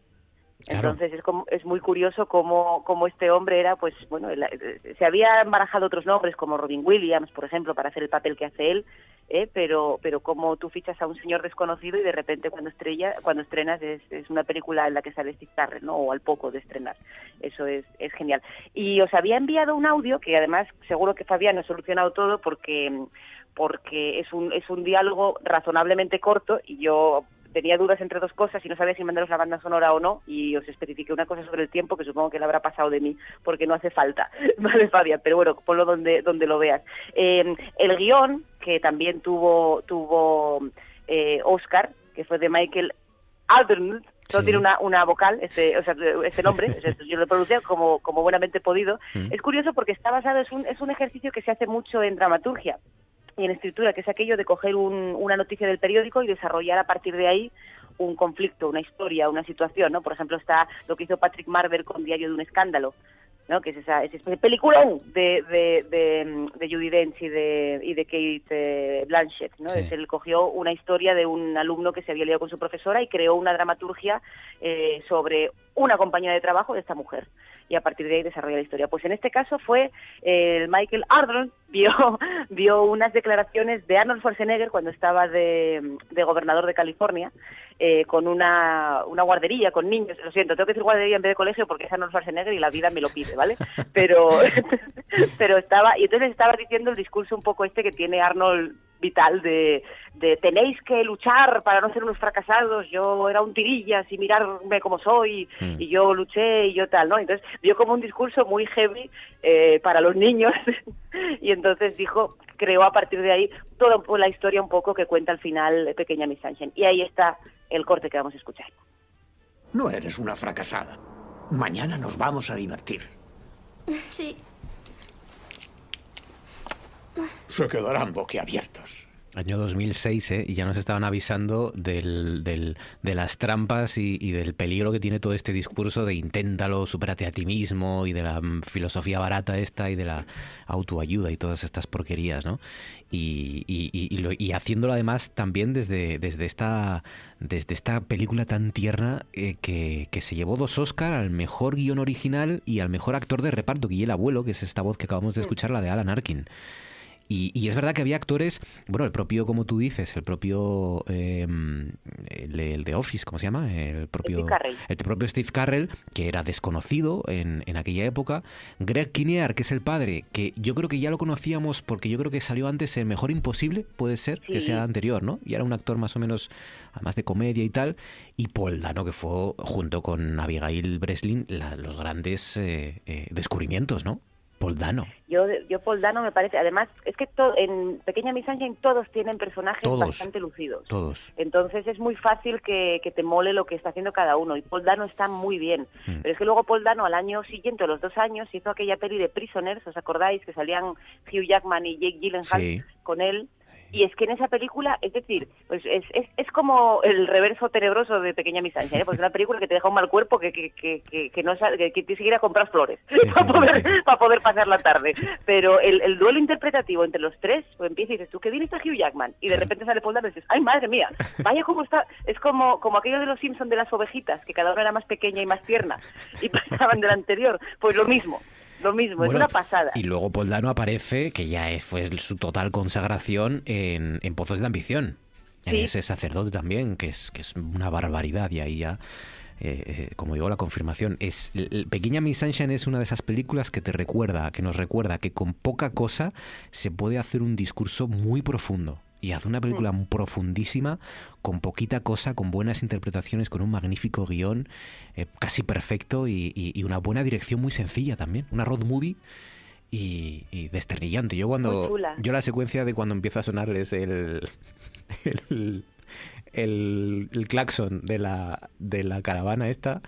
Entonces es, como, es muy curioso cómo, cómo este hombre era, pues bueno, eh, se había barajado otros nombres como Robin Williams, por ejemplo, para hacer el papel que hace él, eh, pero pero como tú fichas a un señor desconocido y de repente cuando estrella cuando estrenas es, es una película en la que sale Steve ¿no? O al poco de estrenar. Eso es, es genial. Y os había enviado un audio que además seguro que Fabián ha solucionado todo porque porque es un es un diálogo razonablemente corto y yo tenía dudas entre dos cosas y no sabía si mandaros la banda sonora o no y os especifiqué una cosa sobre el tiempo que supongo que le habrá pasado de mí porque no hace falta, ¿vale, Fabián? Pero bueno, ponlo donde, donde lo veas. Eh, el guion, que también tuvo, tuvo eh, Oscar, que fue de Michael Aldernut, Solo Sí. tiene una, una vocal, este, o sea, este nombre, es- yo lo pronuncié como, como buenamente podido. Mm. Es curioso porque está basado, es un, es un ejercicio que se hace mucho en dramaturgia y en escritura, que es aquello de coger un- una noticia del periódico y desarrollar a partir de ahí un conflicto, una historia, una situación, ¿no? Por ejemplo, está lo que hizo Patrick Marver con Diario de un escándalo, ¿no? Que es esa, de peliculón de, de, de, de Judi Dench y de, y de Kate eh, Blanchett, ¿no? Sí. Es- él cogió una historia de un alumno que se había liado con su profesora y creó una dramaturgia eh, sobre una compañera de trabajo de esta mujer y a partir de ahí desarrolla la historia. Pues en este caso fue eh, el Michael Arnold vio vio unas declaraciones de Arnold Schwarzenegger cuando estaba de, de gobernador de California eh, con una, una guardería con niños. Lo siento, tengo que decir guardería en vez de colegio porque es Arnold Schwarzenegger y la vida me lo pide, ¿vale? Pero pero estaba y entonces estaba diciendo el discurso un poco este que tiene Arnold vital de, de tenéis que luchar para no ser unos fracasados, yo era un tirillas y mirarme como soy y yo luché y yo tal, ¿no? Entonces vio como un discurso muy heavy eh, para los niños y entonces dijo, creó a partir de ahí toda la historia un poco que cuenta al final eh, Pequeña Miss Sunshine. Y ahí está el corte que vamos a escuchar. No eres una fracasada. Mañana nos vamos a divertir. Sí. Se quedarán boquiabiertos. Año 2006, ¿eh? Y ya nos estaban avisando del, del- de las trampas y, y del peligro que tiene todo este discurso de inténtalo, supérate a ti mismo y de la mm, filosofía barata esta y de la autoayuda y todas estas porquerías, ¿no? Y, y- y- y lo- y haciéndolo además también desde, desde, esta, desde esta película tan tierna eh, que, que se llevó dos Oscar al mejor guion original y al mejor actor de reparto, el abuelo, que es esta voz que acabamos de escuchar, la de Alan Arkin. Y, y es verdad que había actores, bueno, el propio, como tú dices, el propio, eh, el, el de Office, ¿cómo se llama? El propio, Steve el propio Steve Carrell, que era desconocido en, en aquella época. Greg Kinnear, que es el padre, que yo creo que ya lo conocíamos porque yo creo que salió antes en Mejor Imposible, puede ser, que sea anterior, ¿no? Y era un actor más o menos, además de comedia y tal. Y Paul Dano, que fue, junto con Abigail Breslin, la- los grandes eh, eh, descubrimientos, ¿no? Paul Dano. Yo, yo Paul Dano me parece, además, es que to- en Pequeña Miss Sunshine todos tienen personajes Todos. bastante lucidos. Todos. Entonces es muy fácil que, que te mole lo que está haciendo cada uno. Y Paul Dano está muy bien. Mm. Pero es que luego Paul Dano al año siguiente, a los dos años, hizo aquella peli de Prisoners, ¿os acordáis? Que salían Hugh Jackman y Jake Gyllenhaal Sí. con él. Y es que en esa película, es decir, pues es, es, es como el reverso tenebroso de Pequeña Miss Sunshine, ¿eh? pues es una película que te deja un mal cuerpo que, que, que, que, que no que, que tienes que ir a comprar flores para, poder, para poder pasar la tarde. Pero el, el duelo interpretativo entre los tres, pues empieza y dices, tú, qué bien está Hugh Jackman. Y de repente sale Paul Dano y dices, ay, madre mía, vaya cómo está. Es como, como aquello de los Simpsons de las ovejitas, que cada una era más pequeña y más tierna y pasaban del anterior. Pues lo mismo, lo mismo, es una pasada. Y luego Paul Dano aparece, que ya es- fue su total consagración en, en Pozos de Ambición. En Sí. ese sacerdote también, que es, que es una barbaridad. Y ahí ya, eh, eh, como digo, la confirmación. es Pequeña Miss Sunshine es una de esas películas que te recuerda, que nos recuerda que con poca cosa se puede hacer un discurso muy profundo. Y hace una película profundísima, con poquita cosa, con buenas interpretaciones, con un magnífico guion, eh, casi perfecto y, y- y una buena dirección muy sencilla también. Una road movie y, y desternillante. Yo cuando yo la secuencia de cuando empieza a sonarles el el, el, el claxon de la de la caravana esta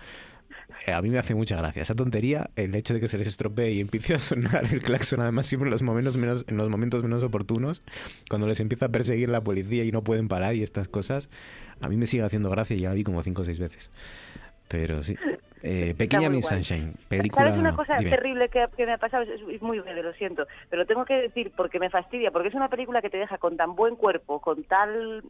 a mí me hace mucha gracia esa tontería, el hecho de que se les estropee y empiece a sonar el claxon, además siempre en los momentos menos, en los momentos menos oportunos, cuando les empieza a perseguir la policía y no pueden parar y estas cosas, a mí me sigue haciendo gracia y ya la vi como cinco o seis veces. Pero sí. Eh, Pequeña Miss. Sunshine, película. ¿Sabes una cosa dime. terrible que, que me ha pasado? Es, es muy breve, lo siento, pero tengo que decir porque me fastidia, porque es una película que te deja con tan buen cuerpo, con tal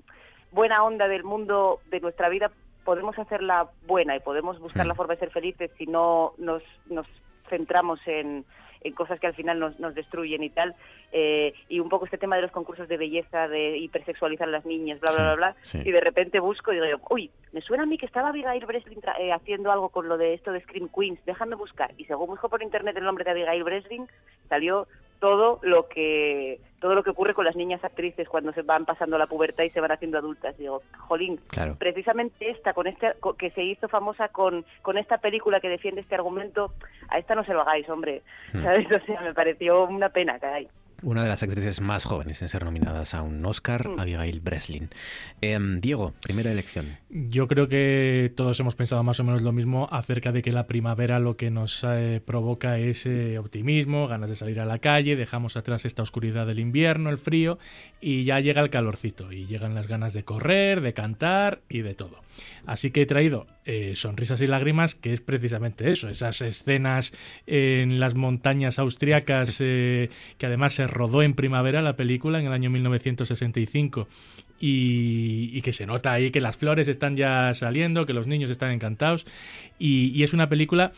buena onda del mundo, de nuestra vida, podemos hacerla buena y podemos buscar Mm. la forma de ser felices si no nos, nos centramos en, en cosas que al final nos, nos destruyen y tal. Eh, y un poco este tema de los concursos de belleza, de hipersexualizar a las niñas, bla, bla, bla, bla. sí. Y de repente busco y digo, uy, me suena a mí que estaba Abigail Breslin tra- eh, haciendo algo con lo de esto de Scream Queens, déjame buscar. Y según busco por internet el nombre de Abigail Breslin, salió todo lo que niñas actrices cuando se van pasando la pubertad y se van haciendo adultas. Digo, jolín, Claro. precisamente esta, con este, que se hizo famosa con, con esta película que defiende este argumento, a esta no se lo hagáis, hombre. Hmm. ¿Sabes? O sea, me pareció una pena, caray. Una de las actrices más jóvenes en ser nominadas a un Oscar, Abigail Breslin. Em, Diego, primera elección. Yo creo que todos hemos pensado más o menos lo mismo acerca de que la primavera lo que nos eh, provoca es eh, optimismo, ganas de salir a la calle, dejamos atrás esta oscuridad del invierno, el frío, y ya llega el calorcito, y llegan las ganas de correr, de cantar y de todo. Así que he traído eh, Sonrisas y Lágrimas, que es precisamente eso, esas escenas en las montañas austriacas, eh, que además se rodó en primavera la película en el año 1965. Y, y que se nota ahí que las flores están ya saliendo, que los niños están encantados. Y, y es una película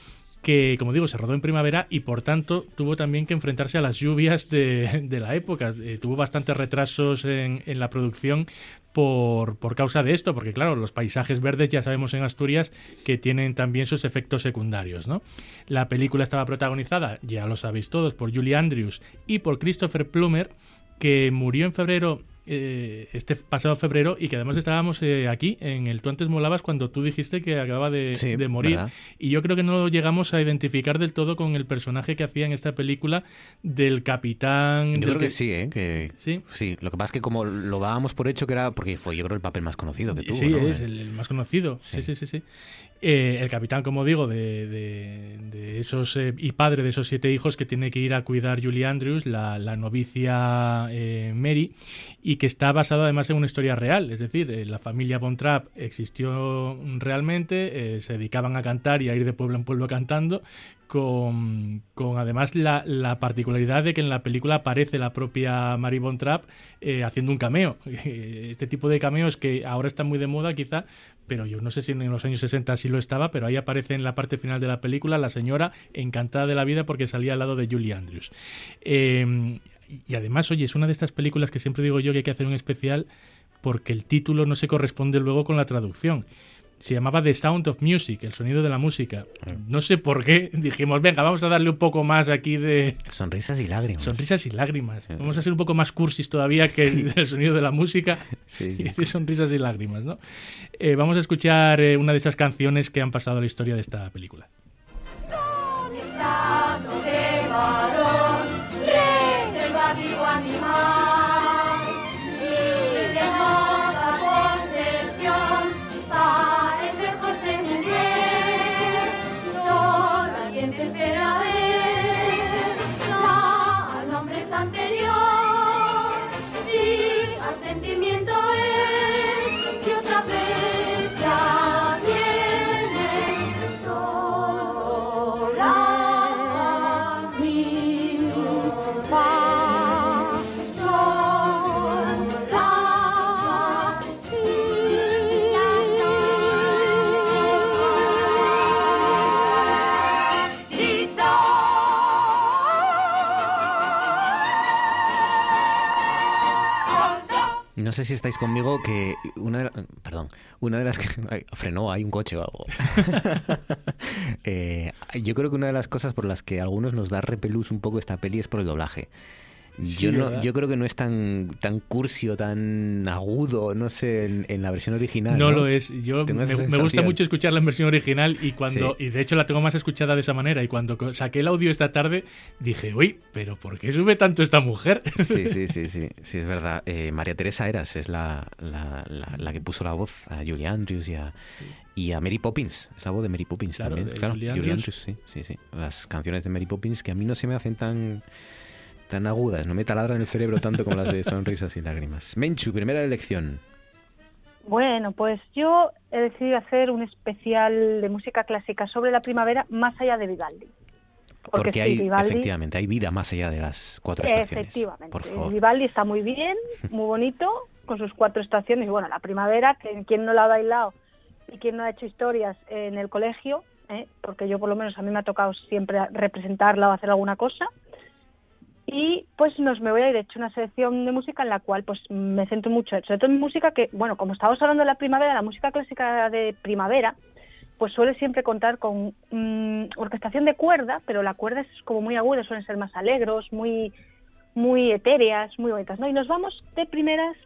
que, como digo, se rodó en primavera y por tanto tuvo también que enfrentarse a las lluvias de, de la época. Eh, tuvo bastantes retrasos en, en la producción por, por, causa de esto, porque claro, los paisajes verdes ya sabemos en Asturias que tienen también sus efectos secundarios, ¿no? La película estaba protagonizada, ya lo sabéis todos, por Julie Andrews y por Christopher Plummer, que murió en febrero eh, este pasado febrero y que además estábamos eh, aquí en el Tú antes molabas cuando tú dijiste que acababa de, Sí, de morir ¿verdad? y yo creo que no llegamos a identificar del todo con el personaje que hacía en esta película del capitán Yo del creo que sí, ¿eh? Que, Sí. sí. Lo que pasa es que como lo dábamos por hecho que era... Porque fue yo creo el papel más conocido que tuvo, Sí, ¿no? es el, el más conocido. Sí, sí, sí, sí. Eh, el capitán, como digo, de, de- esos eh, y padre de esos siete hijos que tiene que ir a cuidar Julie Andrews, la, novicia eh, Mary, y que está basado además en una historia real. Es decir, la familia Von Trapp existió realmente, se dedicaban a cantar y a ir de pueblo en pueblo cantando. Con, con además la, la particularidad de que en la película aparece la propia Mary Von Trapp haciendo un cameo. Este tipo de cameos que ahora están muy de moda quizá, pero yo no sé si en los años 60 sí lo estaba, pero ahí aparece en la parte final de la película la señora encantada de la vida porque salía al lado de Julie Andrews. Eh, y además, oye, es una de estas películas que siempre digo yo que hay que hacer un especial porque el título no se corresponde luego con la traducción. Se llamaba The Sound of Music, el sonido de la música. No sé por qué dijimos, venga, vamos a darle un poco más aquí de... Sonrisas y lágrimas. Sonrisas y lágrimas. Vamos a ser un poco más cursis todavía que el, el sonido de la música Sí, y de sonrisas y lágrimas, ¿no? Eh, vamos a escuchar eh, una de esas canciones que han pasado a la historia de esta película. Sé si estáis conmigo que una de, la- perdón, una de las que ay, frenó, hay un coche o algo. Eh, yo creo que una de las cosas por las que a algunos nos da repelús un poco esta peli es por el doblaje. Sí, yo, no, ¿verdad? yo creo que no es tan, tan cursio, tan agudo, no sé, en, en la versión original. No, No, lo es. Yo me, gusta mucho escucharla en versión original y cuando Sí. y de hecho la tengo más escuchada de esa manera y cuando saqué el audio esta tarde dije, uy, pero ¿por qué sube tanto esta mujer? Sí, sí, sí, sí, sí, es verdad. Eh, María Teresa Eras es la, la, la- la que puso la voz a Julie Andrews y a, y a Mary Poppins. Es la voz de Mary Poppins Claro, también. Claro, Julie. Andrews, sí, sí, sí. Las canciones de Mary Poppins que a mí no se me hacen tan tan agudas, no me taladran el cerebro tanto como las de Sonrisas y Lágrimas. Menchu, primera elección. Bueno, pues yo he decidido hacer un especial de música clásica sobre la primavera más allá de Vivaldi. Porque, hay, Vivaldi- efectivamente, hay vida más allá de las cuatro estaciones. Efectivamente. Por favor. Vivaldi está muy bien, muy bonito, con sus cuatro estaciones. Y bueno, la primavera, que quien no la ha bailado y quien no ha hecho historias en el colegio, ¿eh? porque yo por lo menos a mí me ha tocado siempre representarla o hacer alguna cosa. Y pues nos me voy a ir, he hecho una selección de música en la cual pues me centro mucho, sobre todo en música que, bueno, como estábamos hablando de la primavera, la música clásica de primavera, pues suele siempre contar con mm, orquestación de cuerda, pero la cuerda es como muy aguda, suelen ser más alegros, muy, muy etéreas, muy bonitas, ¿no? Y nos vamos de primeras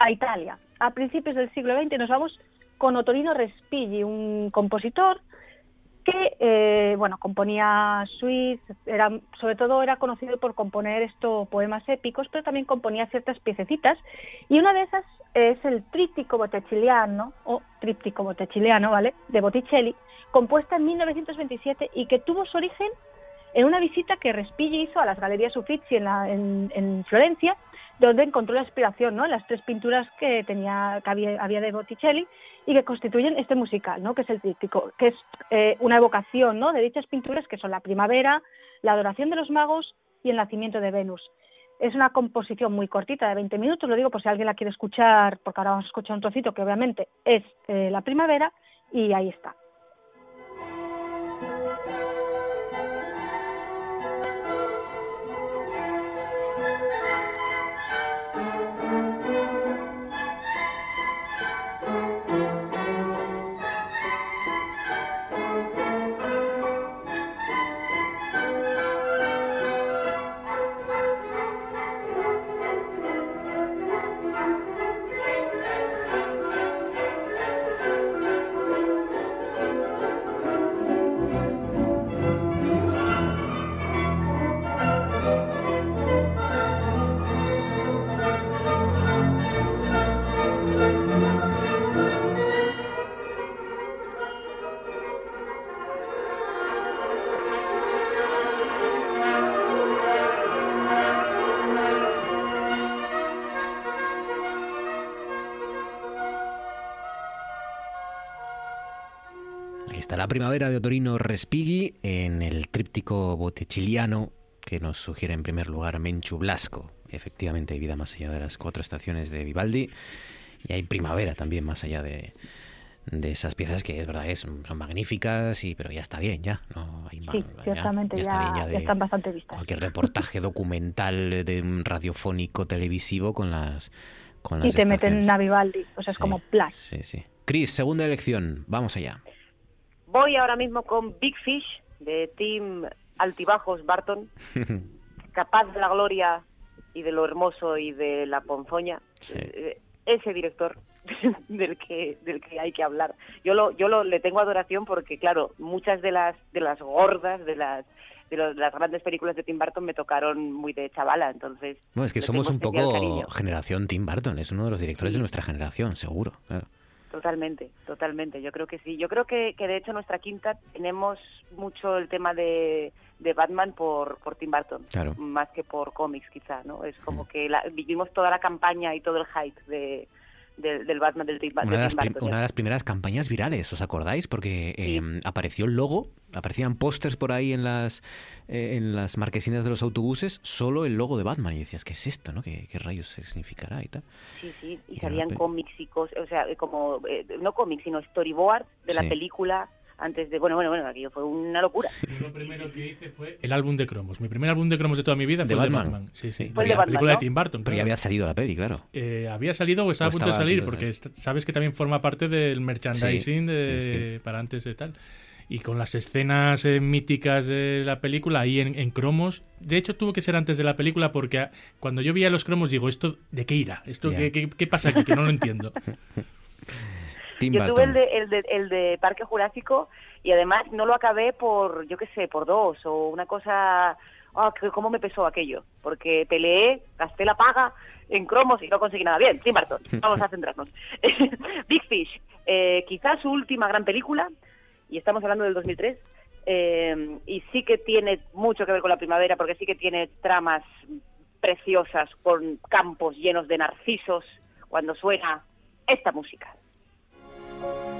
a Italia. A principios del siglo XX nos vamos con Otorino Respighi, un compositor que eh, bueno componía suites, era, sobre todo era conocido por componer estos poemas épicos, pero también componía ciertas piececitas y una de esas es el tríptico botticelliano o tríptico botticelliano, ¿vale? De Botticelli, compuesta en 1927 y que tuvo su origen en una visita que Respighi hizo a las Galerías Uffizi en, en- en Florencia, donde encontró la inspiración ¿no? las tres pinturas que, tenía, que había, había de Botticelli y que constituyen este musical, ¿no? que es el tríptico, que es eh, una evocación ¿no? de dichas pinturas que son la primavera, la adoración de los magos y el nacimiento de Venus. Es una composición muy cortita, de 20 minutos, lo digo por si alguien la quiere escuchar, porque ahora vamos a escuchar un trocito que obviamente es eh, la primavera, y ahí está. Primavera de Otorino Respighi en el tríptico botticelliano que nos sugiere en primer lugar Menchu Blasco. Efectivamente hay vida más allá de las cuatro estaciones de Vivaldi y hay primavera también más allá de, de esas piezas que es verdad que son, magníficas y pero ya está bien ya no hay Sí, ciertamente ya, está bien ya están bastante vistas. cualquier reportaje documental de un radiofónico televisivo con las con las Y te meten estaciones. a Vivaldi, o sea, es como plus. sí sí Chris segunda elección vamos allá Voy ahora mismo con Big Fish de Team Altibajos Barton, capaz de la gloria y de lo hermoso y de la ponzoña. Eh, Ese director del que del que hay que hablar. Yo lo yo lo le tengo adoración porque claro, muchas de las de las gordas de las de los- las grandes películas de Tim Burton me tocaron muy de chavala, entonces Bueno, es que somos un poco generación Tim Burton, es uno de los directores de nuestra generación, seguro. claro. Totalmente, totalmente. Yo creo que sí. Yo creo que, que de hecho nuestra quinta tenemos mucho el tema de, de Batman por, por Tim Burton, Claro. más que por cómics quizá, ¿no? Es como que la- vivimos toda la campaña y todo el hype de, de- del Batman del Tim, Una de, las una de las primeras campañas virales, ¿os acordáis? Porque eh, apareció el logo, aparecían pósters por ahí en las eh, en las marquesinas de los autobuses, solo el logo de Batman. Y decías, ¿qué es esto? ¿no? ¿Qué, qué rayos significará y tal? Sí, sí, y salían cómics y cosas, o sea, eh, como, eh, no cómics, sino storyboards de la película antes de, bueno, bueno, bueno, aquello fue una locura. Lo primero que hice fue el álbum de cromos. Mi primer álbum de cromos de toda mi vida De fue el de Batman. Batman. Sí, sí. Fue de la Batman, película ¿no? de Tim Burton. Pero ya había salido la peli, claro. Eh, había salido o estaba O a punto de estaba a salir, porque est- sabes que también forma parte del merchandising Sí, de, sí, para antes de tal. Y con las escenas eh, míticas de la película ahí en, en cromos. De hecho, tuvo que ser antes de la película porque ah, cuando yo veía los cromos digo, ¿esto de qué irá? ¿Esto Ya. qué, qué- qué pasa aquí? Que no lo entiendo. Tim Yo tuve el de, el, de, el de Parque Jurásico y además no lo acabé por, yo qué sé, por dos o una cosa... que ¿Cómo me pesó aquello? Porque peleé, gasté la paga en cromos y no conseguí nada. Bien, Tim Burton, vamos a centrarnos. Big Fish, eh, quizás su última gran película, y estamos hablando del 2003, eh, y sí que tiene mucho que ver con la primavera, porque sí que tiene tramas preciosas con campos llenos de narcisos cuando suena esta música. Recordaba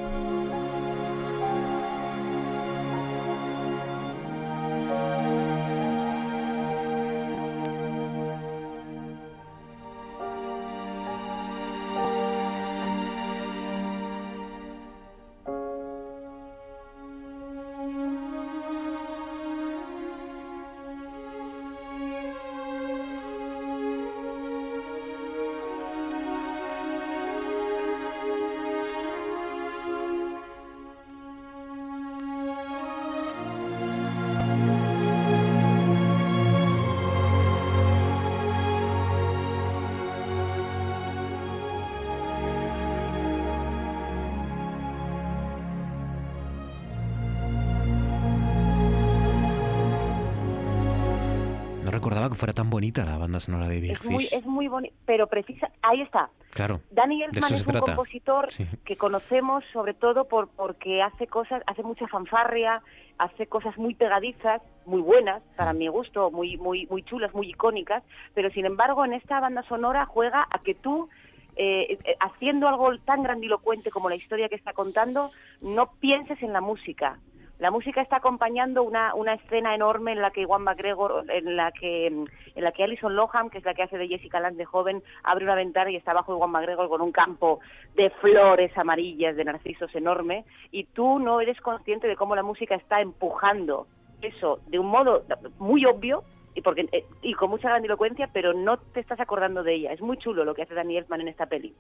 fuera tan bonita la banda sonora de Big Es muy, Fish. es muy bonito, pero precisa, ahí está. Claro. Danny Elfman es un trata. compositor Sí. que conocemos sobre todo por porque hace cosas, hace mucha fanfarria, hace cosas muy pegadizas, muy buenas para mi gusto, muy muy muy chulas, muy icónicas, pero sin embargo en esta banda sonora juega a que tú eh, eh, haciendo algo tan grandilocuente como la historia que está contando, no pienses en la música. La música está acompañando una, una escena enorme en la que Juan McGregor, en la que en la que Alison Lohan, que es la que hace de Jessica Lange de joven, abre una ventana y está abajo de Juan McGregor con un campo de flores amarillas, de narcisos enorme, y tú no eres consciente de cómo la música está empujando eso de un modo muy obvio y porque eh, y con mucha grandilocuencia, pero no te estás acordando de ella. Es muy chulo lo que hace Danny Elfman en esta peli.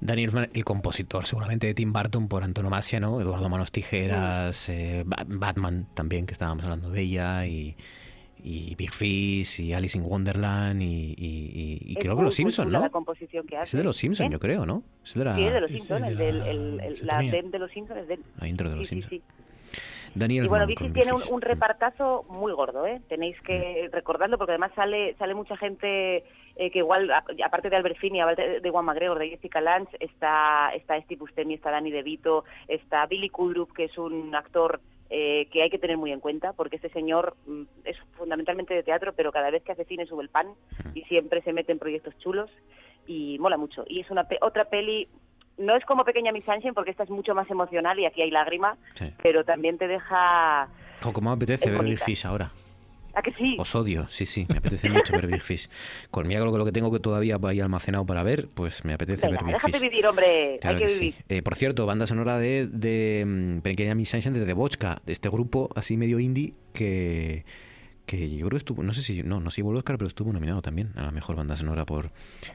Daniel Elfman, el compositor seguramente de Tim Burton por antonomasia, ¿no? Eduardo Manos Tijeras, eh, Ba- Batman también, que estábamos hablando de ella, y, y Big Fish, y Alice in Wonderland, y, y- creo que Los Simpsons, chula ¿no? la composición que Es de Los Simpsons, ¿Eh? yo creo, ¿no? Es de la, Sí, es de los Simpsons, el del- el- el- la sintonía. theme de los Simpsons es de él. la intro de Los Sí, sí, Simpsons. sí. Daniel Y bueno, Big tiene un, un repartazo muy gordo, ¿eh? Tenéis que recordarlo porque además sale sale mucha gente eh, que igual, a- aparte de Albert Finney, aparte de Juan McGregor, de Jessica Lange, está, está Steve Buscemi, está Danny DeVito, está Billy Kudrup, que es un actor eh, que hay que tener muy en cuenta porque este señor mm, es fundamentalmente de teatro, pero cada vez que hace cine sube el pan y siempre se mete en proyectos chulos y mola mucho. Y es una pe- otra peli no es como Pequeña Miss Sunshine porque esta es mucho más emocional y aquí hay lágrima, Sí. pero también te deja... Cómo me apetece ver Big. Fish ahora. ¿A que sí? Os odio, sí, sí, me apetece mucho ver Big Fish. Con con lo que tengo que todavía ahí almacenado para ver, pues me apetece Venga, ver Big déjate Fish. vivir, hombre. Claro hay que, que sí. vivir. Eh, por cierto, banda sonora de, de mm, Pequeña Miss Sunshine de The Vodka, de este grupo así medio indie que, que yo creo que estuvo, no sé si, no, no sé si volvió Oscar, pero estuvo nominado también a la mejor banda sonora por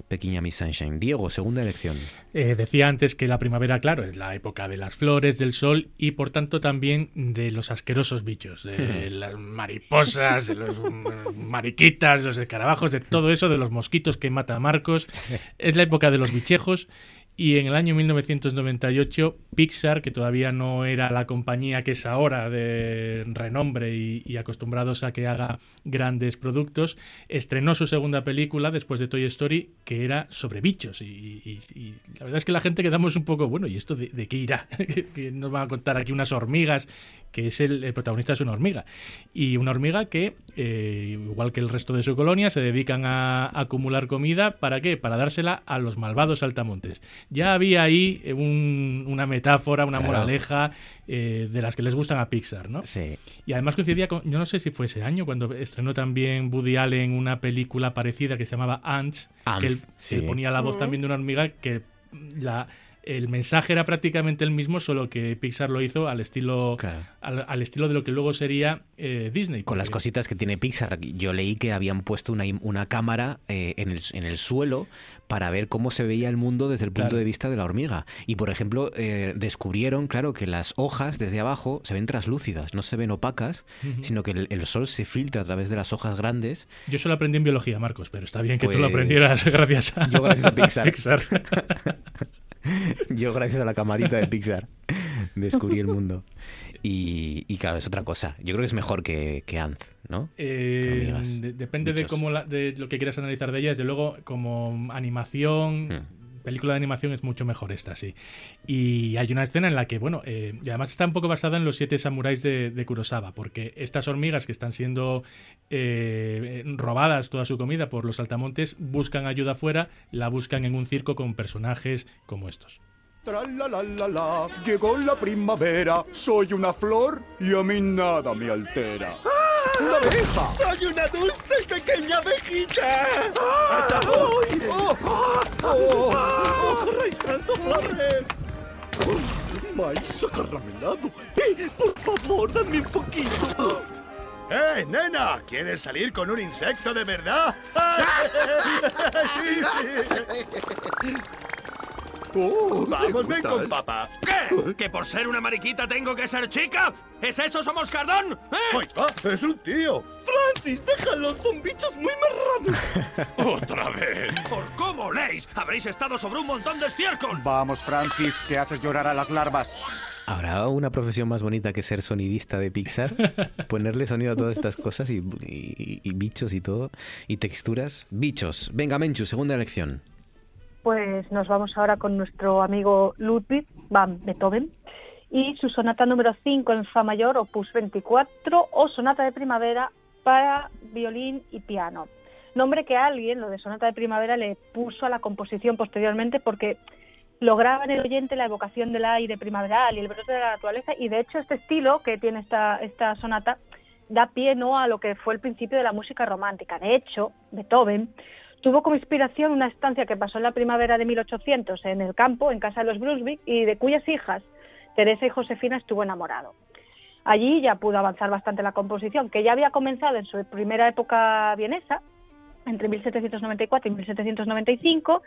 Pequeña Miss Sunshine. Diego, segunda elección. Eh, decía antes que la primavera, claro, es la época de las flores, del sol y por tanto también de los asquerosos bichos, de las mariposas, de los mariquitas, los escarabajos, de todo eso, de los mosquitos que mata a Marcos. Es la época de los bichejos. Y en el año 1998, Pixar, que todavía no era la compañía que es ahora de renombre y, acostumbrados a que haga grandes productos, estrenó su segunda película después de Toy Story, que era sobre bichos. Y, y- y la verdad es que la gente quedamos un poco, bueno, ¿y esto de, qué irá? que nos van a contar aquí unas hormigas, que es el, el protagonista es una hormiga. Y una hormiga que, eh, igual que el resto de su colonia, se dedican a, a acumular comida. ¿Para qué? Para dársela a los malvados saltamontes. Ya había ahí un- una metáfora, una Claro. moraleja eh, de las que les gustan a Pixar, ¿no? Sí. Y además coincidía con, yo no sé si fue ese año, cuando estrenó también Woody Allen una película parecida que se llamaba Ants, Ants, que él, sí. él ponía la voz Ujú. también de una hormiga que la el mensaje era prácticamente el mismo, solo que Pixar lo hizo al estilo al, al estilo de lo que luego sería eh, Disney. Con las cositas que tiene Pixar, yo leí que habían puesto una, una cámara eh, en, el, en el suelo para ver cómo se veía el mundo desde el punto Claro. de vista de la hormiga. Y, por ejemplo, eh, descubrieron, claro, que las hojas desde abajo se ven translúcidas, no se ven opacas, sino que el, el sol se filtra a través de las hojas grandes. Yo solo aprendí en biología, Marcos, pero está bien que tú lo Pues, aprendieras gracias a, yo gracias a Pixar. Pixar. Yo, gracias a la camarita de Pixar, descubrí el mundo. Y, y claro, es otra cosa. Yo creo que es mejor que, que Ant, ¿no? Eh, Que hormigas. de- depende de cómo la- de lo que quieras analizar de ella. Desde luego, como animación, Hmm. Película de animación es mucho mejor esta, sí. Y hay una escena en la que, bueno, eh, y además está un poco basada en los siete samuráis de, de Kurosawa, porque estas hormigas que están siendo eh, robadas toda su comida por los saltamontes buscan ayuda afuera, la buscan en un circo con personajes como estos. Tra la la la la, llegó la primavera, soy una flor y a mí nada me altera. ¡Una abeja! ¡Soy una dulce y pequeña abejita! ¡Allá voy! ¡Oh! ¡Oh! ¡Oh! ¡Corréis tanto, flores! ¡Oh! ¡Maíz acaramelado! ¡Eh! ¡Por favor, dame un poquito! ¡Eh, nena! ¿Quieres salir con un insecto de verdad? sí, sí. Oh, Vamos, ¿me ven con papá. ¿Qué? ¿Que por ser una mariquita tengo que ser chica? ¿Es eso, somos cardón? ¿Eh? Oiga, es un tío. ¡Francis, déjalo! ¡Son bichos muy marranos! ¡Otra vez! ¿Por cómo oléis? Habréis estado sobre un montón de estiércol. Vamos, Francis, que haces llorar a las larvas. ¿Habrá una profesión más bonita que ser sonidista de Pixar? Ponerle sonido a todas estas cosas y, y- y bichos y todo, y texturas. Bichos. Venga, Menchu, segunda elección. Pues nos vamos ahora con nuestro amigo Ludwig van Beethoven y su sonata número 5 en Fa mayor, opus 24, o sonata de primavera para violín y piano. Nombre que alguien, lo de sonata de primavera, le puso a la composición posteriormente porque lograba en el oyente la evocación del aire primaveral y el brote de la naturaleza y de hecho este estilo que tiene esta, esta sonata da pie no a lo que fue el principio de la música romántica. De hecho, Beethoven tuvo como inspiración una estancia que pasó en la primavera de 1800 en el campo, en casa de los Brunswick, y de cuyas hijas Teresa y Josefina estuvo enamorado. Allí ya pudo avanzar bastante la composición, que ya había comenzado en su primera época vienesa, entre 1794 y 1795,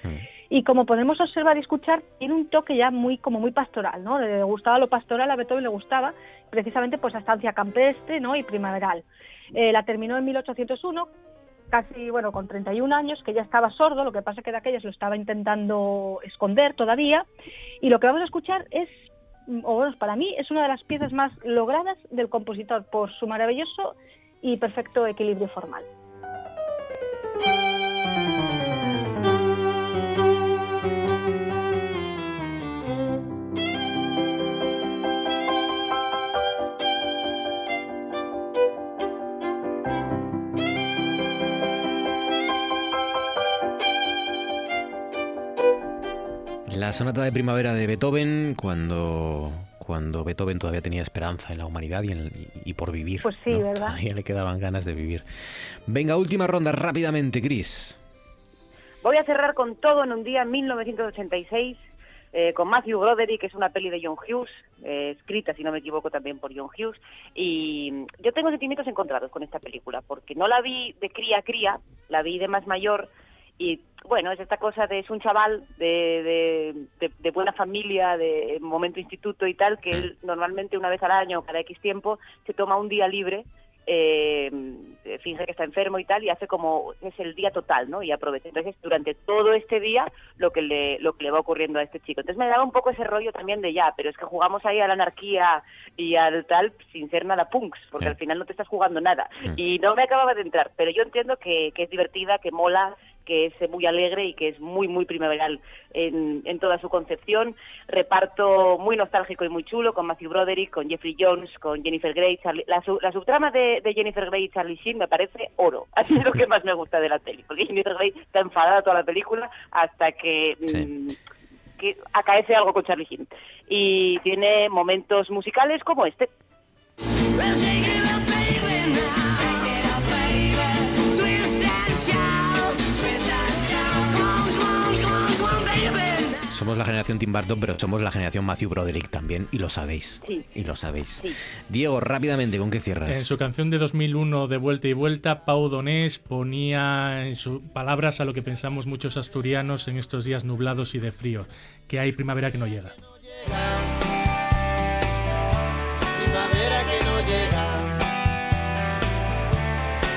y como podemos observar y escuchar, tiene un toque ya muy como muy pastoral, ¿no? Le gustaba lo pastoral, a Beethoven le gustaba precisamente pues la estancia campestre, ¿no? y primaveral. Eh, la terminó en 1801, casi, bueno, con 31 años, que ya estaba sordo, lo que pasa que de aquellas lo estaba intentando esconder todavía, y lo que vamos a escuchar es, mm, o bueno, para mí, es una de las piezas más logradas del compositor por su maravilloso y perfecto equilibrio formal. La sonata de primavera de Beethoven, cuando, cuando Beethoven todavía tenía esperanza en la humanidad y, en el- y por vivir. Pues sí, ¿no? ¿verdad? Todavía le quedaban ganas de vivir. Venga, última ronda, rápidamente, Chris. Voy a cerrar con todo en un día 1986 eh, con Matthew Broderick, que es una peli de John Hughes, eh, escrita, si no me equivoco, también por John Hughes. Y yo tengo sentimientos encontrados con esta película, porque no la vi de cría a cría, la vi de más mayor. Y bueno, es esta cosa de es un chaval de, de, de- de buena familia, de momento instituto y tal, que él normalmente una vez al año, cada X tiempo, se toma un día libre eh, finge que está enfermo y tal y hace como es el día total no y aprovecha. Entonces durante todo este día lo que le lo que le va ocurriendo a este chico. Entonces me daba un poco ese rollo también de ya pero es que jugamos ahí a la anarquía y al tal sin ser nada punks porque al final no te estás jugando nada. Y no me acababa de entrar pero yo entiendo que, que es divertida que mola que es muy alegre y que es muy, muy primaveral en, en toda su concepción. Reparto muy nostálgico y muy chulo con Matthew Broderick, con Jeffrey Jones, con Jennifer Grey. Charlie- la, su- la subtrama de, de Jennifer Grey y Charlie Sheen me parece oro. Así es lo que más me gusta de la peli, porque Jennifer Grey está enfadada toda la película hasta que... mm, que acaece algo con Charlie Sheen. Y tiene momentos musicales como este. Somos la generación Tim Burton, pero somos la generación Matthew Broderick también, y lo sabéis. Sí. Y lo sabéis. Diego, rápidamente, ¿con qué cierras? En su canción de 2001, De Vuelta y Vuelta, Pau Donés ponía en sus palabras a lo que pensamos muchos asturianos en estos días nublados y de frío, que hay primavera que no llega. Primavera que no llega.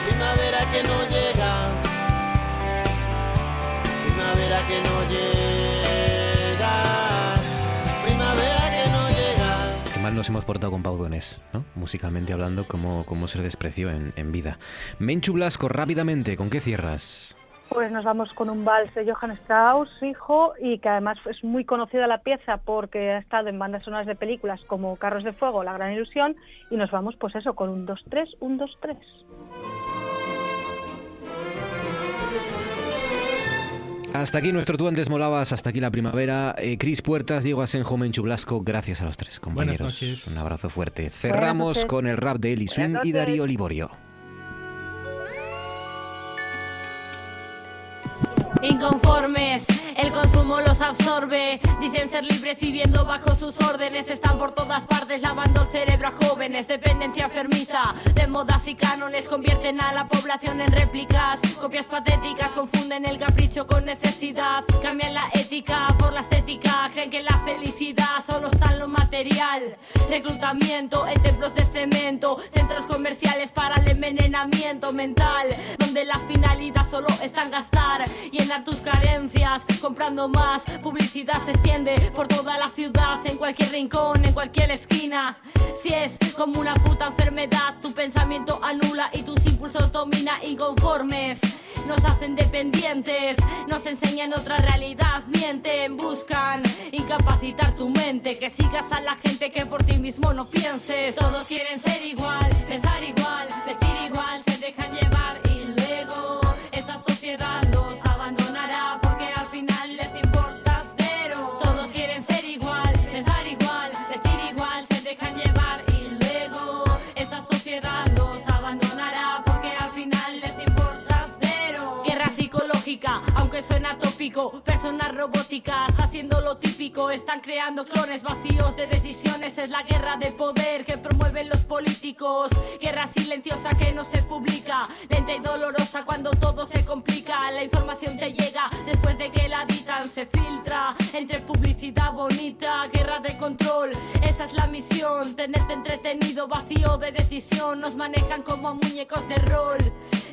Primavera que no llega. Primavera que no llega. Nos hemos portado con Pau Donés, ¿no? Musicalmente hablando, cómo, cómo se despreció en, en vida. Menchu Blasco, rápidamente, ¿con qué cierras? Pues nos vamos con un vals de Johann Strauss, hijo, y que además es muy conocida la pieza porque ha estado en bandas sonoras de películas como Carros de Fuego, La Gran Ilusión, y nos vamos pues eso, con un 2-3, un 2-3. Hasta aquí nuestro Tú antes molabas, hasta aquí la primavera. Eh, Cris Puertas, Diego Asenjo, Menchu Blasco, gracias a los tres compañeros. Buenas noches. Un abrazo fuerte. Cerramos con el rap de Eli Buenas y. Darío Liborio. Inconformes, el consumo los absorbe. Dicen ser libres viviendo bajo sus órdenes. Están por todas partes lavando el cerebro a jóvenes. Dependencia enfermiza de modas y cánones convierten a la población en réplicas. Copias patéticas confunden el capricho con necesidad. Cambian la ética por la estética. Creen que la felicidad solo está en lo material. Reclutamiento en templos de cemento, centros comerciales para el envenenamiento mental, donde la finalidad solo está en gastar, llenar tus carencias, comprando más. Publicidad se extiende por toda la ciudad, en cualquier rincón, en cualquier esquina. Si es como una puta enfermedad, tu pensamiento anula y tus impulsos domina inconformes. Nos hacen dependientes, nos enseñan otra realidad, mienten, buscan incapacitar tu mente, que sigas a la gente que por ti mismo no pienses. Todos quieren ser igual, pensar igual, personas robóticas haciendo lo típico, están creando clones vacíos de decisiones, es la guerra de poder que promueven los políticos, guerra silenciosa que no se publica, lenta y dolorosa cuando todo se complica, la información te llega después de que la ditan, se filtra entre publicidad bonita, guerra de control, esa es la misión, tenerte entretenido, vacío de decisión, nos manejan como muñecos de rol.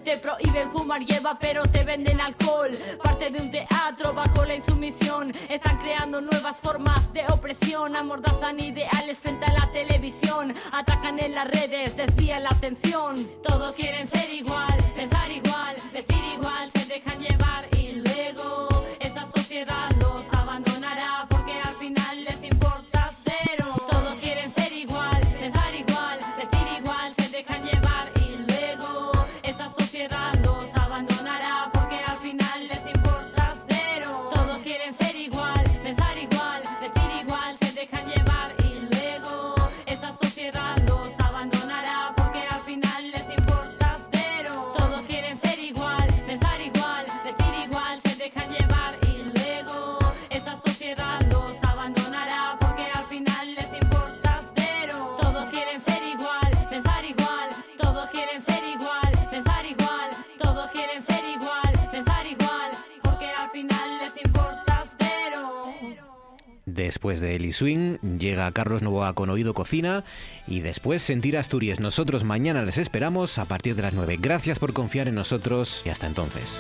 Te prohíben fumar hierba pero te venden alcohol. Parte de un teatro bajo la insumisión. Están creando nuevas formas de opresión. Amordazan ideales frente a la televisión. Atacan en las redes, desvían la atención. Todos quieren ser igual, pensar igual, vestir igual Se Después de Eli Swing llega Carlos Novoa con Oído Cocina y después Sentir Asturias. Nosotros mañana les esperamos a partir de las 9. Gracias por confiar en nosotros y hasta entonces.